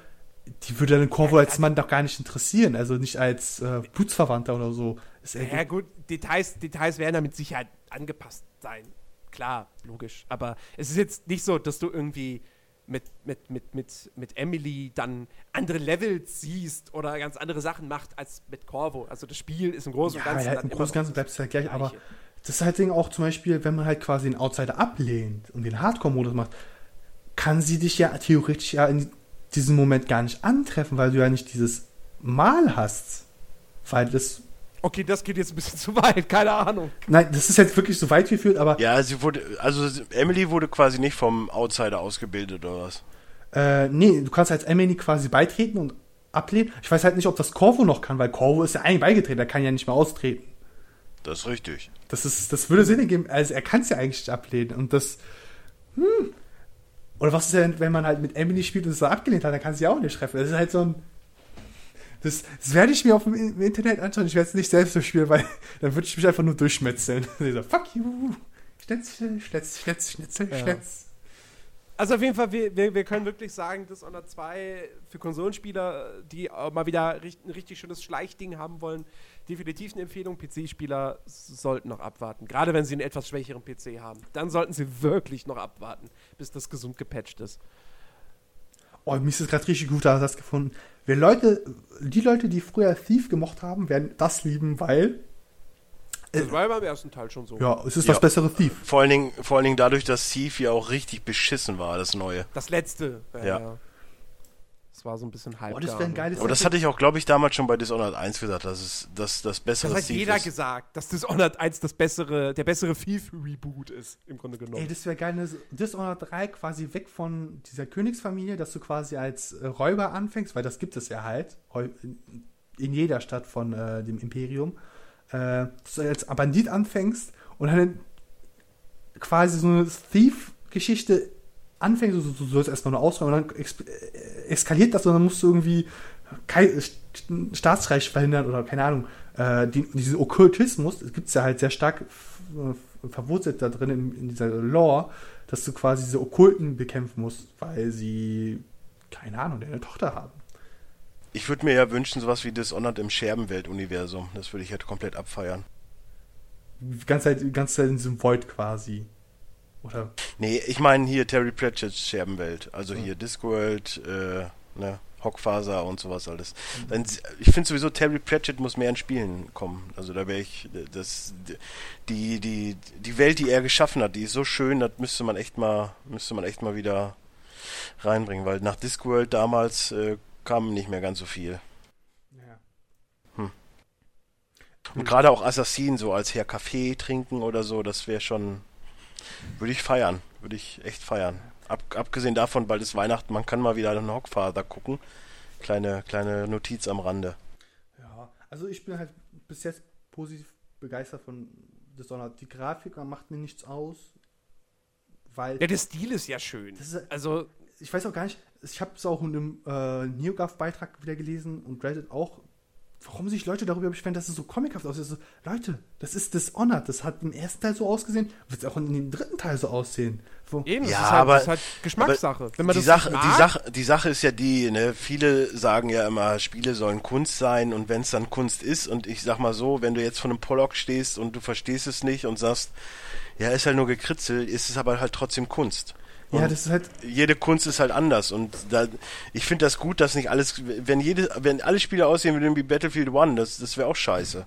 die würde dann Corvo als Mann doch gar nicht interessieren, also nicht als äh, Blutsverwandter oder so. Es Ja, gut, Details, Details werden da mit Sicherheit angepasst sein. Klar, logisch. Aber es ist jetzt nicht so, dass du irgendwie mit, mit, mit, mit, mit Emily dann andere Levels siehst oder ganz andere Sachen macht als mit Corvo. Also das Spiel ist im Großen und Ja, Ganzen. ja, im Großen und Ganzen bleibt es halt gleich, aber das ist halt Ding auch zum Beispiel, wenn man halt quasi den Outsider ablehnt und den Hardcore-Modus macht, kann sie dich ja theoretisch ja in diesem Moment gar nicht antreffen, weil du ja nicht dieses Mal hast. Weil das, Okay, das geht jetzt ein bisschen zu weit, keine Ahnung. nein, das ist jetzt wirklich so weit geführt, aber Ja, sie wurde, also Emily wurde quasi nicht vom Outsider ausgebildet oder was? äh, nee, du kannst als Emily quasi beitreten und ablehnen. Ich weiß halt nicht, ob das Corvo noch kann, weil Corvo ist ja eigentlich beigetreten, er kann ja nicht mehr austreten. Das ist richtig. Das ist, das würde Sinn ergeben. Also er kann es ja eigentlich nicht ablehnen. Und das, hm. Oder was ist denn, wenn man halt mit Emily spielt und es so abgelehnt hat, dann kann sie auch nicht treffen. Das ist halt so ein. Das, das werde ich mir auf dem im Internet anschauen. Ich werde es nicht selbst so spielen, weil dann würde ich mich einfach nur durchschmetzeln. so, fuck you. Schnetzel, Schnetz, Schnetz, Schnetzel, Ja. Also auf jeden Fall, wir, wir, wir können wirklich sagen, Dishonored 2 für Konsolenspieler, die mal wieder ein richtig schönes Schleichding haben wollen, definitiv eine Empfehlung. PC-Spieler sollten noch abwarten. Gerade wenn sie einen etwas schwächeren PC haben. Dann sollten sie wirklich noch abwarten, bis das gesund gepatcht ist. Oh, mir ist es gerade richtig gut, da das gefunden. Wer Leute, die Leute, die früher Thief gemocht haben, werden das lieben, weil, Das war ja beim ersten Teil schon so. ja, es ist Ja. das bessere Thief. Vor allen Dingen, vor allen Dingen dadurch, dass Thief ja auch richtig beschissen war, das neue. Das letzte. Ja. Das war so ein bisschen halb. Oh, das wäre ein geiles Aber das hatte ich auch, glaube ich, damals schon bei Dishonored 1 gesagt, dass es dass das bessere Das hat Thief jeder ist. gesagt, dass Dishonored 1 das bessere, der bessere Thief-Reboot ist, im Grunde genommen. Ey, das wäre geil, eine Dishonored 3 quasi weg von dieser Königsfamilie, dass du quasi als äh, Räuber anfängst, weil das gibt es ja halt in, in jeder Stadt von äh, dem Imperium. Äh, dass du als Bandit anfängst und dann quasi so eine Thief-Geschichte anfängst, du, du sollst erstmal nur ausräumen und dann ex äh, eskaliert das und dann musst du irgendwie kein Staatsreich verhindern oder keine Ahnung. Äh, die, diesen Okkultismus gibt es ja halt sehr stark f- verwurzelt da drin in, in dieser Lore, dass du quasi diese Okkulten bekämpfen musst, weil sie keine Ahnung, eine Tochter haben. Ich würde mir ja wünschen, sowas wie Dishonored im Scherbenwelt-Universum. Das würde ich halt komplett abfeiern. Die ganze Zeit, die ganze Zeit in diesem Void quasi. Oder? Nee, ich meine hier Terry Pratchett's Scherbenwelt. Also hier Discworld, äh, ne, Hockfaser und sowas alles. Dann, ich finde sowieso, Terry Pratchett muss mehr in Spielen kommen. Also da wäre ich, das, die, die, die Welt, die er geschaffen hat, die ist so schön, das müsste man echt mal, müsste man echt mal wieder reinbringen, weil nach Discworld damals äh, kam nicht mehr ganz so viel. Ja. Und gerade auch Assassin so als Herr Kaffee trinken oder so, das wäre schon, würde ich feiern, würde ich echt feiern. Ab, abgesehen davon, bald ist Weihnachten, man kann mal wieder einen Hockfather gucken. Kleine, kleine Notiz am Rande. Ja, also ich bin halt bis jetzt positiv begeistert von Dishonored. Die Grafik macht mir nichts aus, weil Ja, der Stil ist ja schön. Das ist- also, ich weiß auch gar nicht, ich habe es auch in einem äh, NeoGAF-Beitrag wieder gelesen und Reddit auch, warum sich Leute darüber beschweren, dass es so comichaft aussieht. So, Leute, das ist Dishonored, das hat im ersten Teil so ausgesehen, wird es auch in dem dritten Teil so aussehen. Wo, eben, Ja, das, ist halt, aber- das ist halt Geschmackssache. Wenn man die, das Sache, die, Sache, die Sache ist ja die, ne, viele sagen ja immer, Spiele sollen Kunst sein und wenn es dann Kunst ist und ich sag mal so, wenn du jetzt vor einem Pollock stehst und du verstehst es nicht und sagst, ja, ist halt nur gekritzelt, ist es aber halt trotzdem Kunst. Ja, das ist halt, jede Kunst ist halt anders und da, ich finde das gut, dass nicht alles, wenn jede, wenn alle Spiele aussehen würden wie Battlefield One, das, das wäre auch scheiße.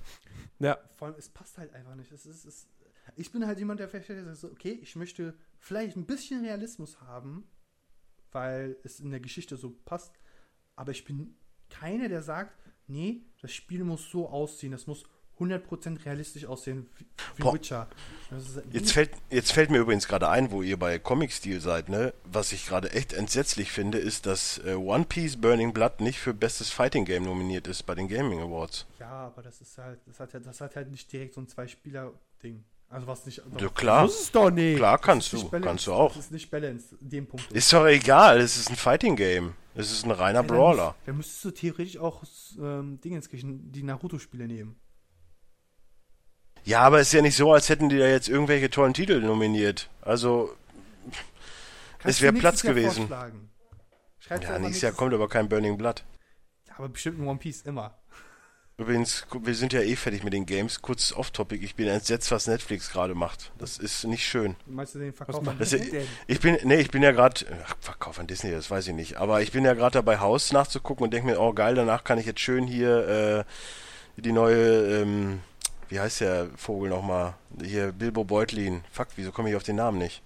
ja, vor allem, es passt halt einfach nicht. Es ist, es, ich bin halt jemand, der feststellt, dass so, okay, ich möchte vielleicht ein bisschen Realismus haben, weil es in der Geschichte so passt, aber ich bin keiner, der sagt, nee, das Spiel muss so aussehen, das muss 100% realistisch aussehen, wie, wie Boah. Witcher. Jetzt fällt, jetzt fällt mir übrigens gerade ein, wo ihr bei Comic-Stil seid, ne? Was ich gerade echt entsetzlich finde, ist, dass äh, One Piece Burning Blood nicht für bestes Fighting Game nominiert ist bei den Gaming Awards. ja, aber das ist halt, das hat, ja- das hat halt nicht direkt so ein Zwei-Spieler-Ding. Also was nicht. Ja, klar, muss es doch nicht. klar kannst du, balanced. kannst du auch. Das ist nicht balanced in dem Punkt. Ist doch egal, es ist ein Fighting Game. Es ist ein reiner Ja, dann Brawler. müsst- Dann müsstest du theoretisch auch ähm, Dingenskirchen, die Naruto-Spiele nehmen. Ja, aber es ist ja nicht so, als hätten die da jetzt irgendwelche tollen Titel nominiert. Also, Es du wär nächstes Platz Jahr gewesen. ja, nächstes Jahr kommt aber kein Burning Blood. Ja, aber bestimmt in One Piece immer. Übrigens, wir sind ja eh fertig mit den Games. Kurz off-topic, ich bin entsetzt, was Netflix gerade macht. Das ist nicht schön. Meinst du den Verkauf an Disney? ich bin, nee, ich bin ja gerade, Verkauf an Disney, das weiß ich nicht, aber ich bin ja gerade dabei, Haus nachzugucken und denke mir, oh geil, danach kann ich jetzt schön hier äh, die neue, ähm, wie heißt der Vogel nochmal? Hier, Bilbo Beutlin. Fuck, wieso komme ich auf den Namen nicht?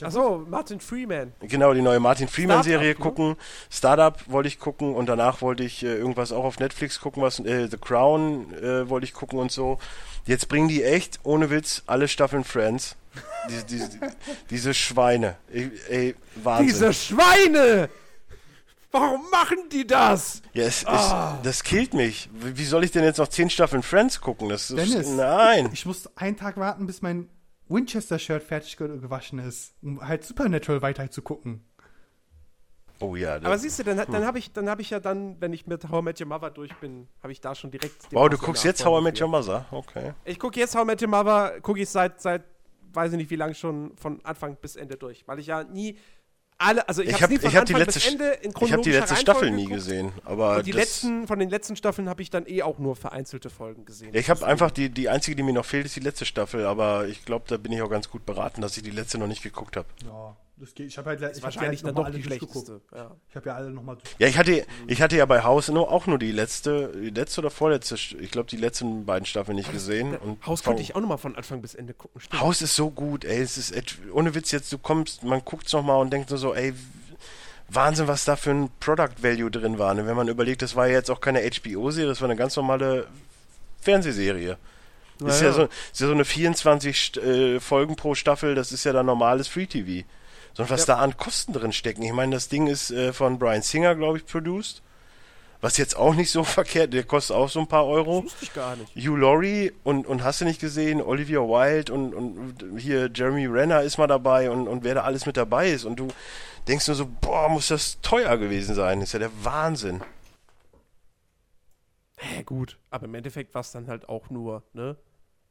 Achso, Martin Freeman. Genau, die neue Martin Freeman-Serie ne? gucken. Startup wollte ich gucken und danach wollte ich äh, irgendwas auch auf Netflix gucken, was äh, The Crown äh, wollte ich gucken und so. Jetzt bringen die echt, ohne Witz, alle Staffeln Friends. Diese, diese, diese Schweine. Ey, ey Wahnsinn. Diese Schweine! Warum machen die das? ja, es, Ah. es, das killt mich. Wie soll ich denn jetzt noch zehn Staffeln Friends gucken? Das ist, Dennis. nein. Ich musste einen Tag warten, bis mein Winchester-Shirt fertig ge- gewaschen ist, um halt Supernatural weiter zu gucken. Oh ja. Aber siehst du, dann, dann habe ich, dann hab ich ja dann, wenn ich mit How I Met Your Mother durch bin, habe ich da schon direkt. wow, du guckst jetzt How I Met Your Mother? Okay. Ich gucke jetzt How I Met Your Mother, gucke ich seit, seit, weiß ich nicht wie lange schon, von Anfang bis Ende durch. Weil ich ja nie alle, also ich, Ich habe hab die letzte, bis Ende in ich hab die letzte Staffel nie geguckt. gesehen. Aber Und die letzten, von den letzten Staffeln habe ich dann eh auch nur vereinzelte Folgen gesehen. Ja, ich habe einfach die, die einzige, die mir noch fehlt, ist die letzte Staffel, aber ich glaube, da bin ich auch ganz gut beraten, dass ich die letzte noch nicht geguckt habe. Ja, das geht. Ich habe halt ich hab wahrscheinlich halt dann noch doch mal die schlechteste. Ja. Ich habe ja alle nochmal. Ja, ich hatte, ich hatte ja bei Haus nur, auch nur die letzte, die letzte oder vorletzte, ich glaube, die letzten beiden Staffeln nicht gesehen. Und Haus von- konnte ich auch nochmal von Anfang bis Ende gucken. Stimmt. Haus ist so gut, ey, es ist, ohne Witz jetzt, du kommst, man guckt's noch mal und denkt nur so, ey, Wahnsinn, was da für ein Product Value drin war. Ne? Wenn man überlegt, das war ja jetzt auch keine HBO-Serie, das war eine ganz normale Fernsehserie. Ist ja, so, ist ja so eine 24 St- äh, Folgen pro Staffel, das ist ja dann normales Free-TV. So, und was Ja. da an Kosten drin stecken. Ich meine, das Ding ist äh, von Brian Singer, glaube ich, produced. Was jetzt auch nicht so verkehrt, der kostet auch so ein paar Euro. Das wusste ich gar nicht. Hugh Laurie und, und hast du nicht gesehen, Olivia Wilde und, und hier Jeremy Renner ist mal dabei und, und wer da alles mit dabei ist. Und du denkst nur so, boah, muss das teuer gewesen sein. Das ist ja der Wahnsinn. Hä, gut. Aber im Endeffekt war es dann halt auch nur, ne?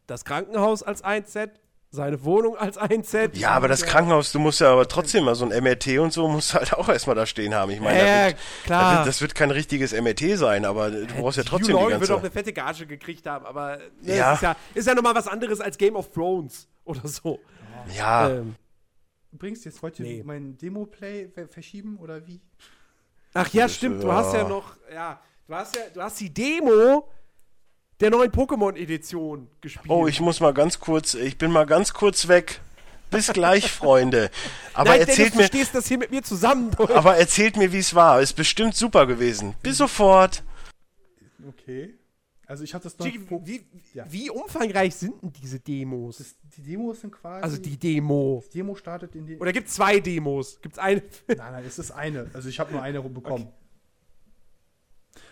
Das Krankenhaus als ein Set, seine Wohnung als ein Set. Ja, aber das Krankenhaus, du musst ja aber trotzdem mal so ein MRT und so, musst du halt auch erstmal da stehen haben. Ich meine, Ja, da wird, klar. Da wird, das wird kein richtiges MRT sein, aber du brauchst ja trotzdem die Laurie wird auch ganze... eine fette Gage gekriegt haben, aber ne, Ja. es ist ja, ist ja nochmal was anderes als Game of Thrones oder so. Ja, Ähm, Übrigens, jetzt wollt ihr Nee. mein Demo-Play ver- verschieben oder wie? ach ja, stimmt, du hast ja noch, ja, du hast ja, du hast die Demo der neuen Pokémon-Edition gespielt. oh, ich muss mal ganz kurz, ich bin mal ganz kurz weg. Bis gleich, Freunde. Aber Nein, erzählt Dennis, mir, du stehst das hier mit mir zusammen. durch. aber erzählt mir, wie es war. Ist bestimmt super gewesen. Bis sofort. Okay. Also ich habe das noch. Jiggy, wie, Ja. wie umfangreich sind denn diese Demos? das, die Demos sind quasi. Also die Demo. die Demo startet in den. Oder gibt es zwei Demos? Gibt es eine? Nein, nein, es ist eine. Also ich habe nur eine bekommen.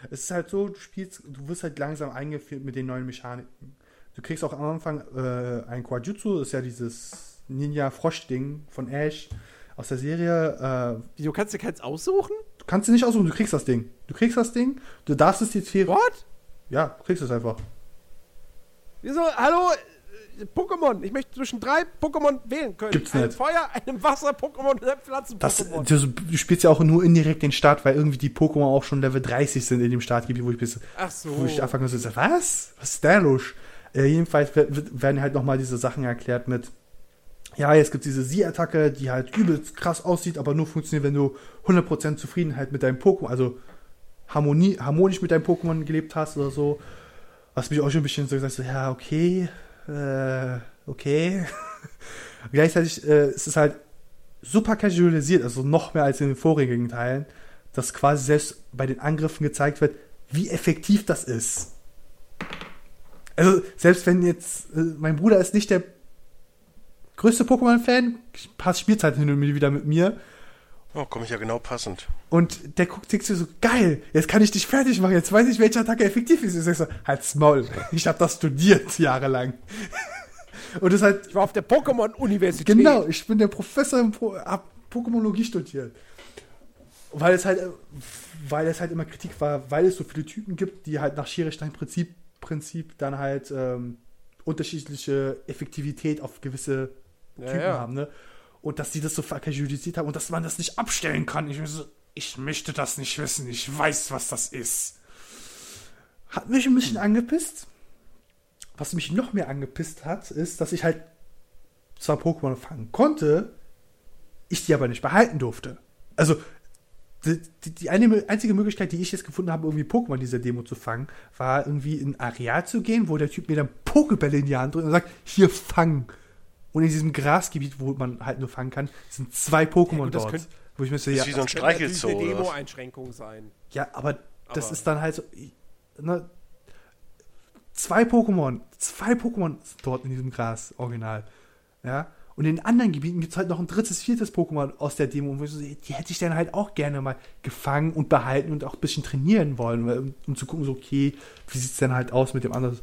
Es ist halt so, du spielst, du wirst halt langsam eingeführt mit den neuen Mechaniken. Du kriegst auch am Anfang äh, ein Quajutsu, ist ja dieses Ninja-Frosch-Ding von Ash aus der Serie. Äh, Wieso kannst du keins aussuchen? du kannst sie nicht aussuchen, du kriegst das Ding. Du kriegst das Ding, du darfst es jetzt hier. What? Ja, du kriegst es einfach. Wieso? Hallo? Pokémon. Ich möchte zwischen drei Pokémon wählen können. Gibt's einem nicht. Feuer, einem Wasser-Pokémon und einem Das, Pflanzen-Pokémon. du, du spielst ja auch nur indirekt den Start, weil irgendwie die Pokémon auch schon Level 30 sind in dem Startgebiet, wo ich bis, Ach so. wo ich anfangen musste, was? Was ist da los? Äh, jedenfalls werden halt nochmal diese Sachen erklärt mit, ja, jetzt gibt diese Sie-Attacke, die halt übelst krass aussieht, aber nur funktioniert, wenn du 100% Zufriedenheit mit deinem Pokémon, also Harmonie, harmonisch mit deinem Pokémon gelebt hast oder so. Was mich auch schon ein bisschen so gesagt so, ja, okay, äh, okay. Gleichzeitig äh, ist es halt super casualisiert, also noch mehr als in den vorigen Teilen, dass quasi selbst bei den Angriffen gezeigt wird, wie effektiv das ist. Also, selbst wenn jetzt, äh, mein Bruder ist nicht der größte Pokémon-Fan, passt spielt halt hin und wieder mit mir. Oh, komme ich ja genau passend. Und der guckt sich so, geil, jetzt kann ich dich fertig machen, jetzt weiß ich, welche Attacke effektiv ist. Ich sag so, halt's Maul, ich habe das studiert jahrelang. Und das halt, Ich war auf der Pokémon-Universität. genau, ich bin der Professor im po hab Pokémonologie studiert. Weil es halt, äh, weil es halt immer Kritik war, weil es so viele Typen gibt, die halt nach Schere-Stein-Prinzip Prinzip dann halt ähm, unterschiedliche Effektivität auf gewisse Ja, Typen ja. haben, ne? Und dass die das so verkajudisiert haben und dass man das nicht abstellen kann. Ich, so, ich möchte das nicht wissen. Ich weiß, was das ist. Hat mich ein bisschen angepisst. Was mich noch mehr angepisst hat, ist, dass ich halt zwar Pokémon fangen konnte, ich die aber nicht behalten durfte. Also, die, die, die eine, einzige Möglichkeit, die ich jetzt gefunden habe, irgendwie Pokémon in dieser Demo zu fangen, war irgendwie in ein Areal zu gehen, wo der Typ mir dann Pokebälle in die Hand drückt und sagt, hier fang. Und in diesem Grasgebiet, wo man halt nur fangen kann, sind zwei Pokémon das dort. wo ich so, Ist ja, wie so ein Das könnte natürlich Streichelzoo eine oder was? Demo-Einschränkung sein. ja, aber das Aber- ist dann halt so. Ne, zwei Pokémon, zwei Pokémon sind dort in diesem Gras, original. Ja. Und in den anderen Gebieten gibt es halt noch ein drittes, viertes Pokémon aus der Demo, wo ich so, sehe, die hätte ich dann halt auch gerne mal gefangen und behalten und auch ein bisschen trainieren wollen, weil, um, um zu gucken, so, okay, wie sieht es denn halt aus mit dem anderen.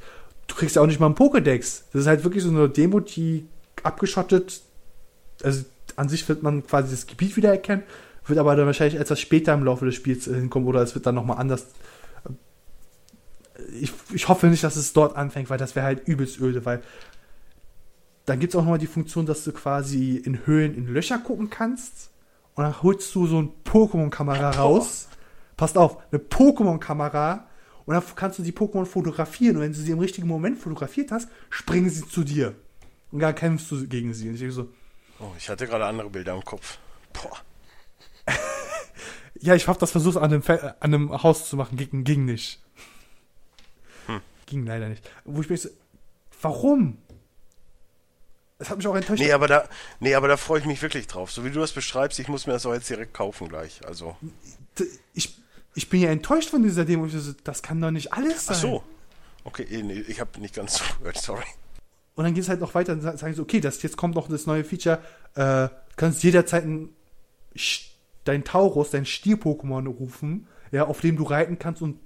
Du kriegst ja auch nicht mal einen Pokédex. Das ist halt wirklich so eine Demo, die abgeschottet, also an sich wird man quasi das Gebiet wiedererkennen, wird aber dann wahrscheinlich etwas später im Laufe des Spiels äh, hinkommen oder es wird dann nochmal anders. Ich, ich hoffe nicht, dass es dort anfängt, weil das wäre halt übelst öde, weil dann gibt es auch nochmal die Funktion, dass du quasi in Höhlen in Löcher gucken kannst und dann holst du so eine Pokémon-Kamera raus. Passt auf, eine Pokémon-Kamera und dann kannst du die Pokémon fotografieren und wenn du sie im richtigen Moment fotografiert hast, springen sie zu dir. Und dann kämpfst du gegen sie. Und ich denke so, Oh, ich hatte gerade andere Bilder im Kopf. Boah. Ja, ich habe das versucht, an einem, an einem Haus zu machen. Ging, ging nicht. Ging leider nicht. Wo ich mich so, warum? Das hat mich auch enttäuscht. Nee, aber da, nee, aber da freue ich mich wirklich drauf. So wie du das beschreibst, ich muss mir das auch jetzt direkt kaufen gleich. Also. Ich, ich bin ja enttäuscht von dieser Demo. Das kann doch nicht alles Ach sein. so. Okay, nee, ich habe nicht ganz zugehört, sorry. Und dann geht es halt noch weiter und sa- sagen so, okay, das, jetzt kommt noch das neue Feature. Äh, kannst jederzeit ein, dein Taurus, dein Stier-Pokémon rufen, ja, auf dem du reiten kannst und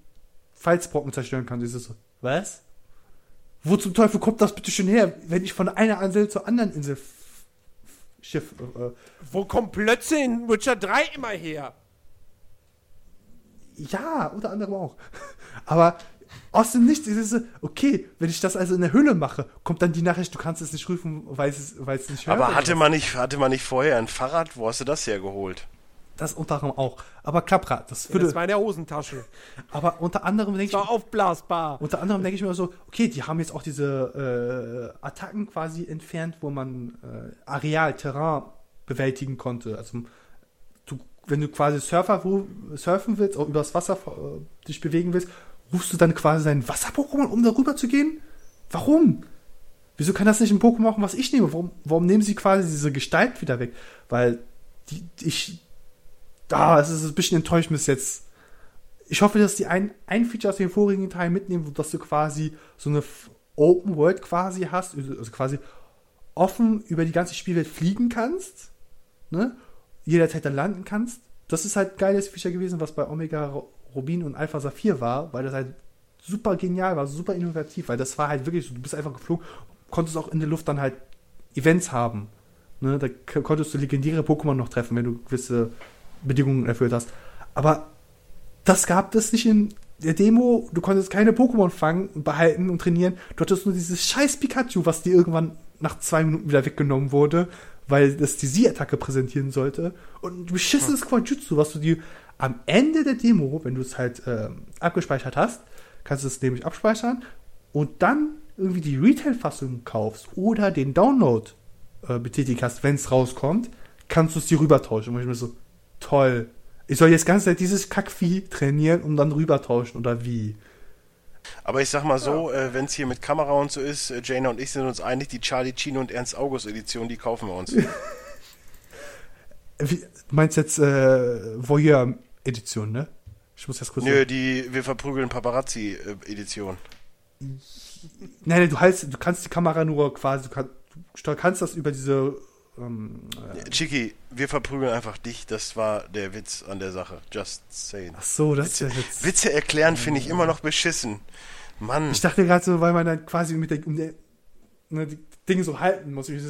Felsbrocken zerstören kannst. Ich so, was? Wo zum Teufel kommt das bitte schon her, wenn ich von einer Insel zur anderen Insel Schiff. Äh, äh, Wo kommt plötzlich in Witcher 3 immer her? ja, unter anderem auch. Aber aus dem Nichts ist es so, okay, wenn ich das also in der Hülle mache, kommt dann die Nachricht, du kannst es nicht rufen, weil es, weil es nicht hört. Aber hatte man, nicht, hatte man nicht vorher ein Fahrrad? Wo hast du das hergeholt? Das unter anderem auch. Aber Klapprad, das Ja, würde. das war in der Hosentasche. aber unter anderem denke ich, war aufblasbar. unter anderem denke ich mir so, okay, die haben jetzt auch diese äh, Attacken quasi entfernt, wo man äh, Areal, Terrain bewältigen konnte. Also du, wenn du quasi Surfer wo, surfen willst, auch übers Wasser äh, dich bewegen willst, rufst du dann quasi deinen Wasser-Pokémon, um darüber zu gehen? Warum? Wieso kann das nicht ein Pokémon machen, was ich nehme? Warum, warum nehmen sie quasi diese Gestalt wieder weg? Weil die, ich, da, es ist ein bisschen enttäuscht bis jetzt. Ich hoffe, dass die ein, ein Feature aus dem vorigen Teil mitnehmen, dass du quasi so eine Open World quasi hast, also quasi offen über die ganze Spielwelt fliegen kannst, ne? Jederzeit dann landen kannst. Das ist halt ein geiles Feature gewesen, was bei Omega Rubin und Alpha Saphir war, weil das halt super genial war, super innovativ, weil das war halt wirklich so, du bist einfach geflogen, konntest auch in der Luft dann halt Events haben. Ne? Da konntest du legendäre Pokémon noch treffen, wenn du gewisse Bedingungen erfüllt hast. Aber das gab es nicht in der Demo. Du konntest keine Pokémon fangen, behalten und trainieren. Du hattest nur dieses scheiß Pikachu, was dir irgendwann nach zwei Minuten wieder weggenommen wurde, weil das die Sie-Attacke präsentieren sollte. Und ein beschissenes Quajutsu, was du dir am Ende der Demo, wenn du es halt ähm, abgespeichert hast, kannst du es nämlich abspeichern und dann irgendwie die Retail-Fassung kaufst oder den Download äh, betätigt hast, wenn es rauskommt, kannst du es dir rübertauschen. Und ich mir so, toll. Ich soll jetzt ganze Zeit dieses Kackvieh trainieren und dann rübertauschen oder wie? Aber ich sag mal so, äh, wenn es hier mit Kamera und so ist, äh, Jana und ich sind uns einig, die Charlie Chino und Ernst August Edition, die kaufen wir uns. wie du meinst jetzt äh, Voyeur-Edition, ne? Ich muss jetzt kurz. Nö, die Wir verprügeln Paparazzi äh, Edition. Nein, nein, du, heißt, du kannst die Kamera nur quasi, du, kann, du kannst das über diese. Ähm, äh, Chiki, wir verprügeln einfach dich, das war der Witz an der Sache. Just saying. ach so, das ist Witze, ja jetzt. Witze erklären finde ich immer noch beschissen. Mann. Ich dachte gerade so, weil man dann quasi mit der, um der ne, die Dinge so halten muss. Ich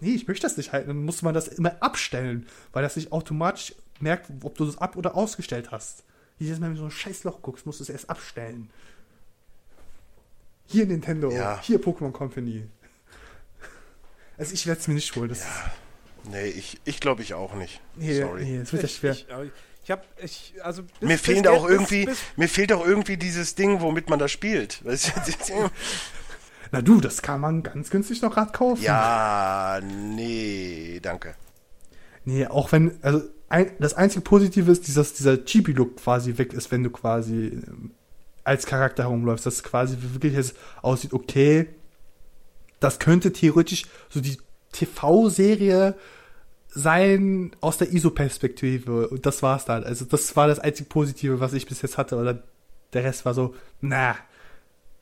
nee, ich möchte das nicht halten. Dann muss man das immer abstellen, weil das nicht automatisch merkt, ob du das ab- oder ausgestellt hast. Jedes Mal, wenn du so ein scheiß Loch guckst, musst du es erst abstellen. Hier Nintendo, Ja. hier Pokémon Company. Also ich werde es mir nicht holen. Das ist, Nee, ich, ich glaube ich auch nicht. nee, Sorry. nee, das wird ja schwer. Ich, ich, ich hab, ich, also bis- Mir fehlt auch bis- irgendwie, bis- mir fehlt auch irgendwie dieses Ding, womit man da spielt. Weißt du? Na du, das kann man ganz günstig noch gerade kaufen. ja, nee, danke. Nee, auch wenn, also ein, das einzige Positive ist, dass dieser Chibi-Look quasi weg ist, wenn du quasi ähm, als Charakter herumläufst. Dass es quasi wirklich jetzt aussieht, okay, das könnte theoretisch so die TV-Serie sein aus der ISO-Perspektive. Und das war's dann. Also das war das einzige Positive, was ich bis jetzt hatte. Oder der Rest war so, na.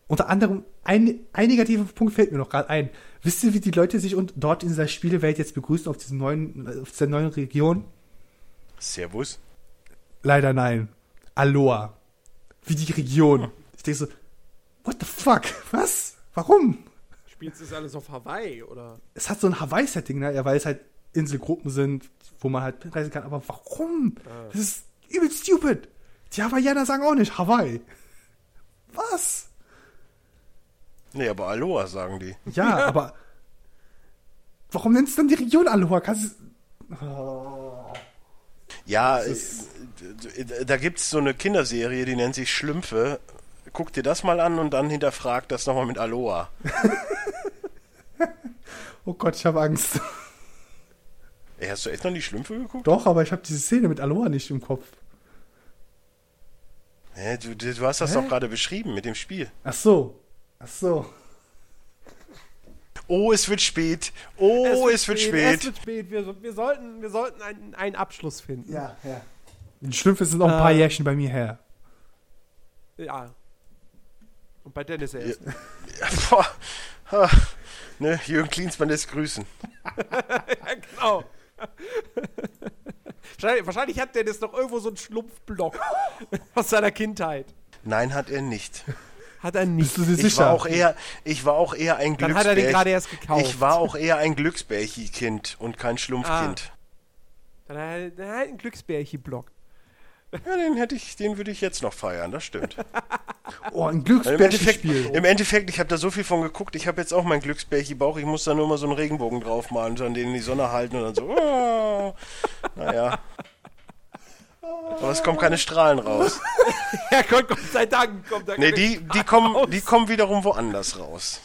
Unter anderem, ein, ein negativer Punkt fällt mir noch gerade ein. Wisst ihr, wie die Leute sich und dort in dieser Spielewelt jetzt begrüßen auf diesem neuen, auf dieser neuen Region? Servus. Leider nein. Aloha. Wie die Region. Ich denke so, what the fuck? Was? Warum? Spielst du das alles auf Hawaii oder? Es hat so ein Hawaii-Setting, ne? Ja, weil es halt Inselgruppen sind, wo man halt reisen kann. Aber warum? Das ist übel stupid. Die Hawaiianer sagen auch nicht Hawaii. Was? Nee, aber Aloha sagen die. Ja, aber warum nennst du dann die Region Aloha? Kannst du, Ja, äh, da gibt's so eine Kinderserie, die nennt sich Schlümpfe. Guck dir das mal an und dann hinterfrag das nochmal mit Aloha. oh Gott, ich habe Angst. Ey, hast du echt noch die Schlümpfe geguckt? Doch, aber ich habe diese Szene mit Aloha nicht im Kopf. Hä, du, du du hast das Hä? doch gerade beschrieben mit dem Spiel. Ach so. Ach so. Oh, es wird spät. Oh, es wird, Es spät. wird spät. Wir, wir sollten, wir sollten einen, einen Abschluss finden. Ja, ja. Die Schlümpfe sind noch ein paar Äh. Jährchen bei mir her. Ja. Und bei Dennis erst. Boah. Ha. Ne, Jürgen Klinsmann lässt grüßen. Ja, genau. wahrscheinlich, wahrscheinlich hat Dennis noch irgendwo so einen Schlumpfblock aus seiner Kindheit. Nein, hat er nicht. Hat er nicht. Bist du dir Ich sicher? war auch eher, ich war auch eher ein Dann hat er den Glücksbärchen- gerade erst gekauft. Ich war auch eher ein Glücksbärchi-Kind und kein Schlumpfkind. Dann hat er, dann hat er einen Glücksbärchen-Block. Ja, den hätte ich, den würde ich jetzt noch feiern, das stimmt. Oh, ein Weil Im Endeffekt, Glücksbärchen-Spiel. im Endeffekt, ich habe da so viel von geguckt, ich habe jetzt auch meinen Glücksbärchen-Bauch, ich muss da nur mal so einen Regenbogen draufmalen, so an den in die Sonne halten und dann so, oh, naja. Aber es kommen keine Strahlen raus. Ja, Gott, Gott sei Dank kommt da Nee, keine die, die, kommen, raus. die kommen wiederum woanders raus.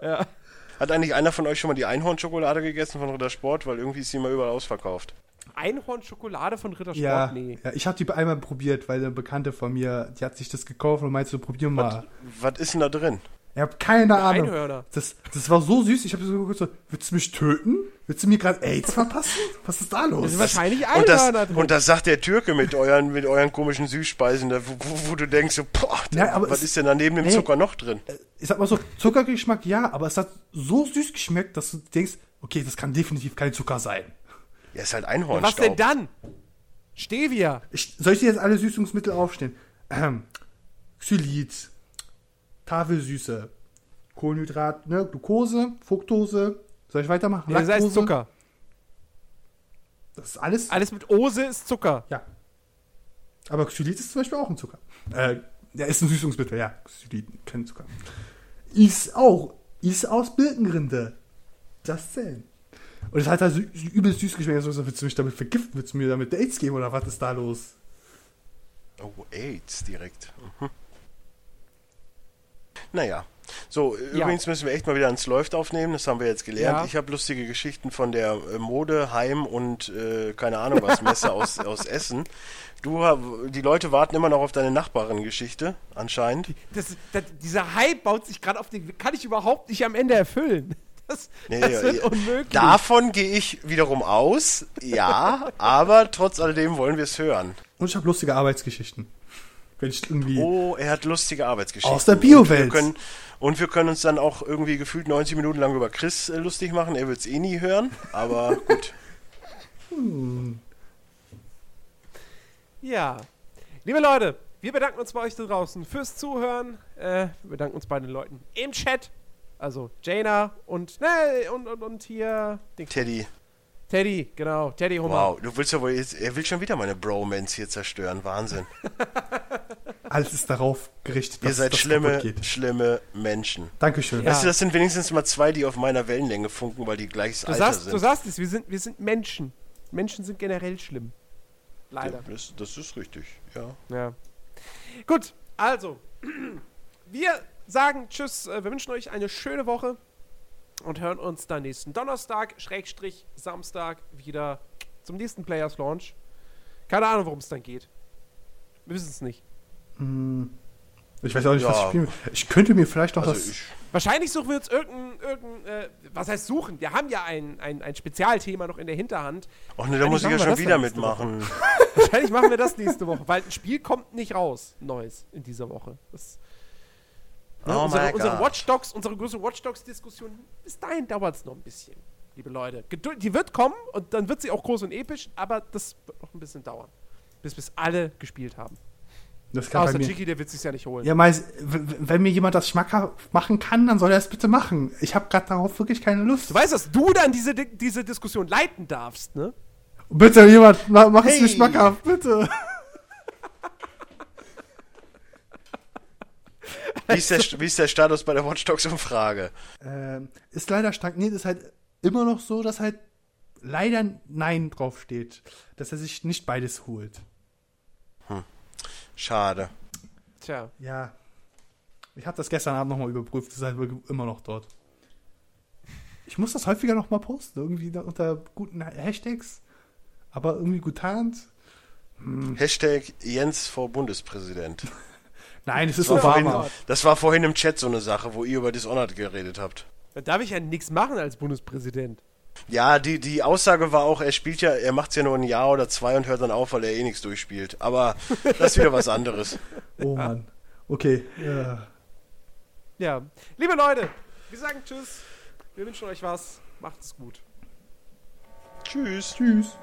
Ja. Hat eigentlich einer von euch schon mal die Einhornschokolade gegessen von Rittersport? Weil irgendwie ist sie immer überall ausverkauft. Einhorn-Schokolade von Rittersport? Ja, Nee. ja, ich habe die einmal probiert, weil eine Bekannte von mir, die hat sich das gekauft und meinte so, probier mal. Was ist denn da drin? Ich habe keine Ahnung. Einhörner. Das, das war so süß. Ich habe so geguckt, so, willst du mich töten? Willst du mir gerade AIDS verpassen? Was ist da los? Das sind wahrscheinlich Und das, drin. und das sagt der Türke mit euren, mit euren komischen Süßspeisen, da, wo, wo, wo du denkst, so, boah, Ja, aber was es- ist denn da neben dem. Zucker noch drin? ich sag mal so, Zuckergeschmack ja, aber es hat so süß geschmeckt, dass du denkst, okay, das kann definitiv kein Zucker sein. Ja, ist halt Was Einhornstaub. denn dann? Stevia. Ich, soll ich dir jetzt alle Süßungsmittel aufstehen? Ähm, Xylit, Tafelsüße, Kohlenhydrat, ne, Glucose, Fructose. Soll ich weitermachen? Nee, das heißt Zucker. Das ist alles. Alles mit Ose ist Zucker. Ja. Aber Xylit ist zum Beispiel auch ein Zucker. Äh, ja, ist ein Süßungsmittel, ja. Xylit, kein Zucker. Ist auch. Ist aus Birkenrinde. Das zählen. Und es hat halt so übel süß geschmeckt. Also, willst du mich damit vergiften? Willst du mir damit AIDS geben oder was ist da los? Oh, AIDS direkt. Mhm. Naja. So, übrigens müssen wir echt mal wieder ans Läuft aufnehmen, das haben wir jetzt gelernt. Ja. Ich habe lustige Geschichten von der äh, Mode, Heim und äh, keine Ahnung was, Messe aus, aus Essen. Du, die Leute warten immer noch auf deine Nachbarin-Geschichte, anscheinend. Das, das, dieser Hype baut sich gerade auf den. Kann ich überhaupt nicht am Ende erfüllen. Das, Nee, das ja, wird ja. unmöglich. Davon gehe ich wiederum aus, ja, aber trotz alledem wollen wir es hören. Und ich habe lustige Arbeitsgeschichten. Wenn ich irgendwie. Oh, er hat lustige Arbeitsgeschichten. Aus der Biowelt. Und wir, können, und wir können uns dann auch irgendwie gefühlt 90 Minuten lang über Chris äh, lustig machen. Er wird es eh nie hören, aber gut. Ja. Liebe Leute, wir bedanken uns bei euch da draußen fürs Zuhören. Äh, wir bedanken uns bei den Leuten im Chat. Also Jaina und, ne, und, und, und hier. Teddy, Teddy, genau. Teddy Hummer. wow, du willst ja wohl jetzt, er will schon wieder meine Bromance hier zerstören. Wahnsinn. Alles ist darauf gerichtet, Ihr seid das schlimme, schlimme Menschen. Dankeschön. Ja. Weißt du, das sind wenigstens mal zwei, die auf meiner Wellenlänge funken, weil die gleiches Du Alter sagst, sind. du sagst es, wir sind, wir sind Menschen. Menschen sind generell schlimm. ja, Leider. das, das ist richtig, ja. Ja. Gut, also, wir sagen Tschüss, äh, wir wünschen euch eine schöne Woche und hören uns dann nächsten Donnerstag, Schrägstrich, Samstag wieder zum nächsten Players Launch. Keine Ahnung, worum es dann geht. Wir wissen es nicht. Ich weiß auch nicht, was Ja. ich spielen. Ich könnte mir vielleicht noch Also das. ich, Wahrscheinlich suchen wir uns irgendein, irgendein äh, was heißt suchen? Wir haben ja ein, ein, ein Spezialthema noch in der Hinterhand. ach ne, da muss ich ja schon wieder mitmachen. Wahrscheinlich machen wir das nächste Woche, weil ein Spiel kommt nicht raus, neues, in dieser Woche. Das, ne, Oh unsere, unsere. Watch Dogs, unsere große Watch Dogs-Diskussion, bis dahin dauert es noch ein bisschen, liebe Leute. Geduld, die wird kommen und dann wird sie auch groß und episch, aber das wird noch ein bisschen dauern. Bis bis alle gespielt haben. Das kann Außer. Chicky, der wird sich ja nicht holen. Ja, meist, wenn mir jemand das schmackhaft machen kann, dann soll er es bitte machen. Ich habe gerade darauf wirklich keine Lust. Du weißt, dass du dann diese, Di- diese Diskussion leiten darfst, ne? Bitte, jemand, ma- mach es Hey. mir schmackhaft, bitte. Wie ist, der, wie ist der Status bei der Watch Dogs Umfrage? Ähm, ist leider stagniert, ist halt immer noch so, dass halt leider Nein draufsteht. Dass er sich nicht beides holt. Schade. Tja. Ja. Ich habe das gestern Abend nochmal überprüft, ist halt immer noch dort. Ich muss das häufiger nochmal posten, irgendwie unter guten Hashtags. Aber irgendwie gut tarnt. Hashtag Jens vor Bundespräsident. Nein, es ist Das war, Obama. vorhin, das war vorhin im Chat so eine Sache, wo ihr über Dishonored geredet habt. Da darf ich ja nichts machen als Bundespräsident. Ja, die, die Aussage war auch, er spielt ja, er macht's ja nur ein Jahr oder zwei und hört dann auf, weil er eh nichts durchspielt. Aber das ist wieder was anderes. Oh Mann. Okay. Ja. Ja. Liebe Leute, wir sagen Tschüss. Wir wünschen euch was. Macht es gut. Tschüss. Tschüss.